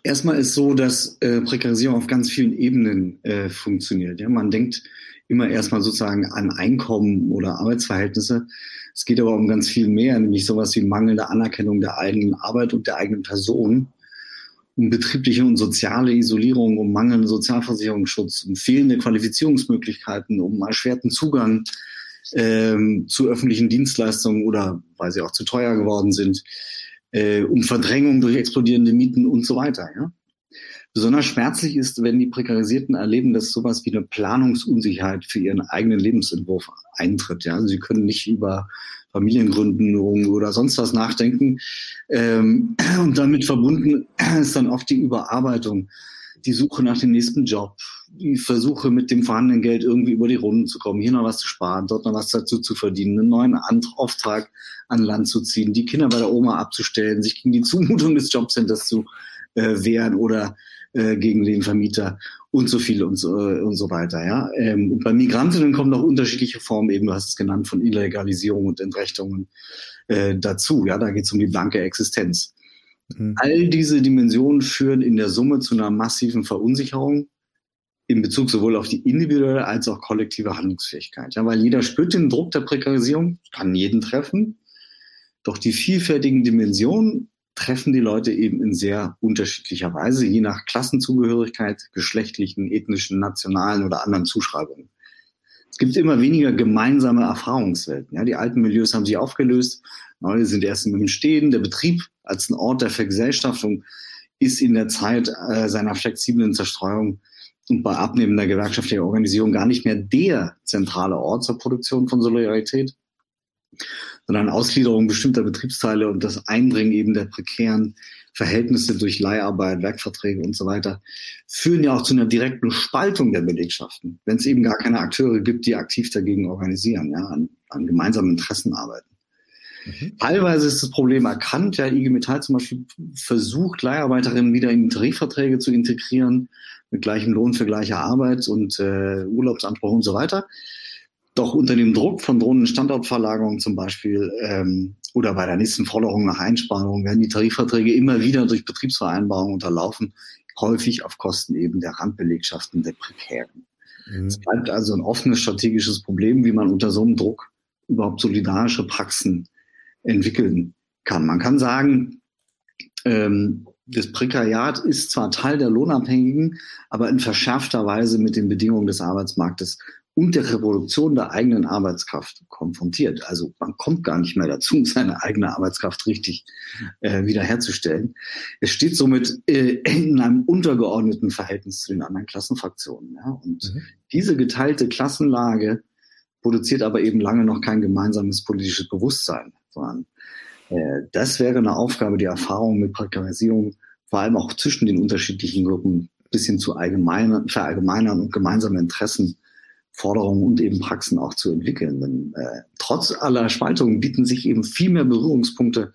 S4: erstmal ist so, dass äh, Prekarisierung auf ganz vielen Ebenen äh, funktioniert. Ja? Man denkt immer erstmal sozusagen an Einkommen oder Arbeitsverhältnisse. Es geht aber um ganz viel mehr, nämlich sowas wie mangelnde Anerkennung der eigenen Arbeit und der eigenen Person, um betriebliche und soziale Isolierung, um mangelnden Sozialversicherungsschutz, um fehlende Qualifizierungsmöglichkeiten, um erschwerten Zugang ähm, zu öffentlichen Dienstleistungen oder weil sie auch zu teuer geworden sind, äh, um Verdrängung durch explodierende Mieten und so weiter. Ja? Besonders schmerzlich ist, wenn die Prekarisierten erleben, dass sowas wie eine Planungsunsicherheit für ihren eigenen Lebensentwurf eintritt. Ja? Also sie können nicht über Familiengründung oder sonst was nachdenken. Ähm, und damit verbunden ist dann oft die Überarbeitung, die Suche nach dem nächsten Job, die Versuche mit dem vorhandenen Geld irgendwie über die Runden zu kommen, hier noch was zu sparen, dort noch was dazu zu verdienen, einen neuen Auftrag an Land zu ziehen, die Kinder bei der Oma abzustellen, sich gegen die Zumutung des Jobcenters zu äh, wehren oder äh, gegen den Vermieter und so viel und so, äh, und so weiter. Ja? Ähm, und bei Migrantinnen kommen noch unterschiedliche Formen, eben du hast es genannt, von Illegalisierung und Entrechtungen äh, dazu. Ja, da geht es um die blanke Existenz. Mhm. All diese Dimensionen führen in der Summe zu einer massiven Verunsicherung in Bezug sowohl auf die individuelle als auch kollektive Handlungsfähigkeit. Ja, weil jeder spürt den Druck der Prekarisierung, kann jeden treffen. Doch die vielfältigen Dimensionen treffen die Leute eben in sehr unterschiedlicher Weise, je nach Klassenzugehörigkeit, geschlechtlichen, ethnischen, nationalen oder anderen Zuschreibungen. Es gibt immer weniger gemeinsame Erfahrungswelten. Ja, die alten Milieus haben sich aufgelöst, neue sind erst im Entstehen. Der Betrieb als ein Ort der Vergesellschaftung ist in der Zeit äh, seiner flexiblen Zerstreuung und bei abnehmender gewerkschaftlicher Organisation gar nicht mehr der zentrale Ort zur Produktion von Solidarität, sondern Ausgliederung bestimmter Betriebsteile und das Einbringen eben der prekären Verhältnisse durch Leiharbeit, Werkverträge und so weiter, führen ja auch zu einer direkten Spaltung der Belegschaften, wenn es eben gar keine Akteure gibt, die aktiv dagegen organisieren, ja, an, an gemeinsamen Interessen arbeiten. Mhm. Teilweise ist das Problem erkannt. Ja, IG Metall zum Beispiel versucht, Leiharbeiterinnen wieder in Tarifverträge zu integrieren, mit gleichem Lohn für gleiche Arbeit und äh, Urlaubsanspruch und so weiter. Doch unter dem Druck von drohenden Standortverlagerungen zum Beispiel ähm, oder bei der nächsten Forderung nach Einsparungen werden die Tarifverträge immer wieder durch Betriebsvereinbarungen unterlaufen, häufig auf Kosten eben der Randbelegschaften der Prekären. Mhm. Es bleibt also ein offenes strategisches Problem, wie man unter so einem Druck überhaupt solidarische Praxen entwickeln kann. Man kann sagen, ähm, das Prekariat ist zwar Teil der Lohnabhängigen, aber in verschärfter Weise mit den Bedingungen des Arbeitsmarktes und der Reproduktion der eigenen Arbeitskraft konfrontiert. Also man kommt gar nicht mehr dazu, seine eigene Arbeitskraft richtig äh, wiederherzustellen. Es steht somit äh, in einem untergeordneten Verhältnis zu den anderen Klassenfraktionen. Ja? Und mhm. diese geteilte Klassenlage produziert aber eben lange noch kein gemeinsames politisches Bewusstsein, sondern äh, das wäre eine Aufgabe, die Erfahrung mit Prekarisierung vor allem auch zwischen den unterschiedlichen Gruppen bisschen zu allgemein, verallgemeinern und gemeinsame Interessen Forderungen und eben Praxen auch zu entwickeln. Denn äh, trotz aller Spaltungen bieten sich eben viel mehr Berührungspunkte,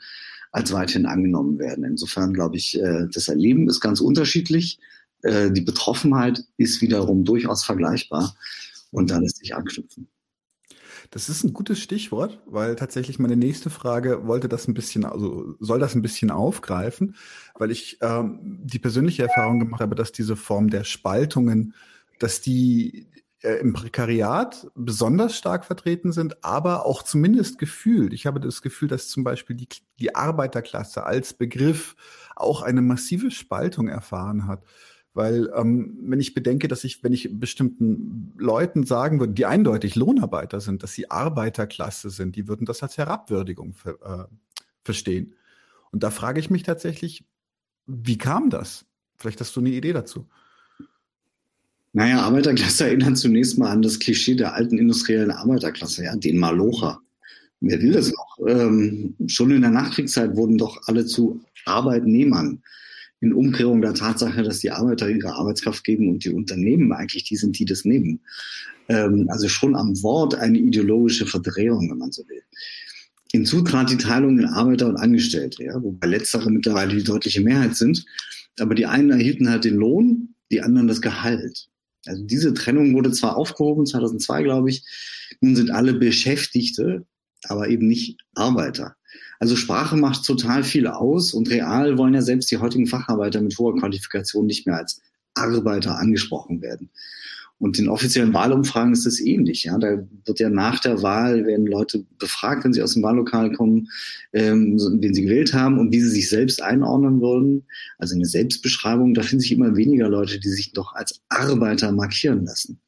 S4: als weiterhin angenommen werden. Insofern glaube ich, äh, das Erleben ist ganz unterschiedlich. Äh, die Betroffenheit ist wiederum durchaus vergleichbar und da lässt sich anknüpfen.
S2: Das ist ein gutes Stichwort, weil tatsächlich meine nächste Frage wollte das ein bisschen, also soll das ein bisschen aufgreifen, weil ich ähm, die persönliche Erfahrung gemacht habe, dass diese Form der Spaltungen, dass die im Prekariat besonders stark vertreten sind, aber auch zumindest gefühlt. Ich habe das Gefühl, dass zum Beispiel die, die Arbeiterklasse als Begriff auch eine massive Spaltung erfahren hat. Weil ähm, wenn ich bedenke, dass ich, wenn ich bestimmten Leuten sagen würde, die eindeutig Lohnarbeiter sind, dass sie Arbeiterklasse sind, die würden das als Herabwürdigung ver, äh, verstehen. Und da frage ich mich tatsächlich, wie kam das? Vielleicht hast du eine Idee dazu.
S4: Naja, Arbeiterklasse erinnert zunächst mal an das Klischee der alten industriellen Arbeiterklasse, ja, den Malocher. Wer will das noch? Ähm, schon in der Nachkriegszeit wurden doch alle zu Arbeitnehmern. In Umkehrung der Tatsache, dass die Arbeiter ihre Arbeitskraft geben und die Unternehmen eigentlich die sind, die das nehmen. Ähm, also schon am Wort eine ideologische Verdrehung, wenn man so will. Hinzu trat die Teilung in Arbeiter und Angestellte, ja, wobei letztere mittlerweile die deutliche Mehrheit sind. Aber die einen erhielten halt den Lohn, die anderen das Gehalt. Also diese Trennung wurde zwar aufgehoben, 2002 glaube ich, nun sind alle Beschäftigte, aber eben nicht Arbeiter. Also Sprache macht total viel aus und real wollen ja selbst die heutigen Facharbeiter mit hoher Qualifikation nicht mehr als Arbeiter angesprochen werden. Und in offiziellen Wahlumfragen ist es ähnlich. Ja, da wird ja nach der Wahl werden Leute befragt, wenn sie aus dem Wahllokal kommen, ähm, wen sie gewählt haben und wie sie sich selbst einordnen würden. Also eine Selbstbeschreibung. Da finden sich immer weniger Leute, die sich doch als Arbeiter markieren lassen.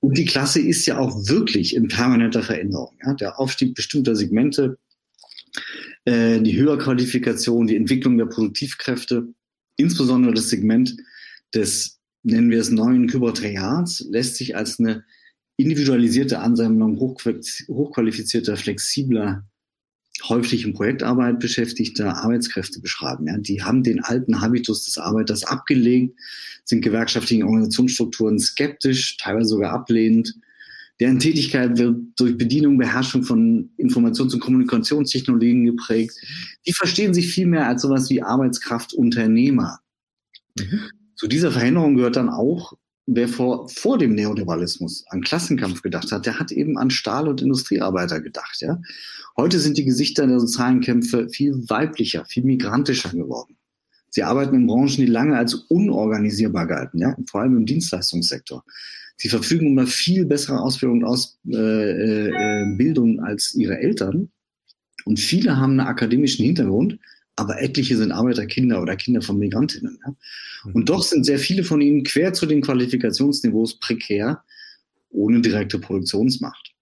S4: Und die Klasse ist ja auch wirklich in permanenter Veränderung. Ja? Der Aufstieg bestimmter Segmente, äh, die Höherqualifikation, die Entwicklung der Produktivkräfte, insbesondere das Segment des nennen wir es neuen Kybertriats, lässt sich als eine individualisierte Ansammlung hochqualifizierter, flexibler, häufig in Projektarbeit beschäftigter Arbeitskräfte beschreiben. Ja, die haben den alten Habitus des Arbeiters abgelegt, sind gewerkschaftlichen Organisationsstrukturen skeptisch, teilweise sogar ablehnend, Deren Tätigkeit wird durch Bedienung, Beherrschung von Informations- und Kommunikationstechnologien geprägt. Die verstehen sich viel mehr als sowas wie Arbeitskraftunternehmer. Mhm. Zu dieser Veränderung gehört dann auch, wer vor, vor dem Neoliberalismus an Klassenkampf gedacht hat, der hat eben an Stahl- und Industriearbeiter gedacht. Ja? Heute sind die Gesichter der sozialen Kämpfe viel weiblicher, viel migrantischer geworden. Sie arbeiten in Branchen, die lange als unorganisierbar galten, ja? vor allem im Dienstleistungssektor. Sie verfügen über viel bessere Ausbildung und Ausbildung äh, äh, als ihre Eltern. Und viele haben einen akademischen Hintergrund, aber etliche sind Arbeiterkinder oder Kinder von Migrantinnen. Ja? Mhm. Und doch sind sehr viele von ihnen quer zu den Qualifikationsniveaus prekär, ohne direkte Produktionsmacht.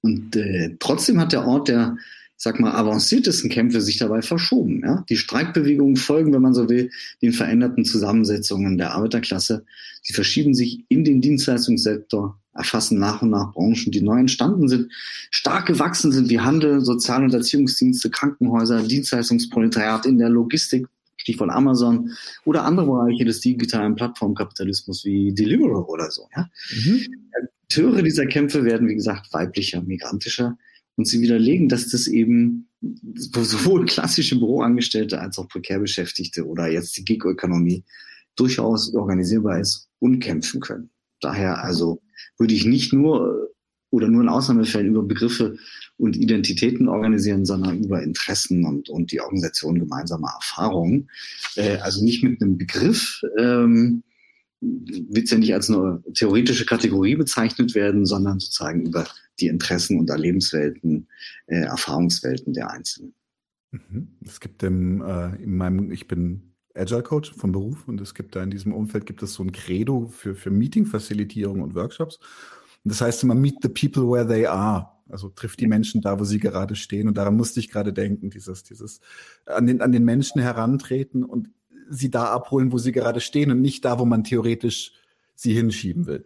S4: Und äh, trotzdem hat der Ort der sag mal, avanciertesten Kämpfe sich dabei verschoben. Ja? Die Streikbewegungen folgen, wenn man so will, den veränderten Zusammensetzungen der Arbeiterklasse. Sie verschieben sich in den Dienstleistungssektor, erfassen nach und nach Branchen, die neu entstanden sind, stark gewachsen sind wie Handel, Sozial- und Erziehungsdienste, Krankenhäuser, Dienstleistungsproletariat in der Logistik, Stichwort Amazon oder andere Bereiche des digitalen Plattformkapitalismus wie Deliveroo oder so. Ja? Mhm. Akteure dieser Kämpfe werden, wie gesagt, weiblicher, migrantischer und sie widerlegen, dass das eben sowohl klassische Büroangestellte als auch Prekärbeschäftigte oder jetzt die Gig-Ökonomie durchaus organisierbar ist und kämpfen können. Daher also würde ich nicht nur oder nur in Ausnahmefällen über Begriffe und Identitäten organisieren, sondern über Interessen und, und die Organisation gemeinsamer Erfahrungen. Äh, also nicht mit einem Begriff, ähm, wird ja nicht als eine theoretische Kategorie bezeichnet werden, sondern sozusagen über die Interessen und Erlebenswelten, äh, Erfahrungswelten der Einzelnen.
S2: Mhm. Es gibt im, äh, in meinem, ich bin Agile Coach vom Beruf und es gibt da in diesem Umfeld gibt es so ein Credo für, für Meeting-Facilitierung und Workshops. Und das heißt immer meet the people where they are. Also trifft die Menschen da, wo sie gerade stehen. Und daran musste ich gerade denken, dieses, dieses an den, an den Menschen herantreten und sie da abholen, wo sie gerade stehen und nicht da, wo man theoretisch sie hinschieben will.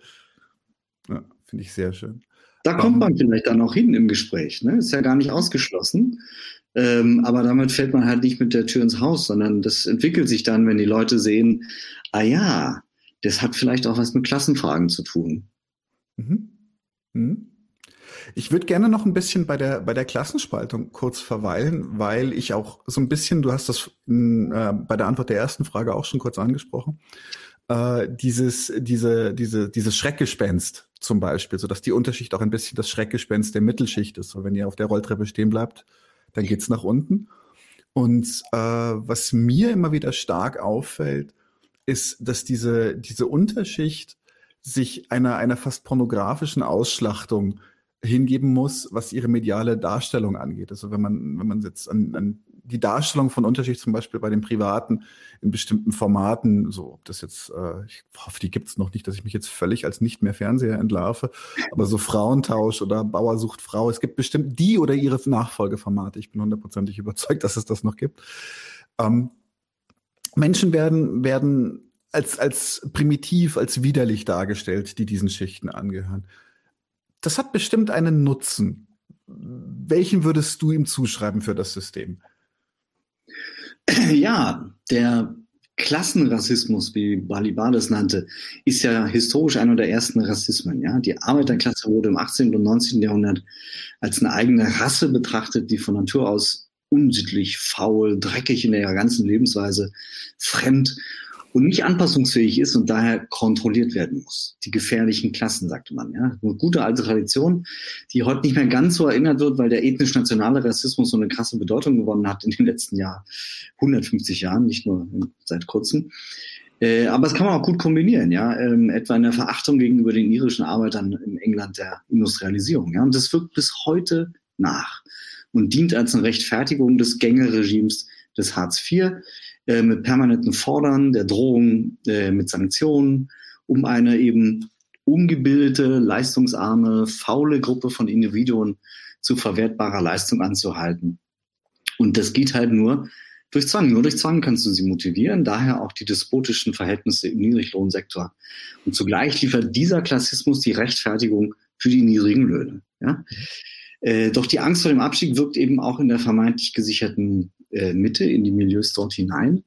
S2: Ja, finde ich sehr schön.
S4: Da kommt man vielleicht dann auch hin im Gespräch. Ne? Ist ja gar nicht ausgeschlossen. Ähm, aber damit fällt man halt nicht mit der Tür ins Haus, sondern das entwickelt sich dann, wenn die Leute sehen, ah ja, das hat vielleicht auch was mit Klassenfragen zu tun. Mhm.
S2: Mhm. Ich würde gerne noch ein bisschen bei der, bei der Klassenspaltung kurz verweilen, weil ich auch so ein bisschen, du hast das in, äh, bei der Antwort der ersten Frage auch schon kurz angesprochen, äh, dieses, diese, diese, dieses Schreckgespenst zum Beispiel, so dass die Unterschicht auch ein bisschen das Schreckgespenst der Mittelschicht ist. So wenn ihr auf der Rolltreppe stehen bleibt, dann geht's nach unten. Und äh, was mir immer wieder stark auffällt, ist, dass diese, diese Unterschicht sich einer, einer fast pornografischen Ausschlachtung hingeben muss, was ihre mediale Darstellung angeht. Also wenn man, wenn man jetzt an, an die Darstellung von Unterschicht zum Beispiel bei den Privaten in bestimmten Formaten, so ob das jetzt, äh, ich hoffe, die gibt es noch nicht, dass ich mich jetzt völlig als nicht mehr Fernseher entlarve, aber so Frauentausch oder Bauer sucht Frau, es gibt bestimmt die oder ihre Nachfolgeformate. Ich bin hundertprozentig überzeugt, dass es das noch gibt. Ähm, Menschen werden, werden als, als primitiv, als widerlich dargestellt, die diesen Schichten angehören. Das hat bestimmt einen Nutzen. Welchen würdest du ihm zuschreiben für das System?
S4: Ja, der Klassenrassismus, wie Balibar das nannte, ist ja historisch einer der ersten Rassismen. Ja? Die Arbeiterklasse wurde im 18. und 19. Jahrhundert als eine eigene Rasse betrachtet, die von Natur aus unsittlich, faul, dreckig in ihrer ganzen Lebensweise, fremd und nicht anpassungsfähig ist und daher kontrolliert werden muss. Die gefährlichen Klassen, sagte man. Ja? Eine gute alte Tradition, die heute nicht mehr ganz so erinnert wird, weil der ethnisch-nationale Rassismus so eine krasse Bedeutung gewonnen hat in den letzten Jahr, 150 Jahren, nicht nur seit kurzem. Äh, aber das kann man auch gut kombinieren, ja, ähm, etwa in der Verachtung gegenüber den irischen Arbeitern im England der Industrialisierung. Ja, und das wirkt bis heute nach und dient als eine Rechtfertigung des Gängeregimes des Hartz IV, äh, mit permanenten Fordern, der Drohung äh, mit Sanktionen, um eine eben ungebildete, leistungsarme, faule Gruppe von Individuen zu verwertbarer Leistung anzuhalten. Und das geht halt nur durch Zwang. Nur durch Zwang kannst du sie motivieren, daher auch die despotischen Verhältnisse im Niedriglohnsektor. Und zugleich liefert dieser Klassismus die Rechtfertigung für die niedrigen Löhne. Ja? Äh, doch die Angst vor dem Abstieg wirkt eben auch in der vermeintlich gesicherten äh, Mitte, in die Milieus dort hinein,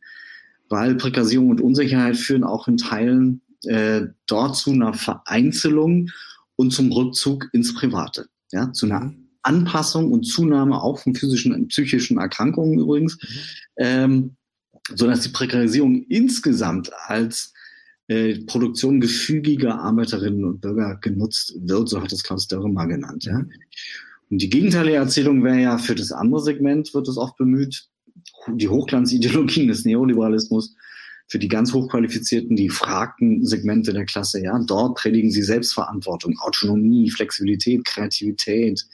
S4: weil Prekarisierung und Unsicherheit führen auch in Teilen äh, dort zu einer Vereinzelung und zum Rückzug ins Private. Ja, zu einer mhm. Anpassung und Zunahme auch von physischen und psychischen Erkrankungen übrigens, mhm. ähm, so dass die Prekarisierung insgesamt als äh, Produktion gefügiger Arbeiterinnen und Bürger genutzt wird, so hat es Klaus Dörre mal genannt. Ja. Und die gegenteilige Erzählung wäre ja für das andere Segment, wird es oft bemüht, die Hochglanzideologien des Neoliberalismus für die ganz hochqualifizierten, die fragten Segmente der Klasse, ja, dort predigen sie Selbstverantwortung, Autonomie, Flexibilität, Kreativität,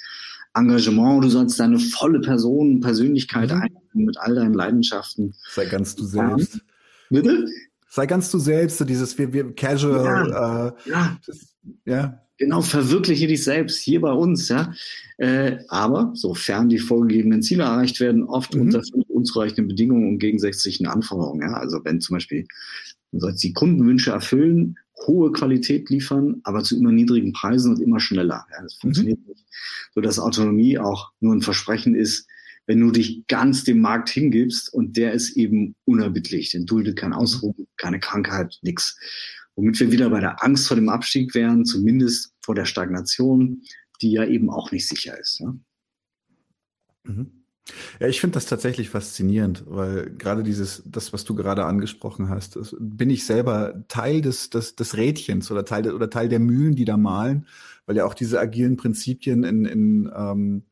S4: Engagement, du sollst deine volle Person, Persönlichkeit mhm. einbringen mit all deinen Leidenschaften.
S2: Sei ganz du selbst. Ähm,
S4: bitte?
S2: Sei ganz du selbst, dieses wir, wir casual. Ja. Äh, ja.
S4: ja. Genau, verwirkliche dich selbst hier bei uns, ja. Äh, aber sofern die vorgegebenen Ziele erreicht werden, oft mhm. unter unzureichenden Bedingungen und gegensätzlichen Anforderungen. Ja. Also wenn zum Beispiel sollst die Kundenwünsche erfüllen, hohe Qualität liefern, aber zu immer niedrigen Preisen und immer schneller. Ja, das funktioniert mhm. nicht. So dass Autonomie auch nur ein Versprechen ist, wenn du dich ganz dem Markt hingibst und der ist eben unerbittlich, den duldet kein mhm. Ausruhen, keine Krankheit, nix. Womit wir wieder bei der Angst vor dem Abstieg wären, zumindest vor der Stagnation, die ja eben auch nicht sicher ist. Ja,
S2: mhm. Ja ich finde das tatsächlich faszinierend, weil gerade dieses, das, was du gerade angesprochen hast, das, bin ich selber Teil des, des, des Rädchens oder Teil, oder Teil der Mühlen, die da malen, weil ja auch diese agilen Prinzipien in, in ähm,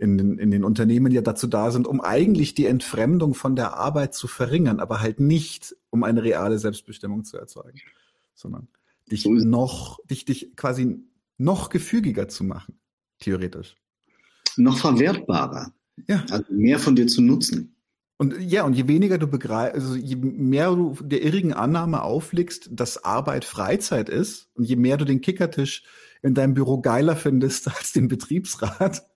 S2: in den, in den Unternehmen ja dazu da sind, um eigentlich die Entfremdung von der Arbeit zu verringern, aber halt nicht, um eine reale Selbstbestimmung zu erzeugen, sondern dich noch, dich, dich quasi noch gefügiger zu machen, theoretisch.
S4: Noch verwertbarer. Ja. Also mehr von dir zu nutzen.
S2: Und ja, und je weniger du begreifst, also je mehr du der irrigen Annahme auflegst, dass Arbeit Freizeit ist, und je mehr du den Kickertisch in deinem Büro geiler findest als den Betriebsrat,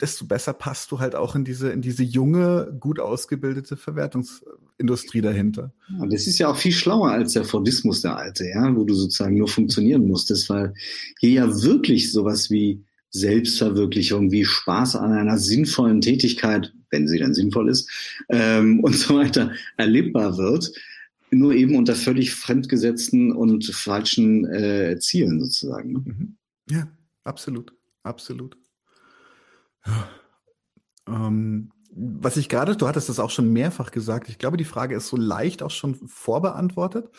S2: desto besser passt du halt auch in diese, in diese junge, gut ausgebildete Verwertungsindustrie dahinter.
S4: Ja, das ist ja auch viel schlauer als der Fordismus, der alte, ja, wo du sozusagen nur funktionieren musstest, weil hier ja wirklich sowas wie Selbstverwirklichung, wie Spaß an einer sinnvollen Tätigkeit, wenn sie dann sinnvoll ist, ähm, und so weiter erlebbar wird, nur eben unter völlig fremdgesetzten und falschen äh, Zielen sozusagen. Ne?
S2: Mhm. Ja, absolut, absolut. Ähm, was ich gerade, du hattest das auch schon mehrfach gesagt, ich glaube, die Frage ist so leicht auch schon vorbeantwortet.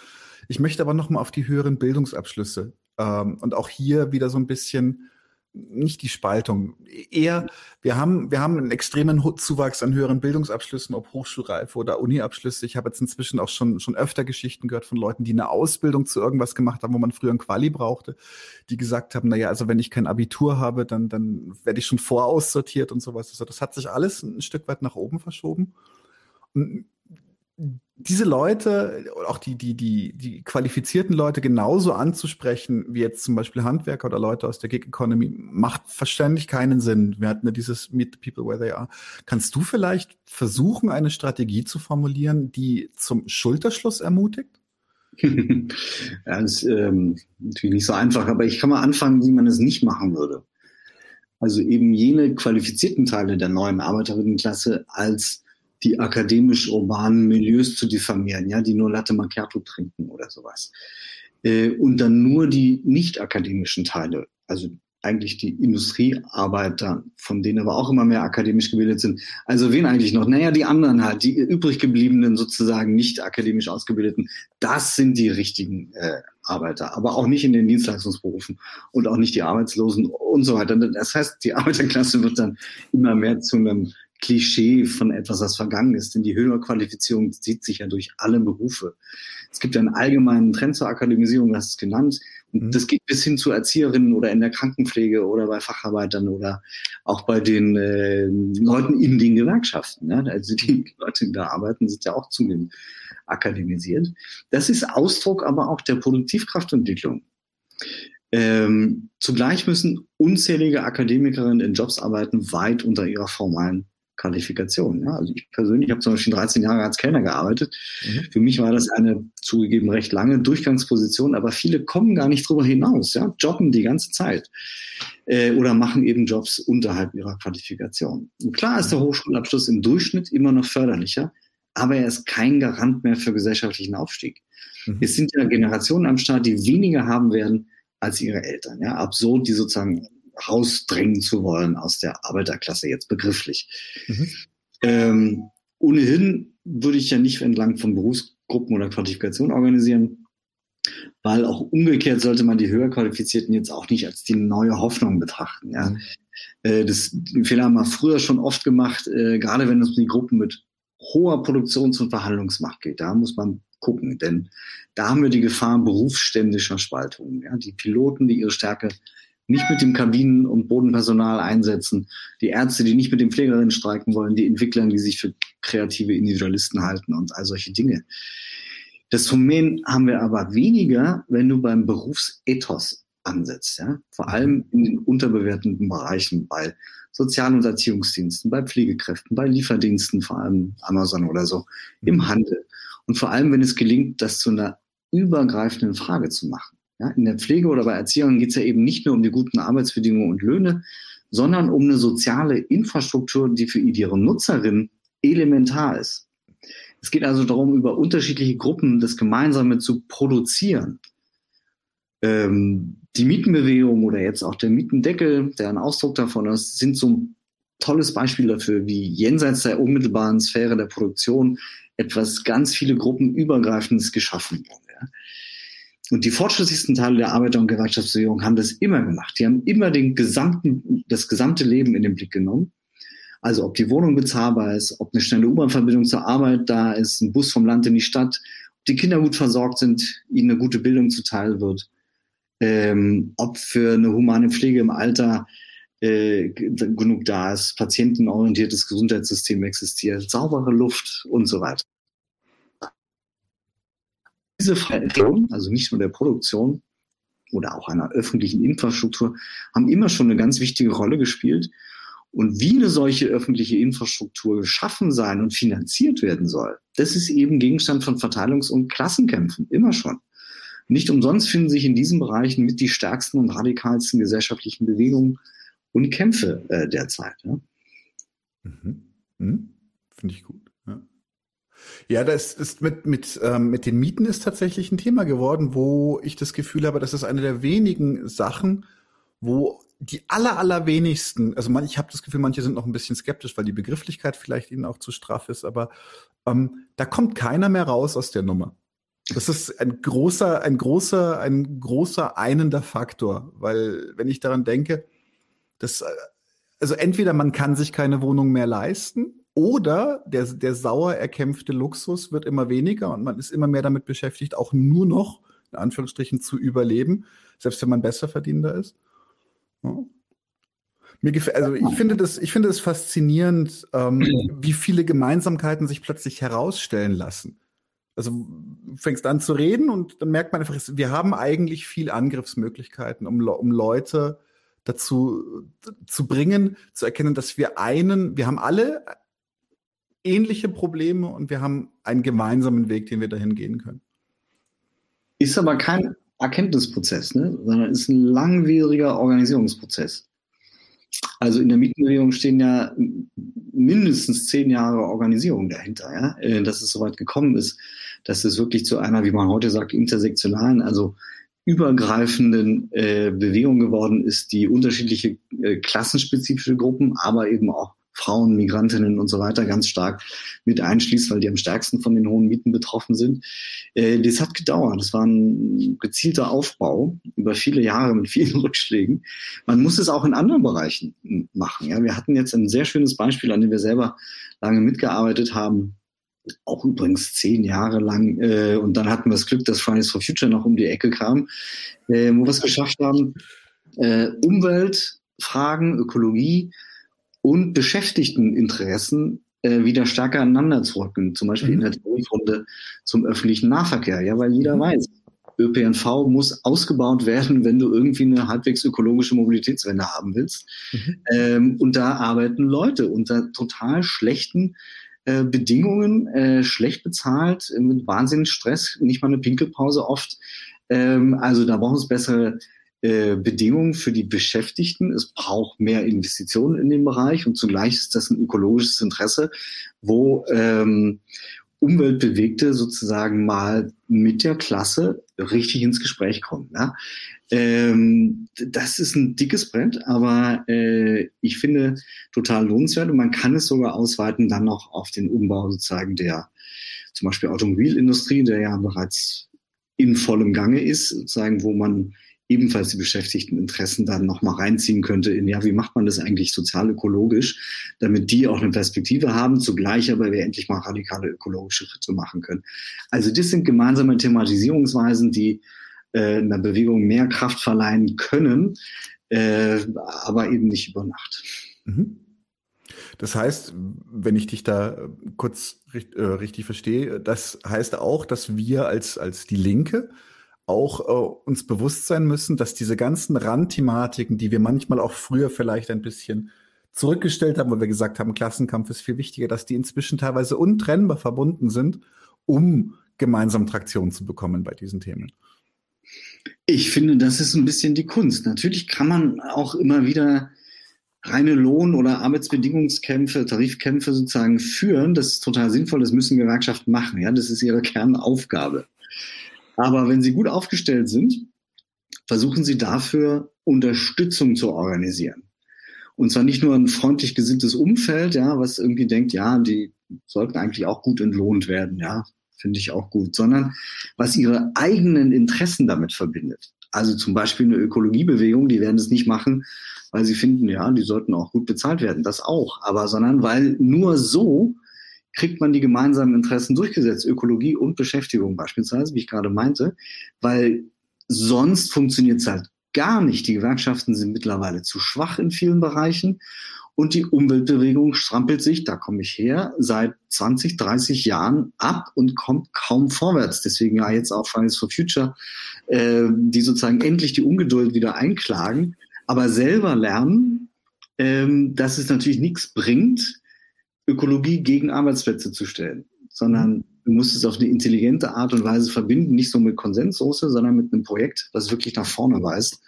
S2: Ich möchte aber nochmal auf die höheren Bildungsabschlüsse ähm, und auch hier wieder so ein bisschen nicht die Spaltung. Eher, wir haben, wir haben einen extremen Zuwachs an höheren Bildungsabschlüssen, ob Hochschulreife oder Uniabschlüsse. Ich habe jetzt inzwischen auch schon, schon öfter Geschichten gehört von Leuten, die eine Ausbildung zu irgendwas gemacht haben, wo man früher ein Quali brauchte, die gesagt haben, na ja, also wenn ich kein Abitur habe, dann, dann werde ich schon voraussortiert und sowas. Also das hat sich alles ein Stück weit nach oben verschoben. Und diese Leute, auch die, die, die, die qualifizierten Leute genauso anzusprechen, wie jetzt zum Beispiel Handwerker oder Leute aus der Gig Economy, macht verständlich keinen Sinn. Wir hatten ja dieses Meet the People Where They Are. Kannst du vielleicht versuchen, eine Strategie zu formulieren, die zum Schulterschluss ermutigt?
S4: ja, das ist ähm, natürlich nicht so einfach, aber ich kann mal anfangen, wie man es nicht machen würde. Also eben jene qualifizierten Teile der neuen Arbeiterinnenklasse als die akademisch-urbanen Milieus zu diffamieren, ja, die nur Latte Macchiato trinken oder sowas. Äh, und dann nur die nicht akademischen Teile, also eigentlich die Industriearbeiter, von denen aber auch immer mehr akademisch gebildet sind. Also wen eigentlich noch? Naja, die anderen halt, die übrig gebliebenen sozusagen nicht akademisch ausgebildeten, das sind die richtigen äh, Arbeiter, aber auch nicht in den Dienstleistungsberufen und auch nicht die Arbeitslosen und so weiter. Das heißt, die Arbeiterklasse wird dann immer mehr zu einem Klischee von etwas, was vergangen ist. Denn die höhere Qualifizierung zieht sich ja durch alle Berufe. Es gibt einen allgemeinen Trend zur Akademisierung, das ist genannt. Und mhm. das geht bis hin zu Erzieherinnen oder in der Krankenpflege oder bei Facharbeitern oder auch bei den äh, Leuten in den Gewerkschaften. Ne? Also die Leute, die da arbeiten, sind ja auch zunehmend akademisiert. Das ist Ausdruck aber auch der Produktivkraftentwicklung. Ähm, zugleich müssen unzählige Akademikerinnen in Jobs arbeiten, weit unter ihrer formalen Qualifikation. Ja, also ich persönlich habe zum Beispiel 13 Jahre als Kellner gearbeitet. Mhm. Für mich war das eine zugegeben recht lange Durchgangsposition, aber viele kommen gar nicht drüber hinaus, ja, jobben die ganze Zeit äh, oder machen eben Jobs unterhalb ihrer Qualifikation. Und klar ist der mhm. Hochschulabschluss im Durchschnitt immer noch förderlicher, aber er ist kein Garant mehr für gesellschaftlichen Aufstieg. Mhm. Es sind ja Generationen am Start, die weniger haben werden, als ihre Eltern. Ja, absurd, die sozusagen rausdrängen zu wollen aus der Arbeiterklasse jetzt begrifflich. Mhm. Ähm, ohnehin würde ich ja nicht entlang von Berufsgruppen oder Qualifikationen organisieren, weil auch umgekehrt sollte man die höher qualifizierten jetzt auch nicht als die neue Hoffnung betrachten. Ja. Mhm. Äh, das, den Fehler haben wir früher schon oft gemacht, äh, gerade wenn es um die Gruppen mit hoher Produktions- und Verhandlungsmacht geht. Da muss man gucken, denn da haben wir die Gefahr berufsständischer Spaltungen. Ja. Die Piloten, die ihre Stärke nicht mit dem Kabinen- und Bodenpersonal einsetzen, die Ärzte, die nicht mit den Pflegerinnen streiken wollen, die Entwickler, die sich für kreative Individualisten halten und all solche Dinge. Das Phänomen haben wir aber weniger, wenn du beim Berufsethos ansetzt. Ja? Vor allem in den unterbewerteten Bereichen bei Sozial- und Erziehungsdiensten, bei Pflegekräften, bei Lieferdiensten, vor allem Amazon oder so, im Handel. Und vor allem, wenn es gelingt, das zu einer übergreifenden Frage zu machen. Ja, in der Pflege oder bei Erziehern geht es ja eben nicht nur um die guten Arbeitsbedingungen und Löhne, sondern um eine soziale Infrastruktur, die für ihre Nutzerinnen elementar ist. Es geht also darum, über unterschiedliche Gruppen das Gemeinsame zu produzieren. Ähm, die Mietenbewegung oder jetzt auch der Mietendeckel, der ein Ausdruck davon ist, sind so ein tolles Beispiel dafür, wie jenseits der unmittelbaren Sphäre der Produktion etwas ganz viele Gruppen übergreifendes geschaffen wurde. Und die fortschrittlichsten Teile der Arbeiter- und Gewerkschaftsbewegung haben das immer gemacht. Die haben immer den gesamten, das gesamte Leben in den Blick genommen. Also ob die Wohnung bezahlbar ist, ob eine schnelle U-Bahn-Verbindung zur Arbeit da ist, ein Bus vom Land in die Stadt, ob die Kinder gut versorgt sind, ihnen eine gute Bildung zuteil wird, ähm, ob für eine humane Pflege im Alter äh, genug da ist, patientenorientiertes Gesundheitssystem existiert, saubere Luft und so weiter diese Veränderung, also nicht nur der Produktion oder auch einer öffentlichen Infrastruktur, haben immer schon eine ganz wichtige Rolle gespielt. Und wie eine solche öffentliche Infrastruktur geschaffen sein und finanziert werden soll, das ist eben Gegenstand von Verteilungs- und Klassenkämpfen, immer schon. Nicht umsonst finden sich in diesen Bereichen mit die stärksten und radikalsten gesellschaftlichen Bewegungen und Kämpfe äh, derzeit. Ja?
S2: Mhm. Mhm. Finde ich gut. Ja, das ist mit, mit, ähm, mit den Mieten ist tatsächlich ein Thema geworden, wo ich das Gefühl habe, das ist eine der wenigen Sachen, wo die aller, allerwenigsten, also man, ich habe das Gefühl, manche sind noch ein bisschen skeptisch, weil die Begrifflichkeit vielleicht ihnen auch zu straff ist, aber ähm, da kommt keiner mehr raus aus der Nummer. Das ist ein großer, ein großer, ein großer einender Faktor, weil wenn ich daran denke, dass, äh, also entweder man kann sich keine Wohnung mehr leisten oder der, der sauer erkämpfte Luxus wird immer weniger und man ist immer mehr damit beschäftigt, auch nur noch, in Anführungsstrichen, zu überleben, selbst wenn man besser verdienender ist. Ja. Mir gefällt, also ich finde das, ich finde das faszinierend, ähm, wie viele Gemeinsamkeiten sich plötzlich herausstellen lassen. Also du fängst an zu reden und dann merkt man einfach, wir haben eigentlich viel Angriffsmöglichkeiten, um, um Leute dazu zu bringen, zu erkennen, dass wir einen, wir haben alle ähnliche Probleme und wir haben einen gemeinsamen Weg, den wir dahin gehen können.
S4: Ist aber kein Erkenntnisprozess, ne? sondern ist ein langwieriger Organisierungsprozess. Also in der Mietenbewegung stehen ja mindestens zehn Jahre Organisierung dahinter, ja? Äh, dass es soweit gekommen ist, dass es wirklich zu einer, wie man heute sagt, intersektionalen, also übergreifenden äh, Bewegung geworden ist, die unterschiedliche äh, klassenspezifische Gruppen, aber eben auch Frauen, Migrantinnen und so weiter ganz stark mit einschließt, weil die am stärksten von den hohen Mieten betroffen sind. Äh, das hat gedauert. Das war ein gezielter Aufbau über viele Jahre mit vielen Rückschlägen. Man muss es auch in anderen Bereichen machen. Ja, wir hatten jetzt ein sehr schönes Beispiel, an dem wir selber lange mitgearbeitet haben. Auch übrigens zehn Jahre lang. Äh, und dann hatten wir das Glück, dass Fridays for Future noch um die Ecke kam, äh, wo wir es geschafft haben, Umweltfragen, Ökologie, und Beschäftigteninteressen äh, wieder stärker aneinander zu rücken, zum Beispiel mhm. in der Tarifrunde zum öffentlichen Nahverkehr, ja, weil jeder mhm. weiß, ÖPNV muss ausgebaut werden, wenn du irgendwie eine halbwegs ökologische Mobilitätswende haben willst. Mhm. Ähm, und da arbeiten Leute unter total schlechten äh, Bedingungen, äh, schlecht bezahlt, mit wahnsinnig Stress, nicht mal eine Pinkelpause oft. Ähm, also da brauchen es bessere äh, Bedingungen für die Beschäftigten. Es braucht mehr Investitionen in den Bereich und zugleich ist das ein ökologisches Interesse, wo ähm, Umweltbewegte sozusagen mal mit der Klasse richtig ins Gespräch kommen. Ja? Ähm, das ist ein dickes Brett, aber äh, ich finde total lohnenswert und man kann es sogar ausweiten dann noch auf den Umbau sozusagen der zum Beispiel Automobilindustrie, der ja bereits in vollem Gange ist, sozusagen, wo man ebenfalls die beschäftigten Interessen dann nochmal reinziehen könnte in, ja, wie macht man das eigentlich sozial-ökologisch, damit die auch eine Perspektive haben, zugleich aber wir endlich mal radikale ökologische Schritte machen können. Also das sind gemeinsame Thematisierungsweisen, die äh, einer Bewegung mehr Kraft verleihen können, äh, aber eben nicht über Nacht. Mhm.
S2: Das heißt, wenn ich dich da kurz äh, richtig verstehe, das heißt auch, dass wir als, als die Linke auch äh, uns bewusst sein müssen, dass diese ganzen Randthematiken, die wir manchmal auch früher vielleicht ein bisschen zurückgestellt haben, wo wir gesagt haben, Klassenkampf ist viel wichtiger, dass die inzwischen teilweise untrennbar verbunden sind, um gemeinsam Traktion zu bekommen bei diesen Themen.
S4: Ich finde, das ist ein bisschen die Kunst. Natürlich kann man auch immer wieder reine Lohn- oder Arbeitsbedingungskämpfe, Tarifkämpfe sozusagen führen. Das ist total sinnvoll. Das müssen Gewerkschaften machen. Ja, das ist ihre Kernaufgabe. Aber wenn sie gut aufgestellt sind, versuchen sie dafür Unterstützung zu organisieren. Und zwar nicht nur ein freundlich gesinntes Umfeld, ja, was irgendwie denkt, ja, die sollten eigentlich auch gut entlohnt werden, ja, finde ich auch gut, sondern was ihre eigenen Interessen damit verbindet. Also zum Beispiel eine Ökologiebewegung, die werden es nicht machen, weil sie finden, ja, die sollten auch gut bezahlt werden, das auch, aber sondern weil nur so kriegt man die gemeinsamen Interessen durchgesetzt, Ökologie und Beschäftigung beispielsweise, wie ich gerade meinte, weil sonst funktioniert es halt gar nicht. Die Gewerkschaften sind mittlerweile zu schwach in vielen Bereichen und die Umweltbewegung strampelt sich, da komme ich her, seit 20, 30 Jahren ab und kommt kaum vorwärts. Deswegen ja jetzt auch Fridays for Future, äh, die sozusagen endlich die Ungeduld wieder einklagen, aber selber lernen, ähm, dass es natürlich nichts bringt, Ökologie gegen Arbeitsplätze zu stellen, sondern du musst es auf eine intelligente Art und Weise verbinden, nicht so mit Konsenssoße, sondern mit einem Projekt, das wirklich nach vorne weist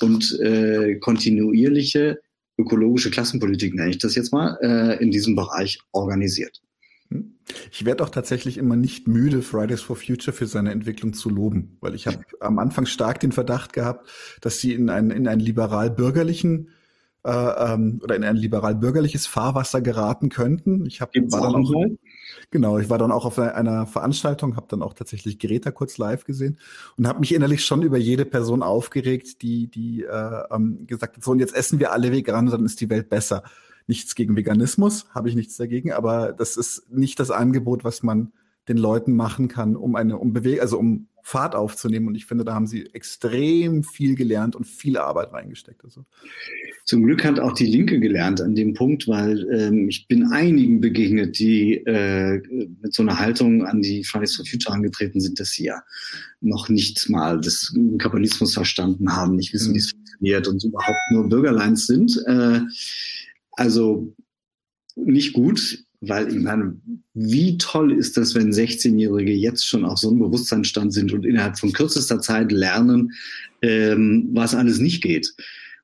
S4: und äh, kontinuierliche ökologische Klassenpolitik, nenne ich das jetzt mal, äh, in diesem Bereich organisiert.
S2: Ich werde auch tatsächlich immer nicht müde, Fridays for Future für seine Entwicklung zu loben, weil ich habe am Anfang stark den Verdacht gehabt, dass sie in einen, in einen liberal-bürgerlichen äh, ähm, oder in ein liberal-bürgerliches Fahrwasser geraten könnten. Ich habe war dann auch, genau, ich war dann auch auf einer Veranstaltung, habe dann auch tatsächlich Greta kurz live gesehen und habe mich innerlich schon über jede Person aufgeregt, die die äh, ähm, gesagt hat, so und jetzt essen wir alle vegan, dann ist die Welt besser. Nichts gegen Veganismus, habe ich nichts dagegen, aber das ist nicht das Angebot, was man den Leuten machen kann, um eine um Bewe also um Fahrt aufzunehmen. Und ich finde, da haben sie extrem viel gelernt und viel Arbeit reingesteckt. Also.
S4: Zum Glück hat auch die Linke gelernt an dem Punkt, weil ähm, ich bin einigen begegnet, die äh, mit so einer Haltung an die Fridays for Future angetreten sind, dass sie ja noch nicht mal das Kapitalismus verstanden haben, nicht wissen, mhm. wie es funktioniert und überhaupt nur Bürgerleins sind. Äh, also nicht gut weil ich meine, wie toll ist das, wenn 16-Jährige jetzt schon auf so einem Bewusstseinsstand sind und innerhalb von kürzester Zeit lernen, ähm, was alles nicht geht.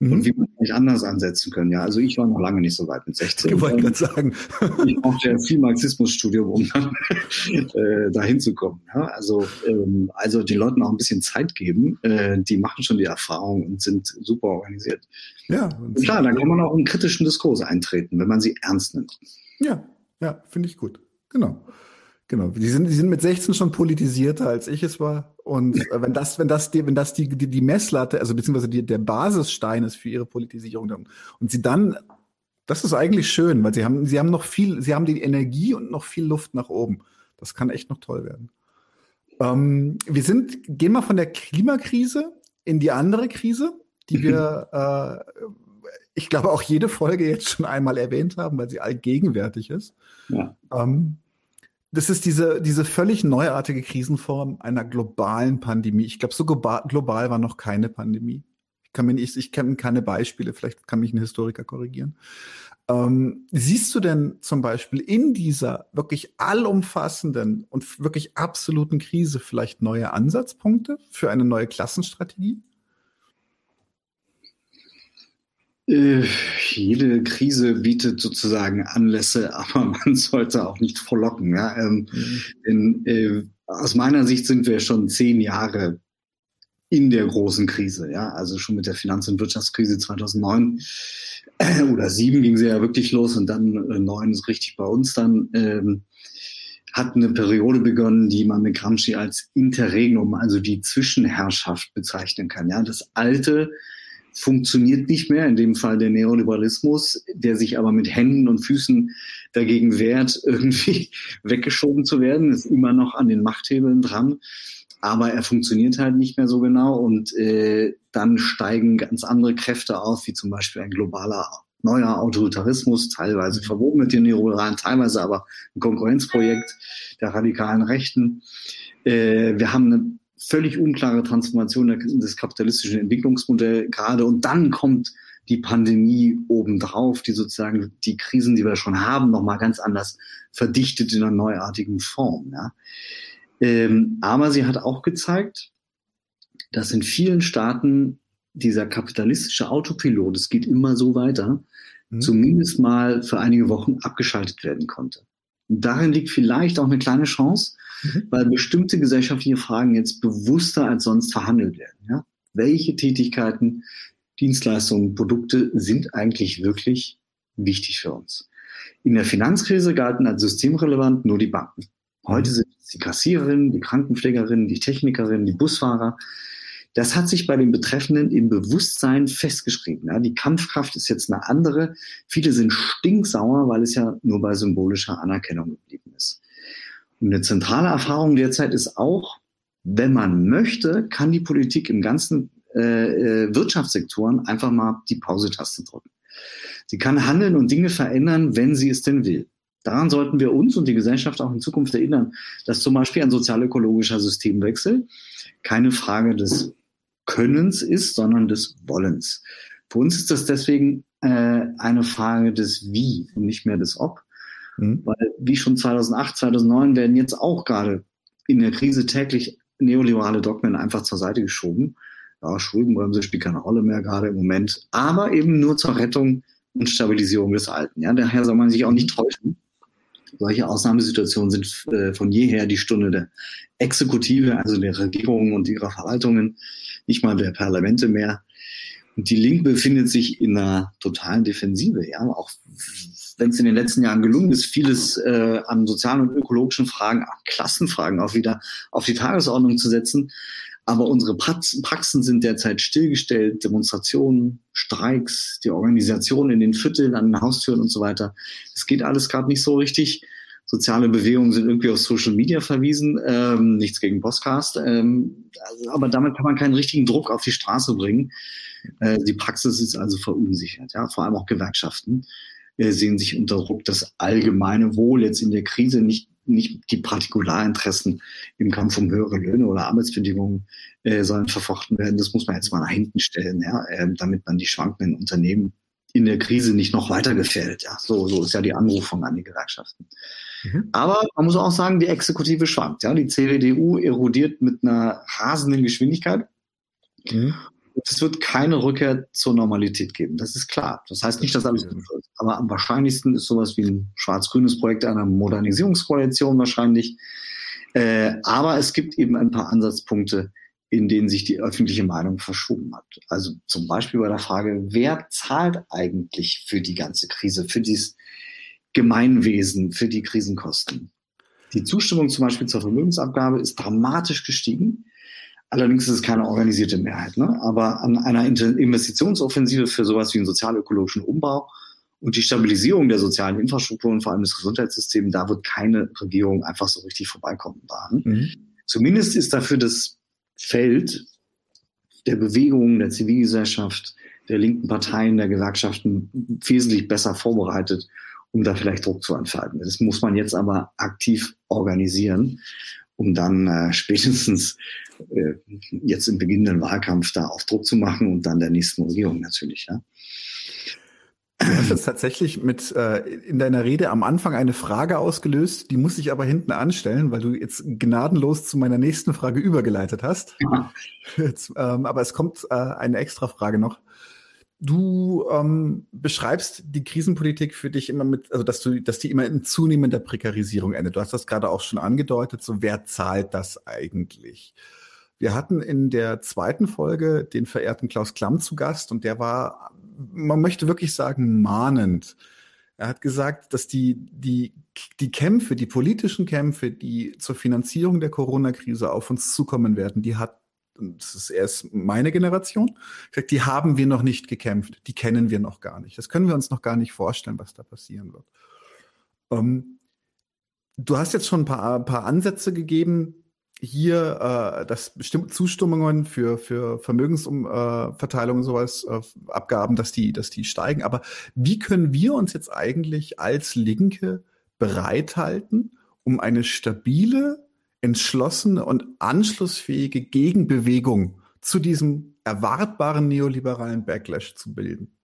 S4: Mhm. Und wie man nicht anders ansetzen können. Ja, also ich war noch lange nicht so weit mit 16.
S2: Ich wollte gerade sagen.
S4: ich brauchte ja viel Marxismusstudium, um dann äh, dahin zu kommen. Ja, also, ähm, also den Leuten auch ein bisschen Zeit geben. Äh, die machen schon die Erfahrung und sind super organisiert. Ja. Und klar, dann kann man auch in kritischen Diskurs eintreten, wenn man sie ernst nimmt.
S2: Ja, ja, finde ich gut. Genau. Genau. Die sind, die sind mit 16 schon politisierter, als ich es war. Und äh, wenn das, wenn das, die, wenn das die, die, die Messlatte, also beziehungsweise die, der Basisstein ist für ihre Politisierung dann, und sie dann, das ist eigentlich schön, weil sie haben, sie haben noch viel, sie haben die Energie und noch viel Luft nach oben. Das kann echt noch toll werden. Ähm, wir sind, gehen mal von der Klimakrise in die andere Krise, die wir äh, ich glaube, auch jede Folge jetzt schon einmal erwähnt haben, weil sie allgegenwärtig ist. Ja. Ähm, das ist diese, diese völlig neuartige Krisenform einer globalen Pandemie. Ich glaube, so global, global war noch keine Pandemie. Ich kann mir nicht, ich kenne keine Beispiele, vielleicht kann mich ein Historiker korrigieren. Ähm, siehst du denn zum Beispiel in dieser wirklich allumfassenden und wirklich absoluten Krise vielleicht neue Ansatzpunkte für eine neue Klassenstrategie?
S4: Äh, jede Krise bietet sozusagen Anlässe, aber man sollte auch nicht verlocken. Ja? Ähm, mhm. Denn äh, aus meiner Sicht sind wir schon zehn Jahre in der großen Krise. Ja? Also schon mit der Finanz- und Wirtschaftskrise 2009 äh, oder sieben ging sie ja wirklich los und dann äh, neun ist richtig bei uns dann. Ähm, hat eine Periode begonnen, die man mit Gramsci als Interregnum, also die Zwischenherrschaft bezeichnen kann. Ja, das alte funktioniert nicht mehr, in dem Fall der Neoliberalismus, der sich aber mit Händen und Füßen dagegen wehrt, irgendwie weggeschoben zu werden, ist immer noch an den Machthebeln dran, aber er funktioniert halt nicht mehr so genau und äh, dann steigen ganz andere Kräfte auf, wie zum Beispiel ein globaler neuer Autoritarismus, teilweise verwoben mit den Neoliberalen, teilweise aber ein Konkurrenzprojekt der radikalen Rechten. Äh, wir haben eine völlig unklare Transformation des kapitalistischen Entwicklungsmodells gerade und dann kommt die Pandemie obendrauf, die sozusagen die Krisen, die wir schon haben, nochmal ganz anders verdichtet in einer neuartigen Form. Ja. Ähm, aber sie hat auch gezeigt, dass in vielen Staaten dieser kapitalistische Autopilot, es geht immer so weiter, mhm. zumindest mal für einige Wochen abgeschaltet werden konnte. Und darin liegt vielleicht auch eine kleine Chance, mhm. weil bestimmte gesellschaftliche Fragen jetzt bewusster als sonst verhandelt werden. Ja? Welche Tätigkeiten, Dienstleistungen, Produkte sind eigentlich wirklich wichtig für uns? In der Finanzkrise galten als systemrelevant nur die Banken. Heute mhm. sind es die Kassiererinnen, die Krankenpflegerinnen, die Technikerinnen, die Busfahrer. Das hat sich bei den Betreffenden im Bewusstsein festgeschrieben. Ja, die Kampfkraft ist jetzt eine andere. Viele sind stinksauer, weil es ja nur bei symbolischer Anerkennung geblieben ist. Und eine zentrale Erfahrung derzeit ist auch, wenn man möchte, kann die Politik im ganzen äh, äh, Wirtschaftssektoren einfach mal die Pause-Taste drücken. Sie kann handeln und Dinge verändern, wenn sie es denn will. Daran sollten wir uns und die Gesellschaft auch in Zukunft erinnern, dass zum Beispiel ein sozialökologischer Systemwechsel keine Frage des Könnens ist, sondern des Wollens. Für uns ist das deswegen äh, eine Frage des Wie und nicht mehr des Ob. Mhm. Weil wie schon 2008, 2009 werden jetzt auch gerade in der Krise täglich neoliberale Dogmen einfach zur Seite geschoben. Ja, Schuldenbremse spielt keine Rolle mehr gerade im Moment, aber eben nur zur Rettung und Stabilisierung des Alten. Ja, daher soll man sich auch nicht täuschen. Solche Ausnahmesituationen sind äh, von jeher die Stunde der Exekutive, also der Regierungen und ihrer Verwaltungen, nicht mal der Parlamente mehr. Und die Linke befindet sich in einer totalen Defensive, ja, auch wenn es in den letzten Jahren gelungen ist, vieles äh, an sozialen und ökologischen Fragen, an Klassenfragen auch wieder auf die Tagesordnung zu setzen. Aber unsere Praxen sind derzeit stillgestellt, Demonstrationen, Streiks, die Organisation in den Vierteln, an den Haustüren und so weiter. Es geht alles gerade nicht so richtig. Soziale Bewegungen sind irgendwie auf Social Media verwiesen, ähm, nichts gegen Podcast. Ähm, also, aber damit kann man keinen richtigen Druck auf die Straße bringen. Äh, die Praxis ist also verunsichert, ja, vor allem auch Gewerkschaften äh, sehen sich unter Druck, das allgemeine Wohl jetzt in der Krise nicht nicht die Partikularinteressen im Kampf um höhere Löhne oder Arbeitsbedingungen äh, sollen verfochten werden. Das muss man jetzt mal nach hinten stellen, ja, äh, damit man die schwankenden Unternehmen in der Krise nicht noch weiter gefällt. Ja, so, so ist ja die Anrufung an die Gewerkschaften. Mhm. Aber man muss auch sagen, die Exekutive schwankt. Ja, die CDU erodiert mit einer rasenden Geschwindigkeit. Mhm es wird keine Rückkehr zur Normalität geben. Das ist klar. Das heißt nicht, dass alles gut wird. Aber am wahrscheinlichsten ist sowas wie ein schwarz-grünes Projekt einer Modernisierungskoalition wahrscheinlich. Äh, aber es gibt eben ein paar Ansatzpunkte, in denen sich die öffentliche Meinung verschoben hat. Also zum Beispiel bei der Frage, wer zahlt eigentlich für die ganze Krise, für dieses Gemeinwesen, für die Krisenkosten? Die Zustimmung zum Beispiel zur Vermögensabgabe ist dramatisch gestiegen. Allerdings ist es keine organisierte Mehrheit. Ne? Aber an einer Investitionsoffensive für sowas wie einen sozialökologischen Umbau und die Stabilisierung der sozialen Infrastruktur und vor allem des Gesundheitssystems, da wird keine Regierung einfach so richtig vorbeikommen. Mhm. Zumindest ist dafür das Feld der Bewegungen, der Zivilgesellschaft, der linken Parteien, der Gewerkschaften wesentlich besser vorbereitet, um da vielleicht Druck zu entfalten. Das muss man jetzt aber aktiv organisieren um dann äh, spätestens äh, jetzt im beginnenden Wahlkampf da auf Druck zu machen und dann der nächsten Regierung natürlich. Ja.
S2: Du hast jetzt tatsächlich mit äh, in deiner Rede am Anfang eine Frage ausgelöst, die muss ich aber hinten anstellen, weil du jetzt gnadenlos zu meiner nächsten Frage übergeleitet hast. Ja. Jetzt, ähm, aber es kommt äh, eine extra Frage noch. Du ähm, beschreibst die Krisenpolitik für dich immer mit, also dass du, dass die immer in zunehmender Prekarisierung endet. Du hast das gerade auch schon angedeutet. So, wer zahlt das eigentlich? Wir hatten in der zweiten Folge den verehrten Klaus Klamm zu Gast und der war, man möchte wirklich sagen, mahnend. Er hat gesagt, dass die, die, die Kämpfe, die politischen Kämpfe, die zur Finanzierung der Corona-Krise auf uns zukommen werden, die hat das ist erst meine Generation, gesagt, die haben wir noch nicht gekämpft, die kennen wir noch gar nicht. Das können wir uns noch gar nicht vorstellen, was da passieren wird. Ähm, du hast jetzt schon ein paar, paar Ansätze gegeben, hier, äh, dass bestimmte Zustimmungen für, für Vermögensverteilung äh, sowas, äh, Abgaben, dass die, dass die steigen. Aber wie können wir uns jetzt eigentlich als Linke bereithalten, um eine stabile entschlossene und anschlussfähige Gegenbewegung zu diesem erwartbaren neoliberalen Backlash zu bilden?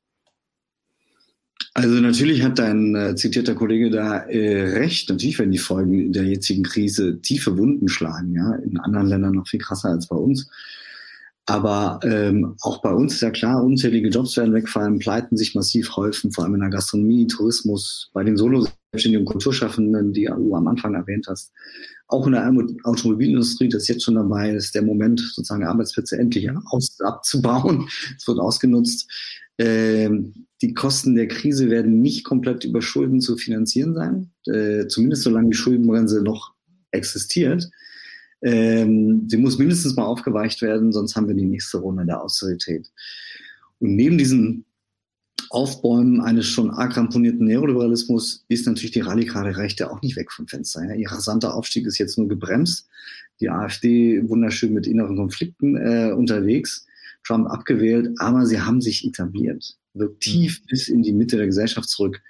S4: Also natürlich hat dein äh, zitierter Kollege da äh, recht. Natürlich werden die Folgen der jetzigen Krise tiefe Wunden schlagen, ja, in anderen Ländern noch viel krasser als bei uns. Aber ähm, auch bei uns ist ja klar, unzählige Jobs werden wegfallen, Pleiten sich massiv häufen, vor allem in der Gastronomie, Tourismus, bei den Solo-Selbstständigen Kulturschaffenden, die du am Anfang erwähnt hast. Auch in der Automobilindustrie, das ist jetzt schon dabei, ist der Moment, sozusagen Arbeitsplätze endlich aus, abzubauen. Es wird ausgenutzt. Ähm, die Kosten der Krise werden nicht komplett über Schulden zu finanzieren sein, äh, zumindest solange die Schuldenbremse noch existiert. Ähm, sie muss mindestens mal aufgeweicht werden, sonst haben wir die nächste Runde der Austerität. Und neben diesem Aufbäumen eines schon arg ramponierten Neoliberalismus ist natürlich die radikale Rechte auch nicht weg vom Fenster. Ja. Ihr rasanter Aufstieg ist jetzt nur gebremst. Die AfD wunderschön mit inneren Konflikten äh, unterwegs. Trump abgewählt, aber sie haben sich etabliert, wirkt tief mhm. bis in die Mitte der Gesellschaft zurück,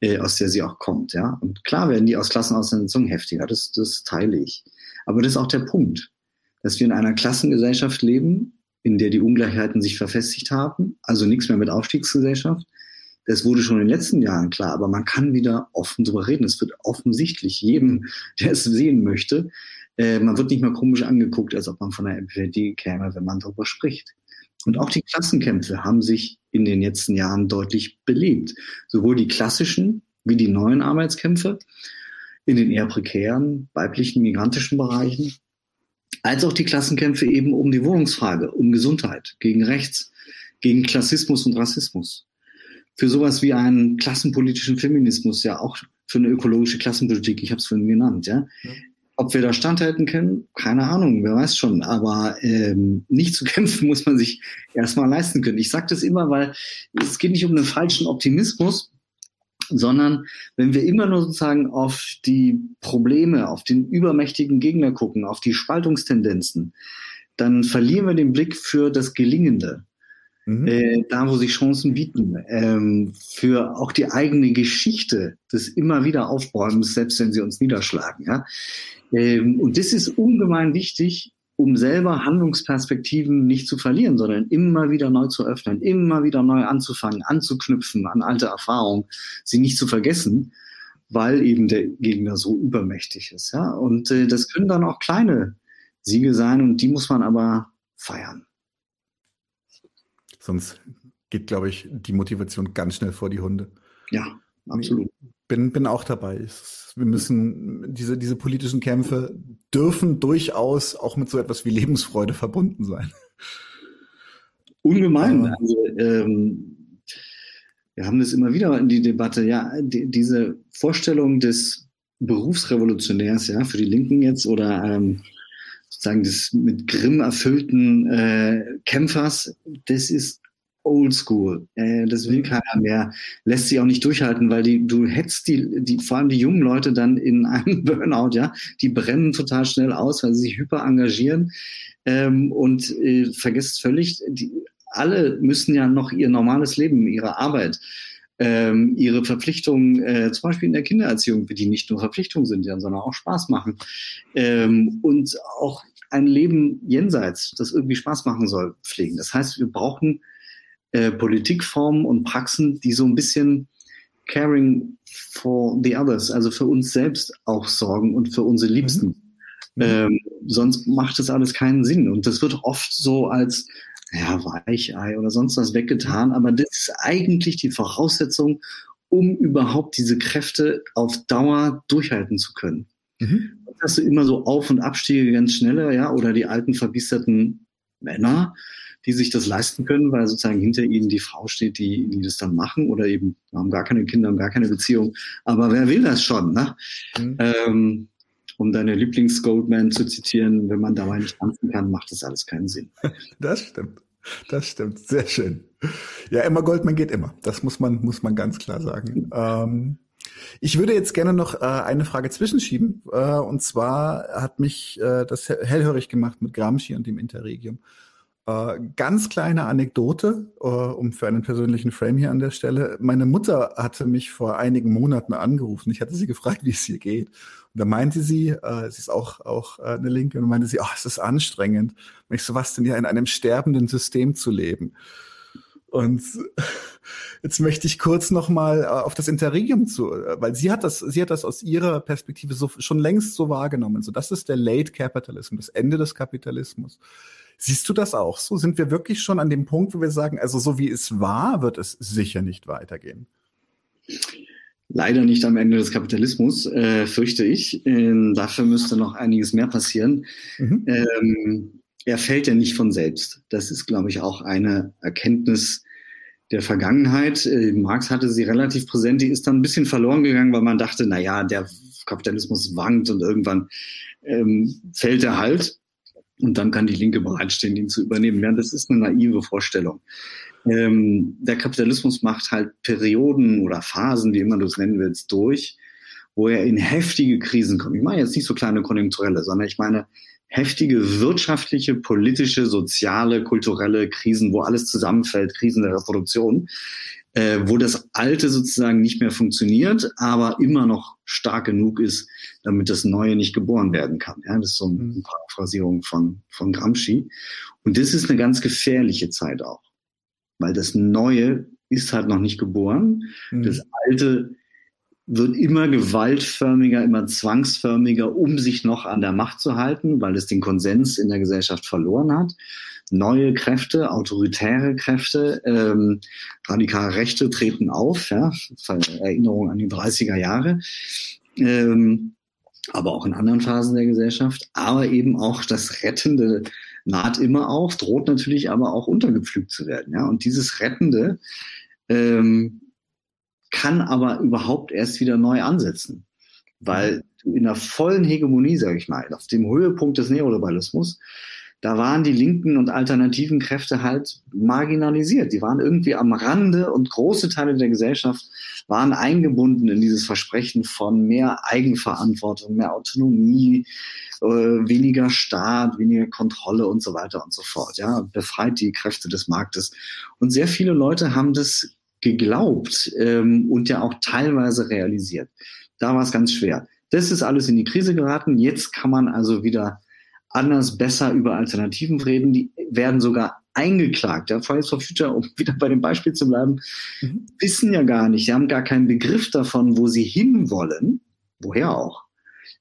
S4: äh, aus der sie auch kommt. Ja, und klar werden die aus Klassenausgrenzung heftiger. Das, das teile ich. Aber das ist auch der Punkt, dass wir in einer Klassengesellschaft leben, in der die Ungleichheiten sich verfestigt haben, also nichts mehr mit Aufstiegsgesellschaft. Das wurde schon in den letzten Jahren klar, aber man kann wieder offen drüber reden. Es wird offensichtlich jedem, der es sehen möchte, äh, man wird nicht mal komisch angeguckt, als ob man von der MPD käme, wenn man darüber spricht. Und auch die Klassenkämpfe haben sich in den letzten Jahren deutlich belebt. Sowohl die klassischen wie die neuen Arbeitskämpfe in den eher prekären, weiblichen, migrantischen Bereichen, als auch die Klassenkämpfe eben um die Wohnungsfrage, um Gesundheit, gegen Rechts, gegen Klassismus und Rassismus. Für sowas wie einen klassenpolitischen Feminismus, ja auch für eine ökologische Klassenpolitik, ich habe es vorhin genannt, ja. ja. Ob wir da standhalten können, keine Ahnung, wer weiß schon. Aber ähm, nicht zu kämpfen muss man sich erstmal leisten können. Ich sage das immer, weil es geht nicht um einen falschen Optimismus, sondern wenn wir immer nur sozusagen auf die Probleme, auf den übermächtigen Gegner gucken, auf die Spaltungstendenzen, dann verlieren wir den Blick für das Gelingende. Mhm. Äh, da, wo sich Chancen bieten, ähm, für auch die eigene Geschichte des immer wieder Aufbäumens, selbst wenn sie uns niederschlagen. Ja? Ähm, und das ist ungemein wichtig, um selber Handlungsperspektiven nicht zu verlieren, sondern immer wieder neu zu öffnen, immer wieder neu anzufangen, anzuknüpfen an alte Erfahrungen, sie nicht zu vergessen, weil eben der Gegner so übermächtig ist. Ja? Und äh, das können dann auch kleine Siege sein und die muss man aber feiern.
S2: Sonst geht, glaube ich, die Motivation ganz schnell vor die Hunde.
S4: Ja, absolut.
S2: Bin, bin auch dabei. Wir müssen, diese, diese politischen Kämpfe dürfen durchaus auch mit so etwas wie Lebensfreude verbunden sein.
S4: Ungemein. Also, ähm, wir haben das immer wieder in die Debatte, ja, die, diese Vorstellung des Berufsrevolutionärs, ja, für die Linken jetzt oder ähm, sozusagen des mit Grimm erfüllten äh, Kämpfers, das ist oldschool. Äh, das will mhm. keiner mehr. Lässt sich auch nicht durchhalten, weil die, du hetzt die, die, vor allem die jungen Leute dann in einem Burnout, ja. Die brennen total schnell aus, weil sie sich hyper engagieren. Ähm, und äh, vergesst völlig, die, alle müssen ja noch ihr normales Leben, ihre Arbeit, ähm, ihre Verpflichtungen, äh, zum Beispiel in der Kindererziehung, die nicht nur Verpflichtungen sind, sondern auch Spaß machen. Ähm, und auch ein Leben jenseits, das irgendwie Spaß machen soll, pflegen. Das heißt, wir brauchen äh, Politikformen und Praxen, die so ein bisschen caring for the others, also für uns selbst auch sorgen und für unsere Liebsten. Mhm. Ähm, sonst macht das alles keinen Sinn. Und das wird oft so als ja, Weichei oder sonst was weggetan. Aber das ist eigentlich die Voraussetzung, um überhaupt diese Kräfte auf Dauer durchhalten zu können. Mhm. Hast du immer so Auf- und Abstiege ganz schnelle, ja, oder die alten verbiesterten Männer, die sich das leisten können, weil sozusagen hinter ihnen die Frau steht, die, die das dann machen oder eben haben gar keine Kinder, haben gar keine Beziehung. Aber wer will das schon, ne? Mhm. Ähm, um deine Lieblings-Goldman zu zitieren, wenn man dabei nicht tanzen kann, macht das alles keinen Sinn.
S2: Das stimmt. Das stimmt. Sehr schön. Ja, Emma Goldman geht immer. Das muss man, muss man ganz klar sagen. Ähm, ich würde jetzt gerne noch äh, eine Frage zwischenschieben. Äh, und zwar hat mich äh, das hellhörig gemacht mit Gramsci und dem Interregium. Äh, ganz kleine Anekdote, äh, um für einen persönlichen Frame hier an der Stelle. Meine Mutter hatte mich vor einigen Monaten angerufen. Ich hatte sie gefragt, wie es ihr geht. Und da meinte sie, äh, sie ist auch, auch äh, eine Linke, und meinte sie, oh, es ist anstrengend. Und ich so, was denn ja in einem sterbenden System zu leben? Und jetzt möchte ich kurz noch mal äh, auf das Interregium zu, weil sie hat das, sie hat das aus ihrer Perspektive so, schon längst so wahrgenommen. So, das ist der Late Capitalism, das Ende des Kapitalismus. Siehst du das auch so? Sind wir wirklich schon an dem Punkt, wo wir sagen, also so wie es war, wird es sicher nicht weitergehen?
S4: Leider nicht am Ende des Kapitalismus, äh, fürchte ich. Ähm, dafür müsste noch einiges mehr passieren. Mhm. Ähm, er fällt ja nicht von selbst. Das ist, glaube ich, auch eine Erkenntnis der Vergangenheit. Äh, Marx hatte sie relativ präsent. Die ist dann ein bisschen verloren gegangen, weil man dachte, na ja, der Kapitalismus wankt und irgendwann ähm, fällt er halt. Und dann kann die Linke bereitstehen, ihn zu übernehmen. Ja, das ist eine naive Vorstellung. Ähm, der Kapitalismus macht halt Perioden oder Phasen, wie immer du es nennen willst, durch, wo er in heftige Krisen kommt. Ich meine jetzt nicht so kleine konjunkturelle, sondern ich meine heftige wirtschaftliche, politische, soziale, kulturelle Krisen, wo alles zusammenfällt, Krisen der Reproduktion, äh, wo das Alte sozusagen nicht mehr funktioniert, aber immer noch stark genug ist, damit das Neue nicht geboren werden kann. Ja, das ist so eine mhm. Paraphrasierung von, von Gramsci. Und das ist eine ganz gefährliche Zeit auch, weil das Neue ist halt noch nicht geboren. Mhm. Das Alte wird immer gewaltförmiger, immer zwangsförmiger, um sich noch an der Macht zu halten, weil es den Konsens in der Gesellschaft verloren hat neue Kräfte, autoritäre Kräfte, ähm, radikale Rechte treten auf, ja, Erinnerung an die 30er Jahre, ähm, aber auch in anderen Phasen der Gesellschaft, aber eben auch das Rettende naht immer auf, droht natürlich aber auch untergepflügt zu werden, ja, und dieses Rettende ähm, kann aber überhaupt erst wieder neu ansetzen, weil in der vollen Hegemonie, sage ich mal, auf dem Höhepunkt des Neoliberalismus, da waren die linken und alternativen Kräfte halt marginalisiert. Die waren irgendwie am Rande und große Teile der Gesellschaft waren eingebunden in dieses Versprechen von mehr Eigenverantwortung, mehr Autonomie, äh, weniger Staat, weniger Kontrolle und so weiter und so fort. Ja, befreit die Kräfte des Marktes. Und sehr viele Leute haben das geglaubt ähm, und ja auch teilweise realisiert. Da war es ganz schwer. Das ist alles in die Krise geraten. Jetzt kann man also wieder anders, besser über Alternativen reden. Die werden sogar eingeklagt. Ja, Fridays for Future, um wieder bei dem Beispiel zu bleiben, mhm. wissen ja gar nicht, sie haben gar keinen Begriff davon, wo sie hinwollen, woher auch.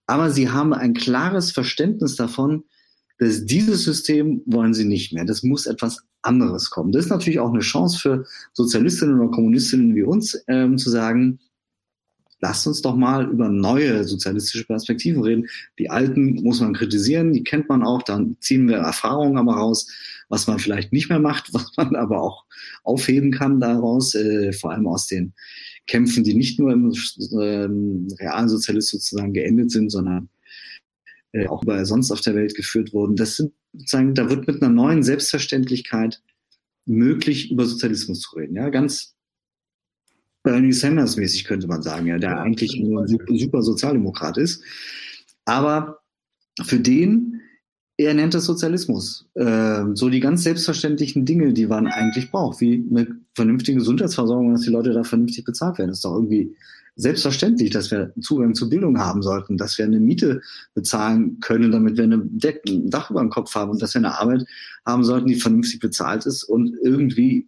S4: Aber sie haben ein klares Verständnis davon, dass dieses System wollen sie nicht mehr. Das muss etwas anderes kommen. Das ist natürlich auch eine Chance für Sozialistinnen oder Kommunistinnen wie uns, ähm, zu sagen, lasst uns doch mal über neue sozialistische Perspektiven reden. Die alten muss man kritisieren, die kennt man auch, dann ziehen wir Erfahrungen aber raus, was man vielleicht nicht mehr macht, was man aber auch aufheben kann daraus, äh, vor allem aus den Kämpfen, die nicht nur im ähm, realen Sozialismus sozusagen geendet sind, sondern äh, auch überall sonst auf der Welt geführt wurden. Das sind sozusagen, da wird mit einer neuen Selbstverständlichkeit möglich, über Sozialismus zu reden. Ja, ganz Bernie Sanders mäßig könnte man sagen, ja, der ja, eigentlich nur ein super Sozialdemokrat ist. Aber für den, er nennt das Sozialismus. Äh, so die ganz selbstverständlichen Dinge, die man eigentlich braucht, wie eine vernünftige Gesundheitsversorgung, dass die Leute da vernünftig bezahlt werden. Das ist doch irgendwie selbstverständlich, dass wir Zugang zu Bildung haben sollten, dass wir eine Miete bezahlen können, damit wir ein Dach über dem Kopf haben und dass wir eine Arbeit haben sollten, die vernünftig bezahlt ist und irgendwie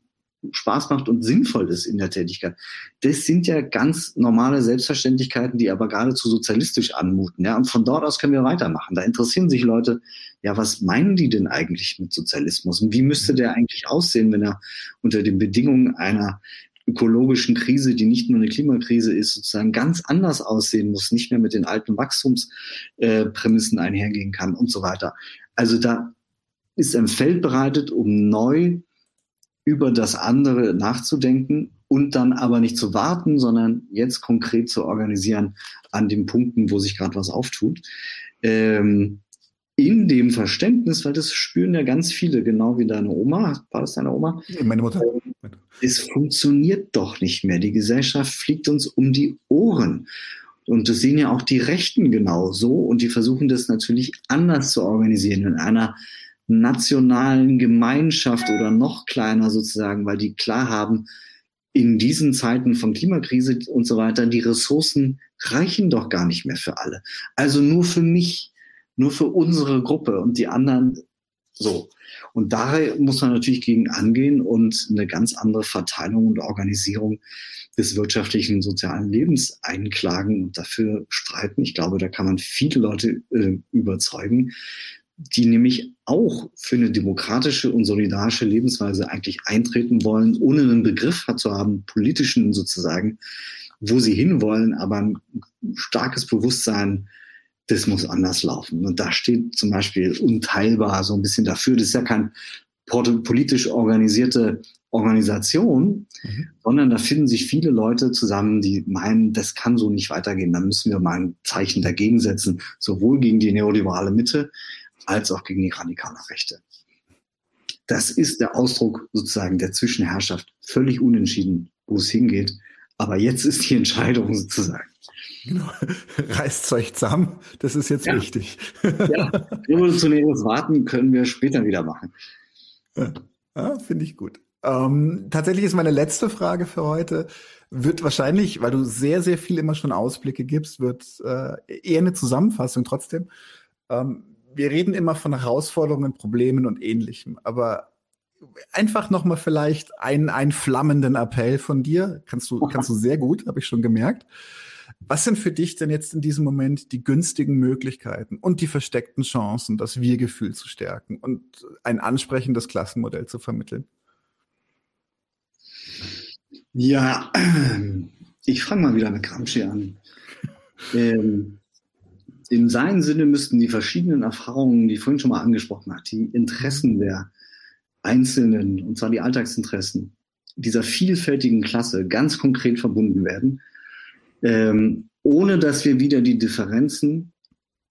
S4: Spaß macht und sinnvoll ist in der Tätigkeit. Das sind ja ganz normale Selbstverständlichkeiten, die aber geradezu sozialistisch anmuten. Ja, und von dort aus können wir weitermachen. Da interessieren sich Leute, ja, was meinen die denn eigentlich mit Sozialismus? Und wie müsste der eigentlich aussehen, wenn er unter den Bedingungen einer ökologischen Krise, die nicht nur eine Klimakrise ist, sozusagen ganz anders aussehen muss, nicht mehr mit den alten Wachstumsprämissen einhergehen kann und so weiter. Also da ist ein Feld bereitet, um neu über das andere nachzudenken und dann aber nicht zu warten, sondern jetzt konkret zu organisieren an den Punkten, wo sich gerade was auftut. Ähm, in dem Verständnis, weil das spüren ja ganz viele, genau wie deine Oma, war das deine Oma?
S2: Meine Mutter.
S4: Ähm, es funktioniert doch nicht mehr. Die Gesellschaft fliegt uns um die Ohren. Und das sehen ja auch die Rechten genau so und die versuchen das natürlich anders zu organisieren in einer nationalen Gemeinschaft oder noch kleiner sozusagen, weil die klar haben, in diesen Zeiten von Klimakrise und so weiter, die Ressourcen reichen doch gar nicht mehr für alle. Also nur für mich, nur für unsere Gruppe und die anderen so. Und da muss man natürlich gegen angehen und eine ganz andere Verteilung und Organisierung des wirtschaftlichen und sozialen Lebens einklagen und dafür streiten. Ich glaube, da kann man viele Leute äh, überzeugen, die nämlich auch für eine demokratische und solidarische Lebensweise eigentlich eintreten wollen, ohne einen Begriff zu haben, politischen sozusagen, wo sie hinwollen, aber ein starkes Bewusstsein, das muss anders laufen. Und da steht zum Beispiel unteilbar so ein bisschen dafür. Das ist ja kein politisch organisierte Organisation, mhm. sondern da finden sich viele Leute zusammen, die meinen, das kann so nicht weitergehen. Da müssen wir mal ein Zeichen dagegen setzen, sowohl gegen die neoliberale Mitte als auch gegen die radikale Rechte. Das ist der Ausdruck sozusagen der Zwischenherrschaft. Völlig unentschieden, wo es hingeht. Aber jetzt ist die Entscheidung sozusagen.
S2: Genau. Reißt euch zusammen. Das ist jetzt ja. wichtig.
S4: Ja, revolutionäres Warten können wir später wieder machen.
S2: Ja, Finde ich gut. Ähm, tatsächlich ist meine letzte Frage für heute, wird wahrscheinlich, weil du sehr, sehr viel immer schon Ausblicke gibst, wird äh, eher eine Zusammenfassung trotzdem. Ähm, wir reden immer von Herausforderungen, Problemen und ähnlichem, aber einfach noch mal vielleicht einen, einen flammenden Appell von dir. Kannst du, kannst du sehr gut, habe ich schon gemerkt. Was sind für dich denn jetzt in diesem Moment die günstigen Möglichkeiten und die versteckten Chancen, das Wir-Gefühl zu stärken und ein ansprechendes Klassenmodell zu vermitteln?
S4: Ja, ich fange mal wieder mit Gramsci an. ähm, in seinem Sinne müssten die verschiedenen Erfahrungen, die ich vorhin schon mal angesprochen hat, die Interessen der Einzelnen, und zwar die Alltagsinteressen dieser vielfältigen Klasse ganz konkret verbunden werden, ähm, ohne dass wir wieder die Differenzen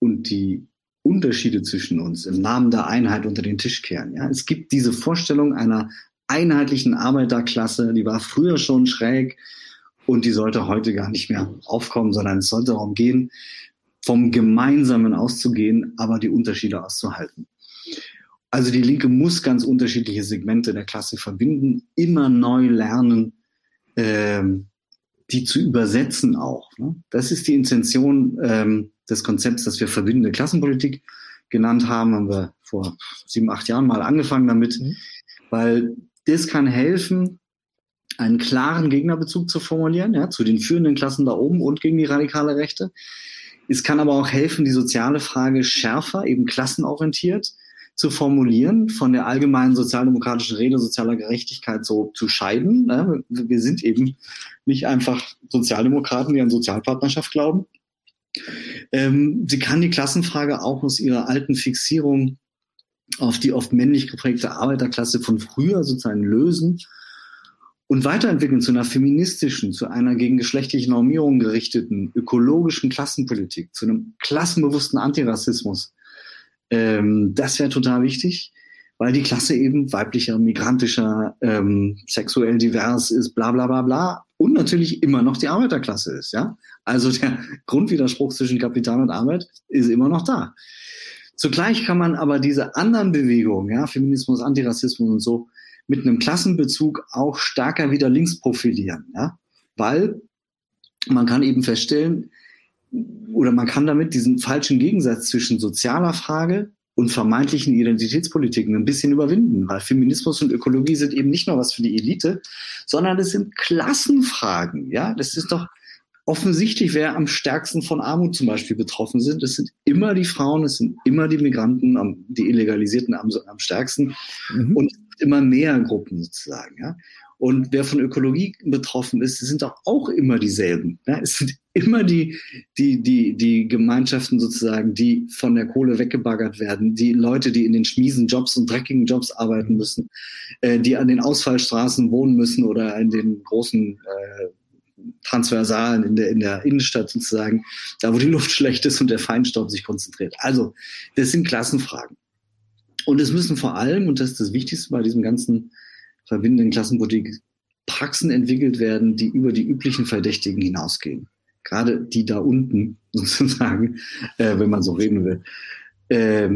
S4: und die Unterschiede zwischen uns im Namen der Einheit unter den Tisch kehren. Ja? Es gibt diese Vorstellung einer einheitlichen Arbeiterklasse, die war früher schon schräg und die sollte heute gar nicht mehr aufkommen, sondern es sollte darum gehen, vom Gemeinsamen auszugehen, aber die Unterschiede auszuhalten. Also die Linke muss ganz unterschiedliche Segmente der Klasse verbinden, immer neu lernen, ähm, die zu übersetzen auch. Ne? Das ist die Intention ähm, des Konzepts, das wir verbindende Klassenpolitik genannt haben, haben wir vor sieben, acht Jahren mal angefangen damit, mhm. weil das kann helfen, einen klaren Gegnerbezug zu formulieren, ja, zu den führenden Klassen da oben und gegen die radikale Rechte. Es kann aber auch helfen, die soziale Frage schärfer, eben klassenorientiert zu formulieren, von der allgemeinen sozialdemokratischen Rede sozialer Gerechtigkeit so zu scheiden. Ne? Wir sind eben nicht einfach Sozialdemokraten, die an Sozialpartnerschaft glauben. Ähm, sie kann die Klassenfrage auch aus ihrer alten Fixierung auf die oft männlich geprägte Arbeiterklasse von früher sozusagen lösen und weiterentwickeln zu einer feministischen, zu einer gegen geschlechtliche Normierung gerichteten, ökologischen Klassenpolitik, zu einem klassenbewussten Antirassismus. Ähm, das wäre total wichtig, weil die Klasse eben weiblicher, migrantischer, ähm, sexuell divers ist, bla bla bla bla. Und natürlich immer noch die Arbeiterklasse ist, ja. Also der Grundwiderspruch zwischen Kapital und Arbeit ist immer noch da. Zugleich kann man aber diese anderen Bewegungen, ja, Feminismus, Antirassismus und so, mit einem Klassenbezug auch stärker wieder links profilieren, ja? weil man kann eben feststellen, oder man kann damit diesen falschen Gegensatz zwischen sozialer Frage und vermeintlichen Identitätspolitiken ein bisschen überwinden, weil Feminismus und Ökologie sind eben nicht nur was für die Elite, sondern es sind Klassenfragen. Ja, das ist doch offensichtlich, wer am stärksten von Armut zum Beispiel betroffen sind. Es sind immer die Frauen, es sind immer die Migranten, die Illegalisierten am, am stärksten mhm. und immer mehr Gruppen sozusagen. Ja. Und wer von Ökologie betroffen ist, sind auch, auch immer dieselben. Ja? Es sind immer die, die, die, die Gemeinschaften sozusagen, die von der Kohle weggebaggert werden, die Leute, die in den schmiesen Jobs und dreckigen Jobs arbeiten müssen, äh, die an den Ausfallstraßen wohnen müssen oder in den großen äh, Transversalen in der, in der Innenstadt sozusagen, da wo die Luft schlecht ist und der Feinstaub sich konzentriert. Also, das sind Klassenfragen. Und es müssen vor allem, und das ist das Wichtigste bei diesem ganzen verbindenden Klassenpolitik Praxen entwickelt werden, die über die üblichen Verdächtigen hinausgehen. Gerade die da unten sozusagen, äh, wenn man so reden will, äh,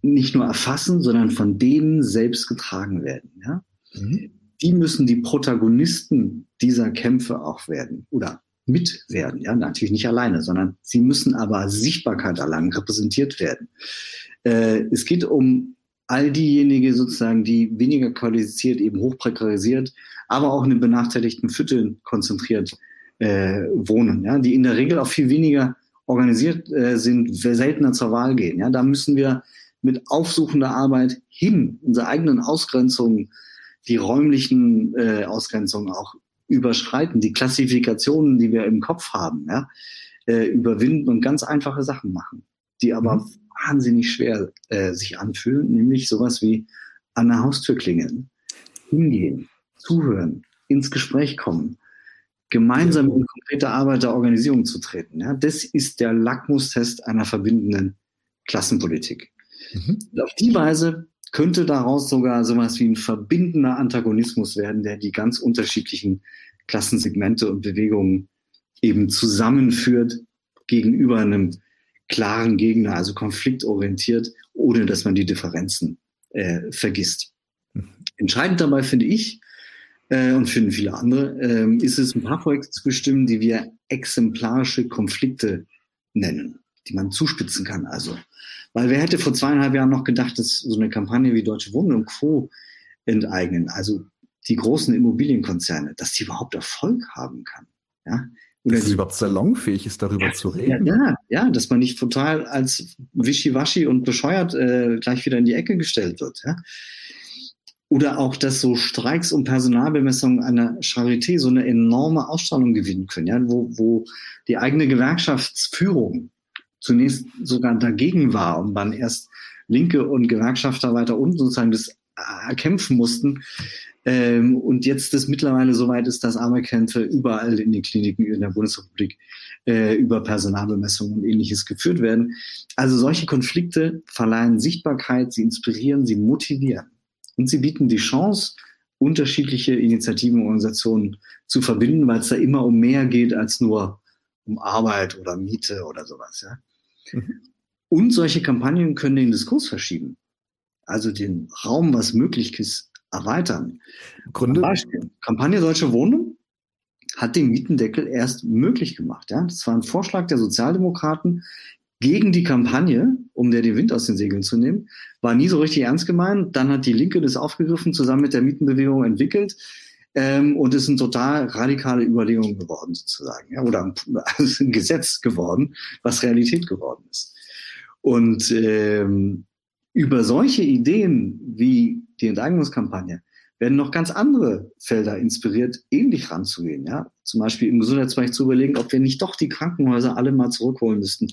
S4: nicht nur erfassen, sondern von denen selbst getragen werden. Ja? Mhm. Die müssen die Protagonisten dieser Kämpfe auch werden oder mitwerden. Ja, natürlich nicht alleine, sondern sie müssen aber Sichtbarkeit erlangen, repräsentiert werden. Äh, es geht um all diejenigen sozusagen, die weniger qualifiziert, eben hochprekarisiert, aber auch in den benachteiligten Vierteln konzentriert äh, wohnen, ja, die in der Regel auch viel weniger organisiert äh, sind, seltener zur Wahl gehen. Ja, da müssen wir mit aufsuchender Arbeit hin, unsere eigenen Ausgrenzungen, die räumlichen äh, Ausgrenzungen auch überschreiten, die Klassifikationen, die wir im Kopf haben, ja, äh, überwinden und ganz einfache Sachen machen, die aber mhm wahnsinnig schwer äh, sich anfühlen, nämlich sowas wie an der Haustür klingeln, hingehen, zuhören, ins Gespräch kommen, gemeinsam in konkrete Arbeit der Organisierung zu treten. Ja, das ist der Lackmustest einer verbindenden Klassenpolitik. Mhm. Auf die Weise könnte daraus sogar sowas wie ein verbindender Antagonismus werden, der die ganz unterschiedlichen Klassensegmente und Bewegungen eben zusammenführt gegenüber einem klaren Gegner, also konfliktorientiert, ohne dass man die Differenzen äh, vergisst. Mhm. Entscheidend dabei finde ich, äh, und finden viele andere, äh, ist es, ein paar Projekte zu bestimmen, die wir exemplarische Konflikte nennen, die man zuspitzen kann. Also, weil wer hätte vor zweieinhalb Jahren noch gedacht, dass so eine Kampagne wie Deutsche Wohnen und Co. enteignen, also die großen Immobilienkonzerne, dass die überhaupt Erfolg haben kann. Ja?
S2: Dass es überhaupt salonfähig ist, darüber zu reden.
S4: Ja, ja, ja, dass man nicht total als wischiwaschi und bescheuert äh, gleich wieder in die Ecke gestellt wird. Ja? Oder auch, dass so Streiks und Personalbemessungen einer Charité so eine enorme Ausstrahlung gewinnen können, ja? wo, wo die eigene Gewerkschaftsführung zunächst sogar dagegen war und man erst Linke und Gewerkschafter weiter unten sozusagen das erkämpfen mussten, ähm, und jetzt das mittlerweile so weit ist, dass Armeekämpfe überall in den Kliniken in der Bundesrepublik äh, über Personalbemessungen und ähnliches geführt werden. Also solche Konflikte verleihen Sichtbarkeit, sie inspirieren, sie motivieren. Und sie bieten die Chance, unterschiedliche Initiativen und Organisationen zu verbinden, weil es da immer um mehr geht als nur um Arbeit oder Miete oder sowas. Ja? Mhm. Und solche Kampagnen können den Diskurs verschieben. Also den Raum, was möglich ist, erweitern. Gründe? Beispiel. Kampagne Deutsche Wohnung hat den Mietendeckel erst möglich gemacht. Ja? Das war ein Vorschlag der Sozialdemokraten gegen die Kampagne, um der den Wind aus den Segeln zu nehmen. War nie so richtig ernst gemeint. Dann hat die Linke das aufgegriffen, zusammen mit der Mietenbewegung entwickelt. Ähm, und es sind total radikale Überlegungen geworden, sozusagen. Ja? Oder also ein Gesetz geworden, was Realität geworden ist. Und ähm, über solche Ideen wie die Enteignungskampagne werden noch ganz andere Felder inspiriert, ähnlich ranzugehen. Ja? Zum Beispiel im Gesundheitsbereich zu überlegen, ob wir nicht doch die Krankenhäuser alle mal zurückholen müssten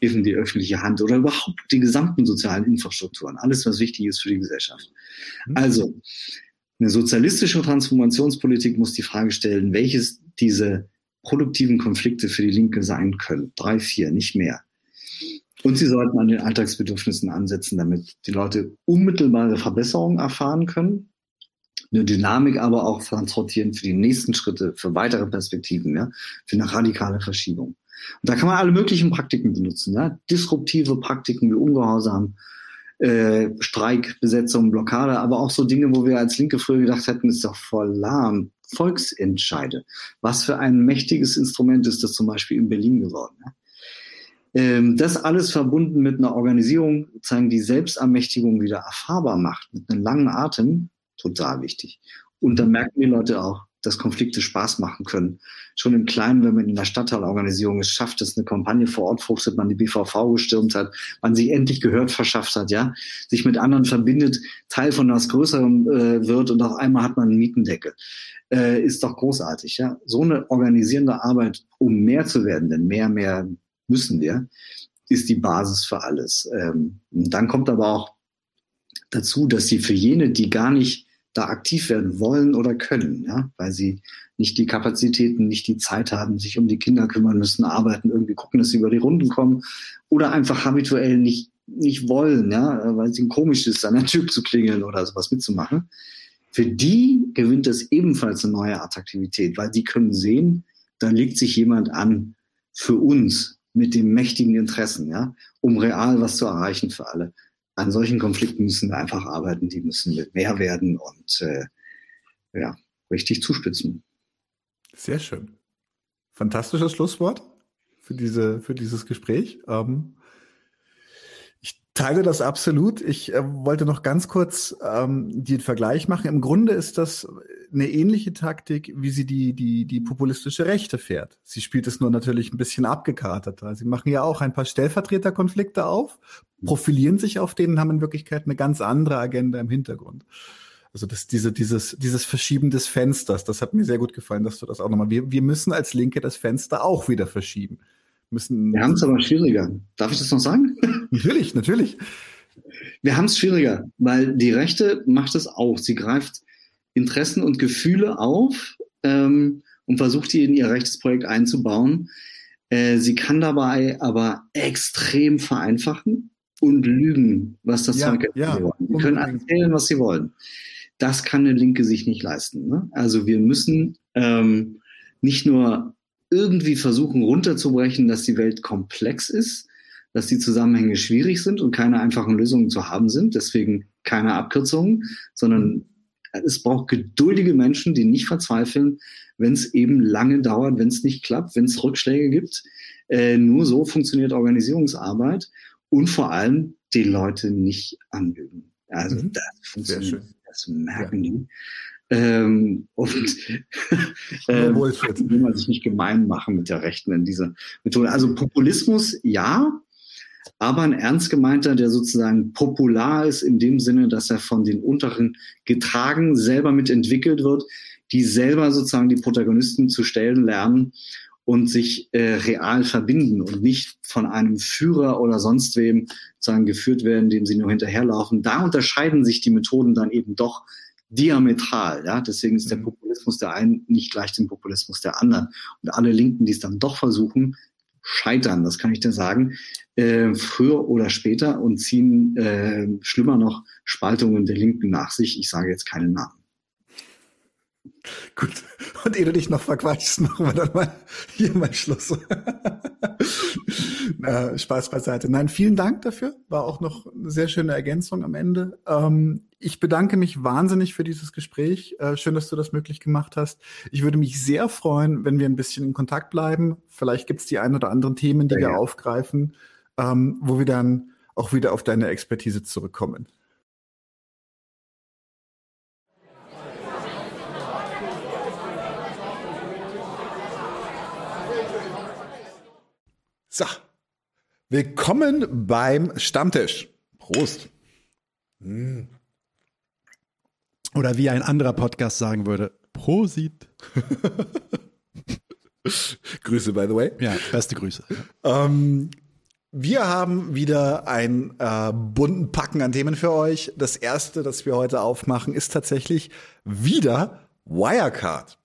S4: in die öffentliche Hand oder überhaupt die gesamten sozialen Infrastrukturen, alles, was wichtig ist für die Gesellschaft. Mhm. Also, eine sozialistische Transformationspolitik muss die Frage stellen, welches diese produktiven Konflikte für die Linke sein können. Drei, vier, nicht mehr. Und sie sollten an den Alltagsbedürfnissen ansetzen, damit die Leute unmittelbare Verbesserungen erfahren können, eine Dynamik aber auch transportieren für die nächsten Schritte, für weitere Perspektiven, ja, für eine radikale Verschiebung. Und da kann man alle möglichen Praktiken benutzen, ja, disruptive Praktiken wie Ungehorsam, äh, Streik, Besetzung, Blockade, aber auch so Dinge, wo wir als Linke früher gedacht hätten, ist doch voll lahm. Volksentscheide. Was für ein mächtiges Instrument ist das zum Beispiel in Berlin geworden. Ja? Ähm, das alles verbunden mit einer Organisierung, sozusagen die Selbstermächtigung wieder erfahrbar macht, mit einem langen Atem, total wichtig. Und dann merken die Leute auch, dass Konflikte Spaß machen können. Schon im Kleinen, wenn man in der Stadtteilorganisierung es schafft, dass eine Kampagne vor Ort fruchtet, man die BVV gestürmt hat, man sich endlich gehört verschafft hat, ja, sich mit anderen verbindet, Teil von was Größerem äh, wird und auf einmal hat man einen Mietendeckel. Äh, ist doch großartig, ja. So eine organisierende Arbeit, um mehr zu werden, denn mehr, mehr müssen wir, ist die Basis für alles. Ähm, dann kommt aber auch dazu, dass sie für jene, die gar nicht da aktiv werden wollen oder können, ja, weil sie nicht die Kapazitäten, nicht die Zeit haben, sich um die Kinder kümmern müssen, arbeiten, irgendwie gucken, dass sie über die Runden kommen oder einfach habituell nicht, nicht wollen, ja, weil es ihnen komisch ist, an der Tür zu klingeln oder sowas mitzumachen. Für die gewinnt es ebenfalls eine neue Attraktivität, weil die können sehen, da legt sich jemand an für uns mit den mächtigen Interessen, ja, um real was zu erreichen für alle an solchen Konflikten müssen wir einfach arbeiten, die müssen mehr werden und äh, ja, richtig zuspitzen.
S2: Sehr schön. Fantastisches Schlusswort für, diese, für dieses Gespräch. Ähm, teile das absolut. Ich äh, wollte noch ganz kurz ähm, den Vergleich machen. Im Grunde ist das eine ähnliche Taktik, wie sie die, die, die populistische Rechte fährt. Sie spielt es nur natürlich ein bisschen abgekarteter. Sie machen ja auch ein paar Stellvertreterkonflikte auf, profilieren sich auf denen, haben in Wirklichkeit eine ganz andere Agenda im Hintergrund. Also das, diese, dieses, dieses Verschieben des Fensters, das hat mir sehr gut gefallen, dass du das auch nochmal. Wir, wir müssen als Linke das Fenster auch wieder verschieben. Müssen,
S4: wir haben es aber schwieriger. Darf ich das noch sagen?
S2: Natürlich, natürlich.
S4: Wir haben es schwieriger, weil die Rechte macht es auch. Sie greift Interessen und Gefühle auf ähm, und versucht die in ihr rechtes Projekt einzubauen. Äh, sie kann dabei aber extrem vereinfachen und lügen, was das ja, Zeug ja. Sie können erzählen, was sie wollen. Das kann eine Linke sich nicht leisten. Ne? Also wir müssen ähm, nicht nur irgendwie versuchen runterzubrechen, dass die Welt komplex ist, dass die Zusammenhänge schwierig sind und keine einfachen Lösungen zu haben sind, deswegen keine Abkürzungen, sondern es braucht geduldige Menschen, die nicht verzweifeln, wenn es eben lange dauert, wenn es nicht klappt, wenn es Rückschläge gibt. Äh, nur so funktioniert Organisierungsarbeit und vor allem die Leute nicht anlügen. Also mhm. das funktioniert, das merken ja. die. Ähm, und äh, will man sich nicht gemein machen mit der Rechten in dieser Methode. Also Populismus, ja, aber ein ernst gemeinter, der sozusagen popular ist in dem Sinne, dass er von den Unteren getragen, selber mitentwickelt wird, die selber sozusagen die Protagonisten zu stellen lernen und sich äh, real verbinden und nicht von einem Führer oder sonst wem sozusagen geführt werden, dem sie nur hinterherlaufen. Da unterscheiden sich die Methoden dann eben doch diametral. Ja? Deswegen ist der mhm. Populismus der einen nicht gleich dem Populismus der anderen. Und alle Linken, die es dann doch versuchen, scheitern, das kann ich dir sagen, äh, früher oder später und ziehen äh, schlimmer noch Spaltungen der Linken nach sich. Ich sage jetzt keinen Namen.
S2: Gut. Und ehe du dich noch verquatschst, machen wir dann mal hier mal Schluss. Na, Spaß beiseite. Nein, vielen Dank dafür. War auch noch eine sehr schöne Ergänzung am Ende. Ähm, ich bedanke mich wahnsinnig für dieses Gespräch. Äh, schön, dass du das möglich gemacht hast. Ich würde mich sehr freuen, wenn wir ein bisschen in Kontakt bleiben. Vielleicht gibt es die ein oder anderen Themen, die ja, wir ja. aufgreifen, ähm, wo wir dann auch wieder auf deine Expertise zurückkommen. So, willkommen beim Stammtisch. Prost.
S1: Hm. Oder wie ein anderer Podcast sagen würde, Prosit.
S2: Grüße, by the way.
S1: Ja, beste Grüße.
S2: Ähm, wir haben wieder ein äh, bunten Packen an Themen für euch. Das erste, das wir heute aufmachen, ist tatsächlich wieder Wirecard.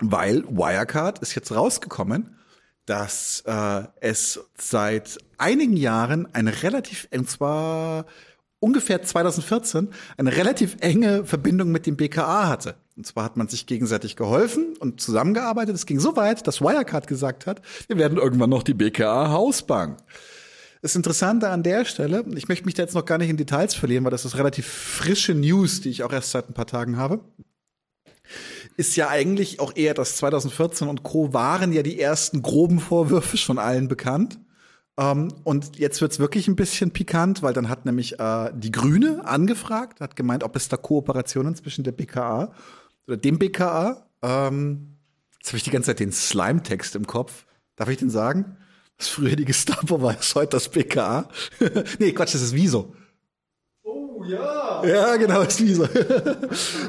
S2: Weil Wirecard ist jetzt rausgekommen dass äh, es seit einigen Jahren eine relativ, und zwar ungefähr 2014, eine relativ enge Verbindung mit dem BKA hatte. Und zwar hat man sich gegenseitig geholfen und zusammengearbeitet. Es ging so weit, dass Wirecard gesagt hat, wir werden irgendwann noch die BKA Hausbank. Das Interessante an der Stelle, ich möchte mich da jetzt noch gar nicht in Details verlieren, weil das ist relativ frische News, die ich auch erst seit ein paar Tagen habe ist ja eigentlich auch eher das 2014 und Co. waren ja die ersten groben Vorwürfe schon allen bekannt. Ähm, und jetzt wird's wirklich ein bisschen pikant, weil dann hat nämlich äh, die Grüne angefragt, hat gemeint, ob es da Kooperationen zwischen der BKA oder dem BKA. Ähm, jetzt habe ich die ganze Zeit den Slime-Text im Kopf. Darf ich den sagen? Das früher die Gestapo war, ist heute das BKA. nee, Quatsch, das ist Wieso.
S1: Oh ja.
S2: Ja, genau, ist Wieso.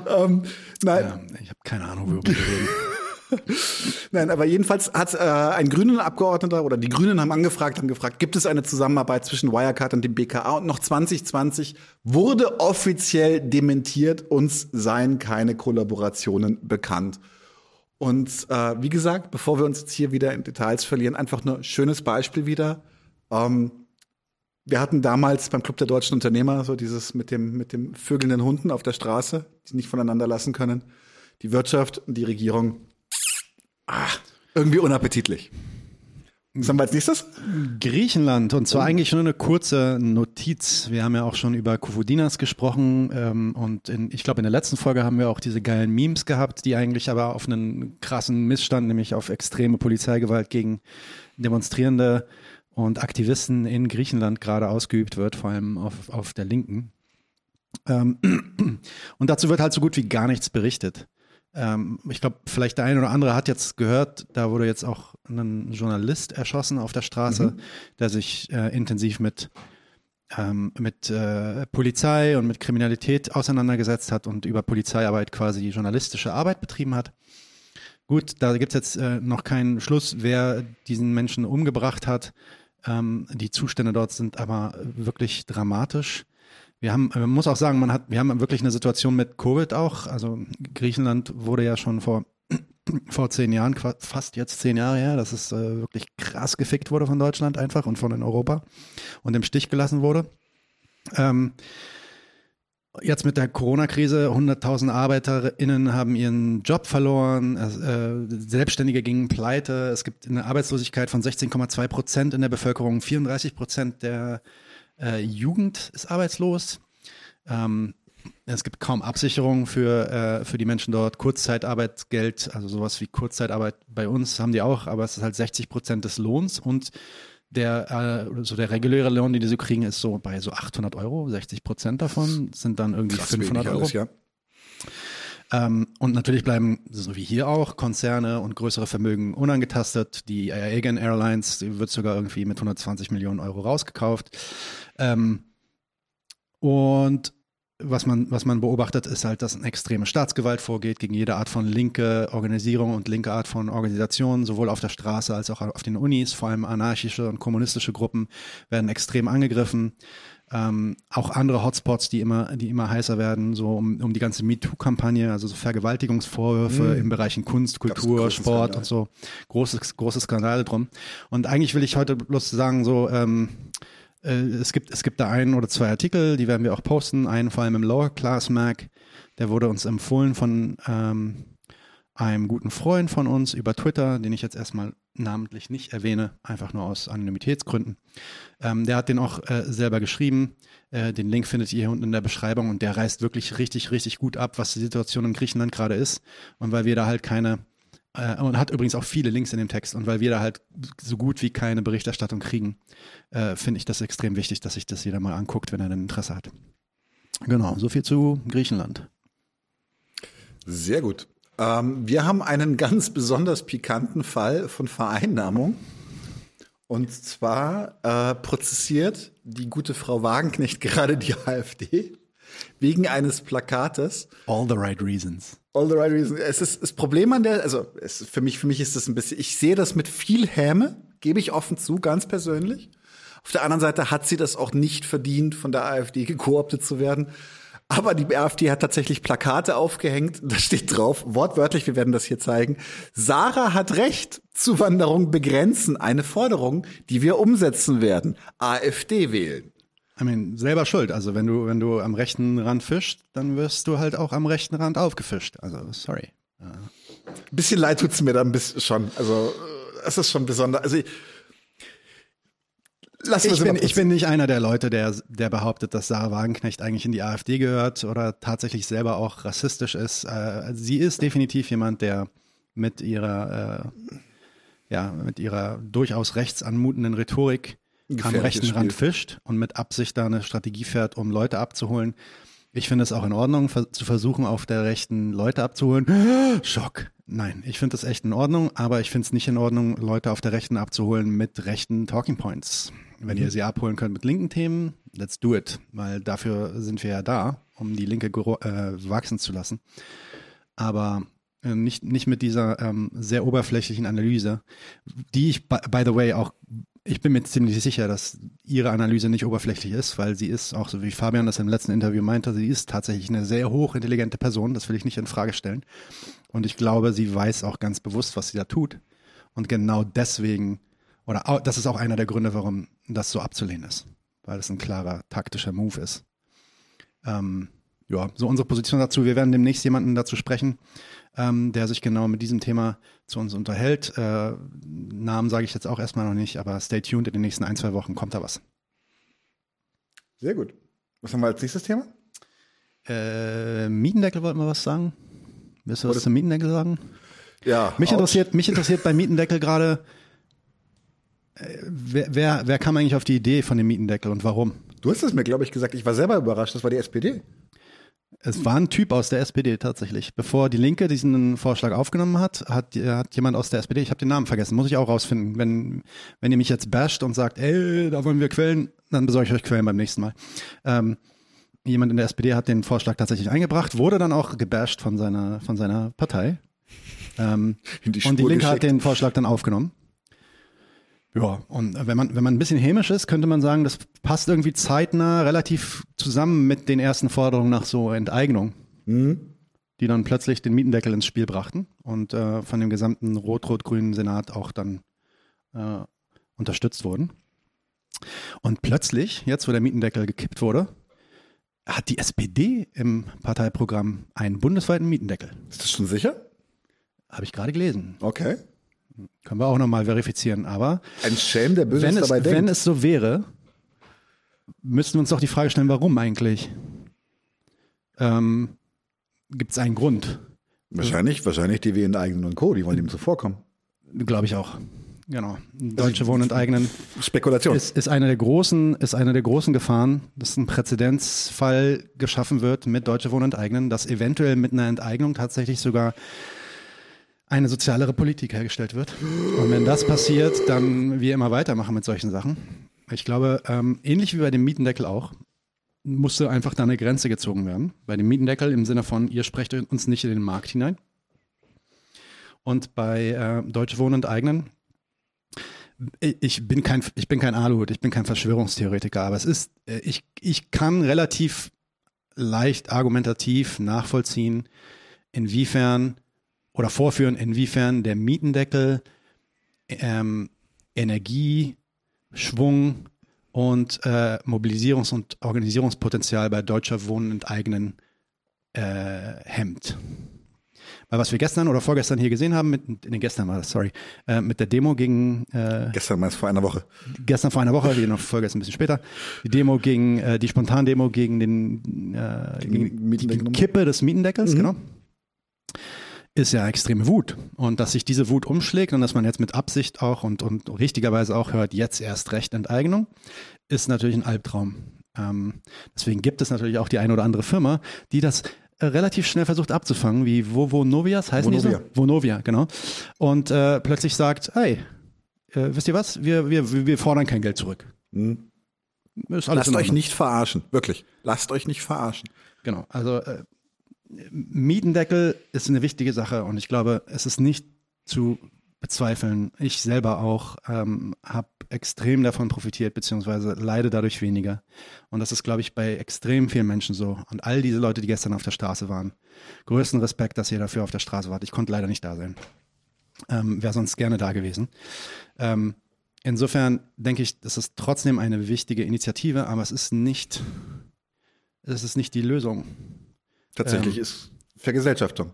S2: ähm, nein.
S1: Ja, ich habe keine Ahnung, worüber wir reden.
S2: Nein, aber jedenfalls hat äh, ein grünen Abgeordneter oder die Grünen haben angefragt, haben gefragt, gibt es eine Zusammenarbeit zwischen Wirecard und dem BKA? Und noch 2020 wurde offiziell dementiert, uns seien keine Kollaborationen bekannt. Und äh, wie gesagt, bevor wir uns jetzt hier wieder in Details verlieren, einfach nur schönes Beispiel wieder. Ähm, wir hatten damals beim Club der deutschen Unternehmer so dieses mit dem, mit dem vögelnden Hunden auf der Straße, die nicht voneinander lassen können. Die Wirtschaft und die Regierung ah, irgendwie unappetitlich. Was haben wir als nächstes?
S1: Griechenland und zwar eigentlich nur eine kurze Notiz. Wir haben ja auch schon über Kofodinas gesprochen ähm, und in, ich glaube in der letzten Folge haben wir auch diese geilen Memes gehabt, die eigentlich aber auf einen krassen Missstand, nämlich auf extreme Polizeigewalt gegen Demonstrierende und Aktivisten in Griechenland gerade ausgeübt wird, vor allem auf, auf der Linken. Ähm, und dazu wird halt so gut wie gar nichts berichtet ähm, ich glaube, vielleicht der eine oder andere hat jetzt gehört, da wurde jetzt auch ein Journalist erschossen auf der Straße, mhm. der sich äh, intensiv mit ähm, mit äh, Polizei und mit Kriminalität auseinandergesetzt hat und über Polizeiarbeit quasi journalistische Arbeit betrieben hat. Gut, da gibt es jetzt äh, noch keinen Schluss, wer diesen Menschen umgebracht hat. Ähm, die Zustände dort sind aber wirklich dramatisch. Wir haben, man muss auch sagen, man hat, wir haben wirklich eine Situation mit Covid auch. Also Griechenland wurde ja schon vor vor zehn Jahren, fast jetzt zehn Jahre her, dass es äh, wirklich krass gefickt wurde von Deutschland einfach und von in Europa und im Stich gelassen wurde. Ähm, jetzt mit der Corona-Krise, 100.000 ArbeiterInnen haben ihren Job verloren, äh, Selbstständige gingen pleite, es gibt eine Arbeitslosigkeit von 16,2 Prozent in der Bevölkerung, 34 Prozent der äh, Jugend ist arbeitslos. Ähm, es gibt kaum Absicherung für, äh, für die Menschen dort. Kurzzeitarbeitsgeld, also sowas wie Kurzzeitarbeit bei uns haben die auch, aber es ist halt 60 Prozent des Lohns und der, äh, so der reguläre Lohn, den die so kriegen, ist so bei so 800 Euro. 60 Prozent davon sind dann irgendwie Krass 500 Euro. Alles, ja. Ähm, und natürlich bleiben, so wie hier auch, Konzerne und größere Vermögen unangetastet. Die Aegean Airlines die wird sogar irgendwie mit 120 Millionen Euro rausgekauft. Ähm, und was man, was man beobachtet, ist halt, dass eine extreme Staatsgewalt vorgeht gegen jede Art von linke Organisierung und linke Art von Organisation, sowohl auf der Straße als auch auf den Unis. Vor allem anarchische und kommunistische Gruppen werden extrem angegriffen. Ähm, auch andere Hotspots, die immer, die immer heißer werden, so um, um die ganze MeToo-Kampagne, also so Vergewaltigungsvorwürfe mm. in Bereichen Kunst, Kultur, Sport Skandal. und so. Große, große Skandale drum. Und eigentlich will ich heute bloß sagen, so, ähm, äh, es gibt, es gibt da ein oder zwei Artikel, die werden wir auch posten. Einen vor allem im Lower Class Mag, der wurde uns empfohlen von ähm, einem guten Freund von uns über Twitter, den ich jetzt erstmal namentlich nicht erwähne, einfach nur aus Anonymitätsgründen. Ähm, der hat den auch äh, selber geschrieben. Äh, den Link findet ihr hier unten in der Beschreibung und der reißt wirklich richtig, richtig gut ab, was die Situation in Griechenland gerade ist. Und weil wir da halt keine, äh, und hat übrigens auch viele Links in dem Text, und weil wir da halt so gut wie keine Berichterstattung kriegen, äh, finde ich das extrem wichtig, dass sich das jeder mal anguckt, wenn er ein Interesse hat. Genau, so viel zu Griechenland.
S2: Sehr gut. Ähm, wir haben einen ganz besonders pikanten Fall von Vereinnahmung. Und zwar äh, prozessiert die gute Frau Wagenknecht gerade die AfD wegen eines Plakates.
S1: All the right reasons.
S2: All the right reasons. Es ist das Problem an der, also es, für mich, für mich ist das ein bisschen, ich sehe das mit viel Häme, gebe ich offen zu, ganz persönlich. Auf der anderen Seite hat sie das auch nicht verdient, von der AfD gekooptet zu werden. Aber die AfD hat tatsächlich Plakate aufgehängt. Da steht drauf, wortwörtlich, wir werden das hier zeigen. Sarah hat recht. Zuwanderung begrenzen. Eine Forderung, die wir umsetzen werden. AfD wählen.
S1: I mean, selber schuld. Also wenn du, wenn du am rechten Rand fischst, dann wirst du halt auch am rechten Rand aufgefischt. Also, sorry.
S2: Ein bisschen leid tut's mir da ein bisschen schon. Also, es ist schon besonders. Also,
S1: Lassen ich, bin, ich bin nicht einer der Leute, der, der behauptet, dass Sarah Wagenknecht eigentlich in die AfD gehört oder tatsächlich selber auch rassistisch ist. Äh, sie ist definitiv jemand, der mit ihrer, äh, ja, mit ihrer durchaus rechtsanmutenden Rhetorik am rechten. Rand fischt und mit Absicht da eine Strategie fährt, um Leute abzuholen. Ich finde es auch in Ordnung, zu versuchen, auf der rechten Leute abzuholen. Schock. Nein, ich finde es echt in Ordnung, aber ich finde es nicht in Ordnung, Leute auf der rechten abzuholen mit rechten Talking Points. Wenn ihr sie abholen könnt mit linken Themen, let's do it, weil dafür sind wir ja da, um die Linke äh, wachsen zu lassen. Aber äh, nicht, nicht mit dieser ähm, sehr oberflächlichen Analyse, die ich, by, by the way, auch, ich bin mir ziemlich sicher, dass ihre Analyse nicht oberflächlich ist, weil sie ist, auch so wie Fabian das im letzten Interview meinte, sie ist tatsächlich eine sehr hochintelligente Person, das will ich nicht in Frage stellen. Und ich glaube, sie weiß auch ganz bewusst, was sie da tut. Und genau deswegen, oder au- das ist auch einer der Gründe, warum das so abzulehnen ist, weil es ein klarer taktischer Move ist. Ähm, ja, so unsere Position dazu. Wir werden demnächst jemanden dazu sprechen, ähm, der sich genau mit diesem Thema zu uns unterhält. Äh, Namen sage ich jetzt auch erstmal noch nicht, aber stay tuned, in den nächsten ein, zwei Wochen kommt da was.
S2: Sehr gut. Was haben wir als nächstes Thema?
S1: Äh, Mietendeckel wollten wir was sagen? Willst du was zum Mietendeckel sagen?
S2: Ja.
S1: Mich
S2: ouch.
S1: interessiert, mich interessiert beim Mietendeckel gerade, äh, wer, wer, wer kam eigentlich auf die Idee von dem Mietendeckel und warum?
S2: Du hast es mir, glaube ich, gesagt. Ich war selber überrascht. Das war die SPD.
S1: Es war ein Typ aus der SPD tatsächlich. Bevor die Linke diesen Vorschlag aufgenommen hat, hat, äh, hat jemand aus der SPD, ich habe den Namen vergessen, muss ich auch rausfinden. Wenn, wenn ihr mich jetzt basht und sagt, ey, da wollen wir Quellen, dann besorge ich euch Quellen beim nächsten Mal. Ähm, jemand in der SPD hat den Vorschlag tatsächlich eingebracht, wurde dann auch gebasht von seiner, von seiner Partei. Ähm,
S2: die
S1: und die Linke hat
S2: geschickt.
S1: den Vorschlag dann aufgenommen. Ja, und wenn man, wenn man ein bisschen hämisch ist, könnte man sagen, das passt irgendwie zeitnah relativ zusammen mit den ersten Forderungen nach so Enteignung,
S2: Mhm.
S1: die dann plötzlich den Mietendeckel ins Spiel brachten und äh, von dem gesamten rot-rot-grünen Senat auch dann äh, unterstützt wurden. Und plötzlich, jetzt wo der Mietendeckel gekippt wurde, hat die SPD im Parteiprogramm einen bundesweiten Mietendeckel.
S2: Ist das schon sicher?
S1: Habe ich gerade gelesen.
S2: Okay.
S1: Können wir auch nochmal verifizieren. Aber
S2: Ein Schelm, der Böses
S1: wenn es,
S2: dabei
S1: wenn
S2: denkt.
S1: es so wäre, müssten wir uns doch die Frage stellen, warum eigentlich? Ähm, Gibt es einen Grund?
S2: wahrscheinlich, wahrscheinlich die WN-Eigenen und Co., die wollen ihm zuvorkommen.
S1: Glaube ich auch. Genau. Deutsche Wohnen enteignen
S2: Spekulation.
S1: ist, ist eine der großen, ist eine der großen Gefahren, dass ein Präzedenzfall geschaffen wird mit Deutsche Wohnen enteignen, dass eventuell mit einer Enteignung tatsächlich sogar eine sozialere Politik hergestellt wird. Und wenn das passiert, dann wir immer weitermachen mit solchen Sachen. Ich glaube, ähm, ähnlich wie bei dem Mietendeckel auch, musste einfach da eine Grenze gezogen werden. Bei dem Mietendeckel im Sinne von, ihr sprecht uns nicht in den Markt hinein. Und bei äh, Deutsche Wohnen enteignen, ich bin kein, ich bin kein Aluhut, ich bin kein Verschwörungstheoretiker, aber es ist, äh, ich, ich kann relativ leicht argumentativ nachvollziehen, inwiefern oder vorführen, inwiefern der Mietendeckel ähm, Energie, Schwung und äh, Mobilisierungs- und Organisierungspotenzial bei deutscher Wohnen enteignen äh, hemmt. Weil was wir gestern oder vorgestern hier gesehen haben, mit, nee, gestern war das, sorry, äh, mit der Demo gegen, äh,
S2: Gestern meinst vor einer Woche.
S1: gestern vor einer Woche, die noch ist ein bisschen später, die Demo gegen, äh, die Spontandemo gegen den, äh,
S2: Gegen
S1: gegen, die. Kippe des Mietendeckels,
S2: Mhm.
S1: genau, ist ja extreme Wut. Und dass sich diese Wut umschlägt und dass man jetzt mit Absicht auch und, und richtigerweise auch hört, jetzt erst recht Enteignung, ist natürlich ein Albtraum. Ähm, deswegen gibt es natürlich auch die eine oder andere Firma, die das äh, relativ schnell versucht abzufangen, wie Vovo Novias heißen die
S2: Vonovia.
S1: so? Vonovia, genau. Und äh, plötzlich sagt, hey, äh, wisst ihr was, wir, wir, wir fordern kein Geld zurück. Alles
S2: Lasst euch nicht verarschen. Wirklich. Lasst euch nicht verarschen.
S1: Genau, also äh, Mietendeckel ist eine wichtige Sache und ich glaube, es ist nicht zu bezweifeln. Ich selber auch ähm, habe extrem davon profitiert, beziehungsweise leide dadurch weniger. Und das ist, glaube ich, bei extrem vielen Menschen so. Und all diese Leute, die gestern auf der Straße waren, größten Respekt, dass ihr dafür auf der Straße wart. Ich konnte leider nicht da sein. Ähm, Wäre sonst gerne da gewesen. Ähm, insofern denke ich, das ist trotzdem eine wichtige Initiative, aber es ist nicht, es ist nicht die Lösung.
S2: Tatsächlich
S1: Ähm,
S2: ist Vergesellschaftung.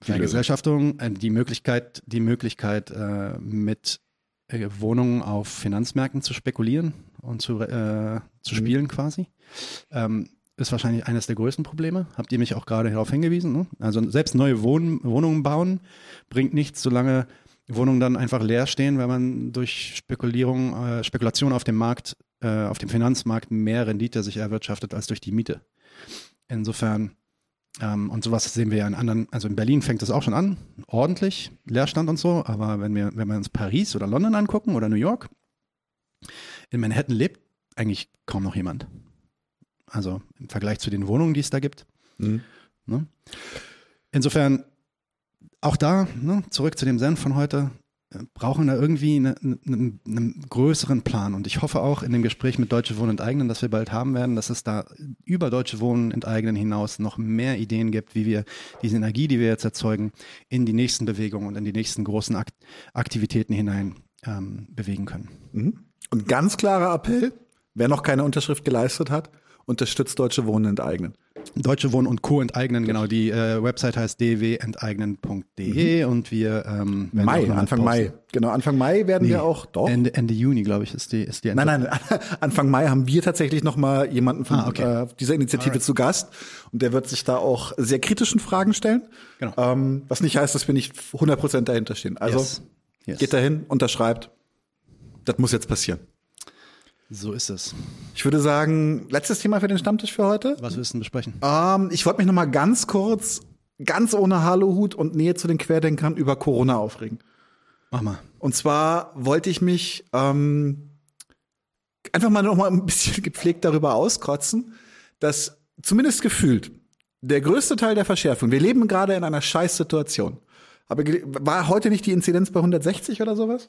S1: Vergesellschaftung, äh, die Möglichkeit, die Möglichkeit, äh, mit äh, Wohnungen auf Finanzmärkten zu spekulieren und zu, äh, zu
S2: Mhm.
S1: spielen quasi, ähm, ist wahrscheinlich eines der größten Probleme. Habt ihr mich auch gerade darauf hingewiesen? Ne? Also selbst neue Wohn Wohnungen bauen bringt nichts, solange Wohnungen dann einfach leer stehen, weil man durch Spekulierung, äh, Spekulation auf dem Markt, äh, auf dem Finanzmarkt mehr Rendite sich erwirtschaftet als durch die Miete. Insofern, ähm, und sowas sehen wir ja in anderen, also in Berlin fängt es auch schon an, ordentlich, Leerstand und so, aber wenn wir, wenn wir uns Paris oder London angucken oder New York, in Manhattan lebt eigentlich kaum noch jemand. Also im Vergleich zu den Wohnungen, die es da gibt. Mhm. Ne? Insofern, auch da, ne, zurück zu dem Senf von heute, brauchen da irgendwie eine, eine, einen größeren Plan. Und ich hoffe auch in dem Gespräch mit Deutsche Wohnen enteignen, das wir bald haben werden, dass es da über Deutsche Wohnen enteignen hinaus noch mehr Ideen gibt, wie wir diese Energie, die wir jetzt erzeugen, in die nächsten Bewegungen und in die nächsten großen Akt Aktivitäten hinein ähm, bewegen können.
S2: Mhm. Und ganz klarer Appell, wer noch keine Unterschrift geleistet hat, unterstützt Deutsche Wohnen enteignen.
S1: Deutsche Wohnen und Co. enteignen, genau. Die äh, Website heißt dwenteignen.de mhm. und wir
S2: ähm, Mai, Anfang Mai. Genau, Anfang Mai werden nee, wir auch
S1: doch. Ende, Ende Juni, glaube ich, ist die, ist die
S2: Ende Nein, nein, Anfang Mai haben wir tatsächlich noch mal jemanden von ah, okay. äh, dieser Initiative Alright. zu Gast und der wird sich da auch sehr kritischen Fragen stellen. Genau. Ähm, was nicht heißt, dass wir nicht 100% dahinter stehen. Also yes. Yes. geht dahin, unterschreibt. Das muss jetzt passieren.
S1: So ist es.
S2: Ich würde sagen, letztes Thema für den Stammtisch für heute.
S1: Was willst du besprechen?
S2: Ähm, ich wollte mich noch mal ganz kurz, ganz ohne Halohut und Nähe zu den Querdenkern über Corona aufregen.
S1: Mach mal.
S2: Und zwar wollte ich mich ähm, einfach mal noch mal ein bisschen gepflegt darüber auskotzen, dass zumindest gefühlt der größte Teil der Verschärfung, wir leben gerade in einer Scheißsituation. Aber war heute nicht die Inzidenz bei 160 oder sowas?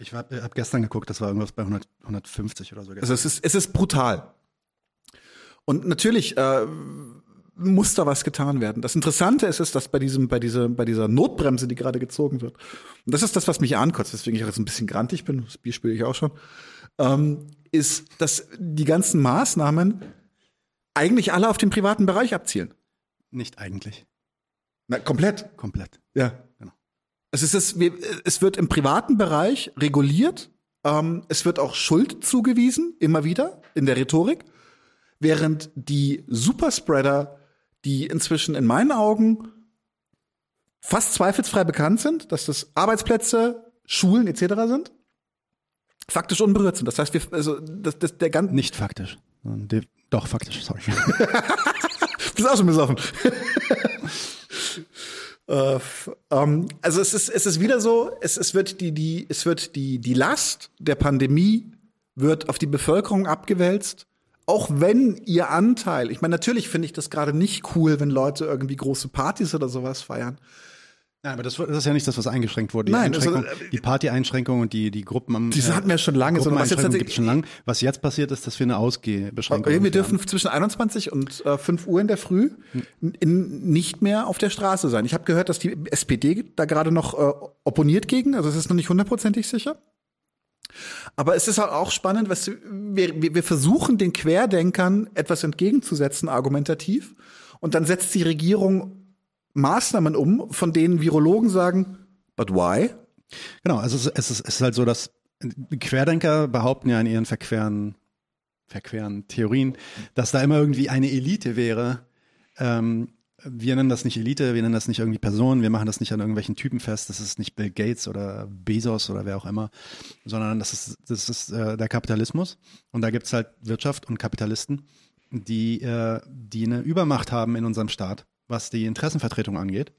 S1: Ich habe hab gestern geguckt, das war irgendwas bei 100, 150 oder so.
S2: Gestern. Also es ist, es ist brutal. Und natürlich äh, muss da was getan werden. Das Interessante ist, ist, dass bei diesem, bei dieser, bei dieser Notbremse, die gerade gezogen wird, und das ist das, was mich ankotzt, weswegen ich auch jetzt ein bisschen grantig bin, das Bier spüre ich auch schon, ähm, ist, dass die ganzen Maßnahmen eigentlich alle auf den privaten Bereich abzielen.
S1: Nicht eigentlich.
S2: Na, komplett.
S1: Komplett.
S2: Ja. Es, ist, es, es wird im privaten Bereich reguliert. Ähm, es wird auch Schuld zugewiesen, immer wieder in der Rhetorik. Während die Superspreader, die inzwischen in meinen Augen fast zweifelsfrei bekannt sind, dass das Arbeitsplätze, Schulen etc. sind, faktisch unberührt sind. Das heißt, wir, also das, das, der ganze
S1: nicht faktisch, doch faktisch. Sorry.
S2: Bist auch schon besoffen. Äh, ähm, also es ist, es ist wieder so, es, es wird die, die, es wird die, die Last der Pandemie wird auf die Bevölkerung abgewälzt. Auch wenn ihr Anteil, ich meine, natürlich finde ich das gerade nicht cool, wenn Leute irgendwie große Partys oder sowas feiern.
S1: Nein, aber das, das, ist ja nicht das, was eingeschränkt wurde.
S2: Die Nein, also,
S1: die Party-Einschränkung und die, die Gruppen am.
S2: Die hatten wir schon lange.
S1: So, was jetzt schon lange. Was jetzt passiert ist, dass wir eine Ausgehbeschränkung
S2: haben. Wir dürfen zwischen 21 und äh, 5 Uhr in der Früh in, nicht mehr auf der Straße sein. Ich habe gehört, dass die SPD da gerade noch äh, opponiert gegen. Also es ist noch nicht hundertprozentig sicher. Aber es ist halt auch spannend, was wir, wir versuchen den Querdenkern etwas entgegenzusetzen, argumentativ. Und dann setzt die Regierung Maßnahmen um, von denen Virologen sagen, but why?
S1: Genau, also es ist, es ist halt so, dass Querdenker behaupten ja in ihren verqueren, verqueren Theorien, dass da immer irgendwie eine Elite wäre. Ähm, wir nennen das nicht Elite, wir nennen das nicht irgendwie Personen, wir machen das nicht an irgendwelchen Typen fest, das ist nicht Bill Gates oder Bezos oder wer auch immer, sondern das ist, das ist äh, der Kapitalismus. Und da gibt es halt Wirtschaft und Kapitalisten, die, äh, die eine Übermacht haben in unserem Staat was die Interessenvertretung angeht.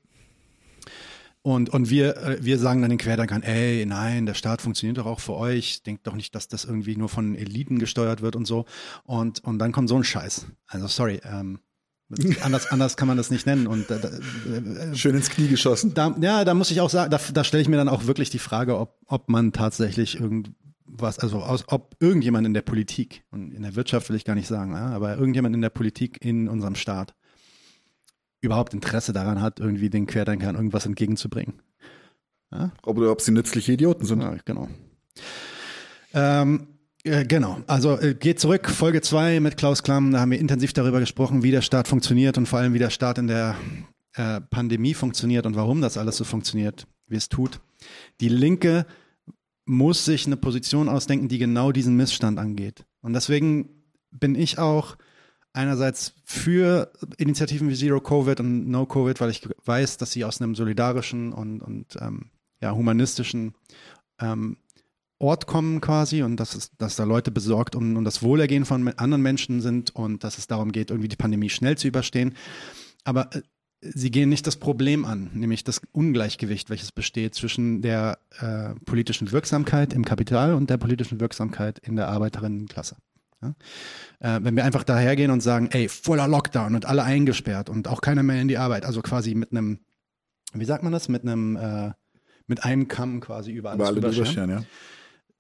S1: Und, und wir, äh, wir sagen dann den Querdenkern, ey, nein, der Staat funktioniert doch auch für euch. Denkt doch nicht, dass das irgendwie nur von Eliten gesteuert wird und so. Und, und dann kommt so ein Scheiß. Also sorry, ähm, anders, anders kann man das nicht nennen. Und, äh,
S2: äh, Schön ins Knie geschossen.
S1: Da, ja, da muss ich auch sagen, da, da stelle ich mir dann auch wirklich die Frage, ob, ob man tatsächlich irgendwas, also aus, ob irgendjemand in der Politik, und in der Wirtschaft will ich gar nicht sagen, aber irgendjemand in der Politik in unserem Staat überhaupt Interesse daran hat, irgendwie den Querdenkern irgendwas entgegenzubringen.
S2: Ja? Oder ob sie nützliche Idioten sind.
S1: Ja, genau. Ähm, äh, genau, also äh, geht zurück, Folge 2 mit Klaus Klamm, da haben wir intensiv darüber gesprochen, wie der Staat funktioniert und vor allem, wie der Staat in der äh, Pandemie funktioniert und warum das alles so funktioniert, wie es tut. Die Linke muss sich eine Position ausdenken, die genau diesen Missstand angeht. Und deswegen bin ich auch einerseits für Initiativen wie Zero Covid und No Covid, weil ich weiß, dass sie aus einem solidarischen und, und ähm, ja, humanistischen ähm, Ort kommen quasi und dass, es, dass da Leute besorgt um, um das Wohlergehen von anderen Menschen sind und dass es darum geht, irgendwie die Pandemie schnell zu überstehen. Aber äh, sie gehen nicht das Problem an, nämlich das Ungleichgewicht, welches besteht zwischen der äh, politischen Wirksamkeit im Kapital und der politischen Wirksamkeit in der Arbeiterinnenklasse. Ja? Äh, wenn wir einfach dahergehen und sagen, ey, voller Lockdown und alle eingesperrt und auch keiner mehr in die Arbeit, also quasi mit einem, wie sagt man das, mit einem, äh, mit einem Kamm quasi über alles
S2: Über ja.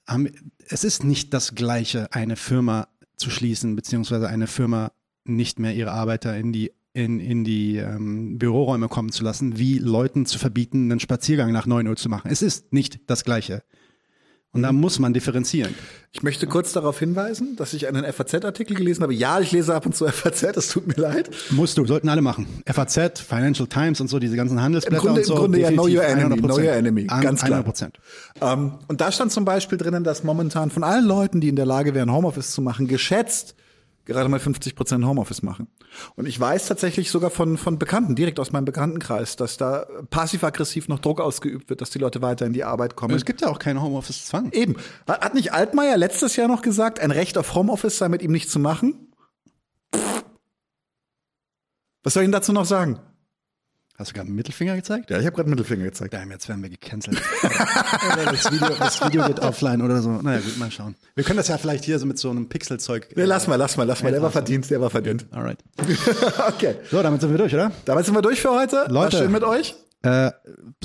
S1: Haben, es ist nicht das Gleiche, eine Firma zu schließen, beziehungsweise eine Firma nicht mehr ihre Arbeiter in die in, in die ähm, Büroräume kommen zu lassen, wie Leuten zu verbieten, einen Spaziergang nach 9 Uhr zu machen. Es ist nicht das Gleiche. Und da muss man differenzieren.
S2: Ich möchte kurz darauf hinweisen, dass ich einen FAZ-Artikel gelesen habe. Ja, ich lese ab und zu FAZ, es tut mir leid.
S1: Musst du, sollten alle machen. FAZ, Financial Times und so, diese ganzen Handelsblätter
S2: Im Grunde-
S1: und so.
S2: im Grunde ja Know Your Enemy,
S1: 100%.
S2: Know Your Enemy,
S1: An-
S2: ganz klar.
S1: 100 Prozent.
S2: Ähm, und da stand zum Beispiel drinnen, dass momentan von allen Leuten, die in der Lage wären, Homeoffice zu machen, geschätzt gerade mal 50 Prozent Homeoffice machen. Und ich weiß tatsächlich sogar von, von Bekannten, direkt aus meinem Bekanntenkreis, dass da passiv-aggressiv noch Druck ausgeübt wird, dass die Leute weiter in die Arbeit kommen.
S1: Es gibt ja auch keinen Homeoffice-Zwang.
S2: Eben. Hat nicht Altmaier letztes Jahr noch gesagt, ein Recht auf Homeoffice sei mit ihm nicht zu machen? Was soll ich Ihnen dazu noch sagen?
S1: Hast du gerade einen Mittelfinger gezeigt?
S2: Ja, ich habe gerade Mittelfinger gezeigt.
S1: Damn, jetzt werden wir gecancelt. Das, Video, das Video geht offline oder so. Naja, gut, mal schauen. Wir können das ja vielleicht hier so mit so einem Pixelzeug.
S2: Nee, lass mal, lass mal, lass mal. Der war verdient, der war verdient.
S1: Alright.
S2: Okay.
S1: So, damit sind wir durch, oder?
S2: Damit sind wir durch für heute. War
S1: Leute.
S2: schön mit euch.
S1: Äh,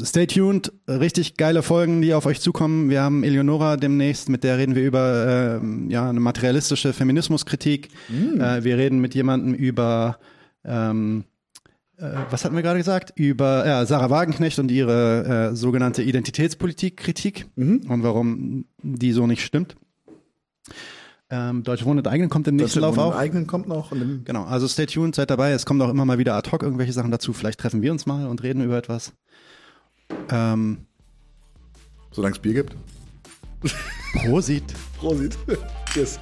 S1: stay tuned. Richtig geile Folgen, die auf euch zukommen. Wir haben Eleonora demnächst, mit der reden wir über ähm, ja, eine materialistische Feminismuskritik. Äh, wir reden mit jemandem über ähm, äh, was hatten wir gerade gesagt? Über ja, Sarah Wagenknecht und ihre äh, sogenannte Identitätspolitik-Kritik und warum die so nicht stimmt. Ähm, Deutsche Wohnen enteignen kommt im nächsten Lauf auch.
S2: eigenen kommt noch. Und
S1: Genau, also stay tuned, seid dabei. Es kommt auch immer mal wieder ad hoc irgendwelche Sachen dazu. Vielleicht treffen wir uns mal und reden über etwas. Ähm,
S2: Solange es Bier gibt.
S1: Prosit.
S2: Prosit. Tschüss.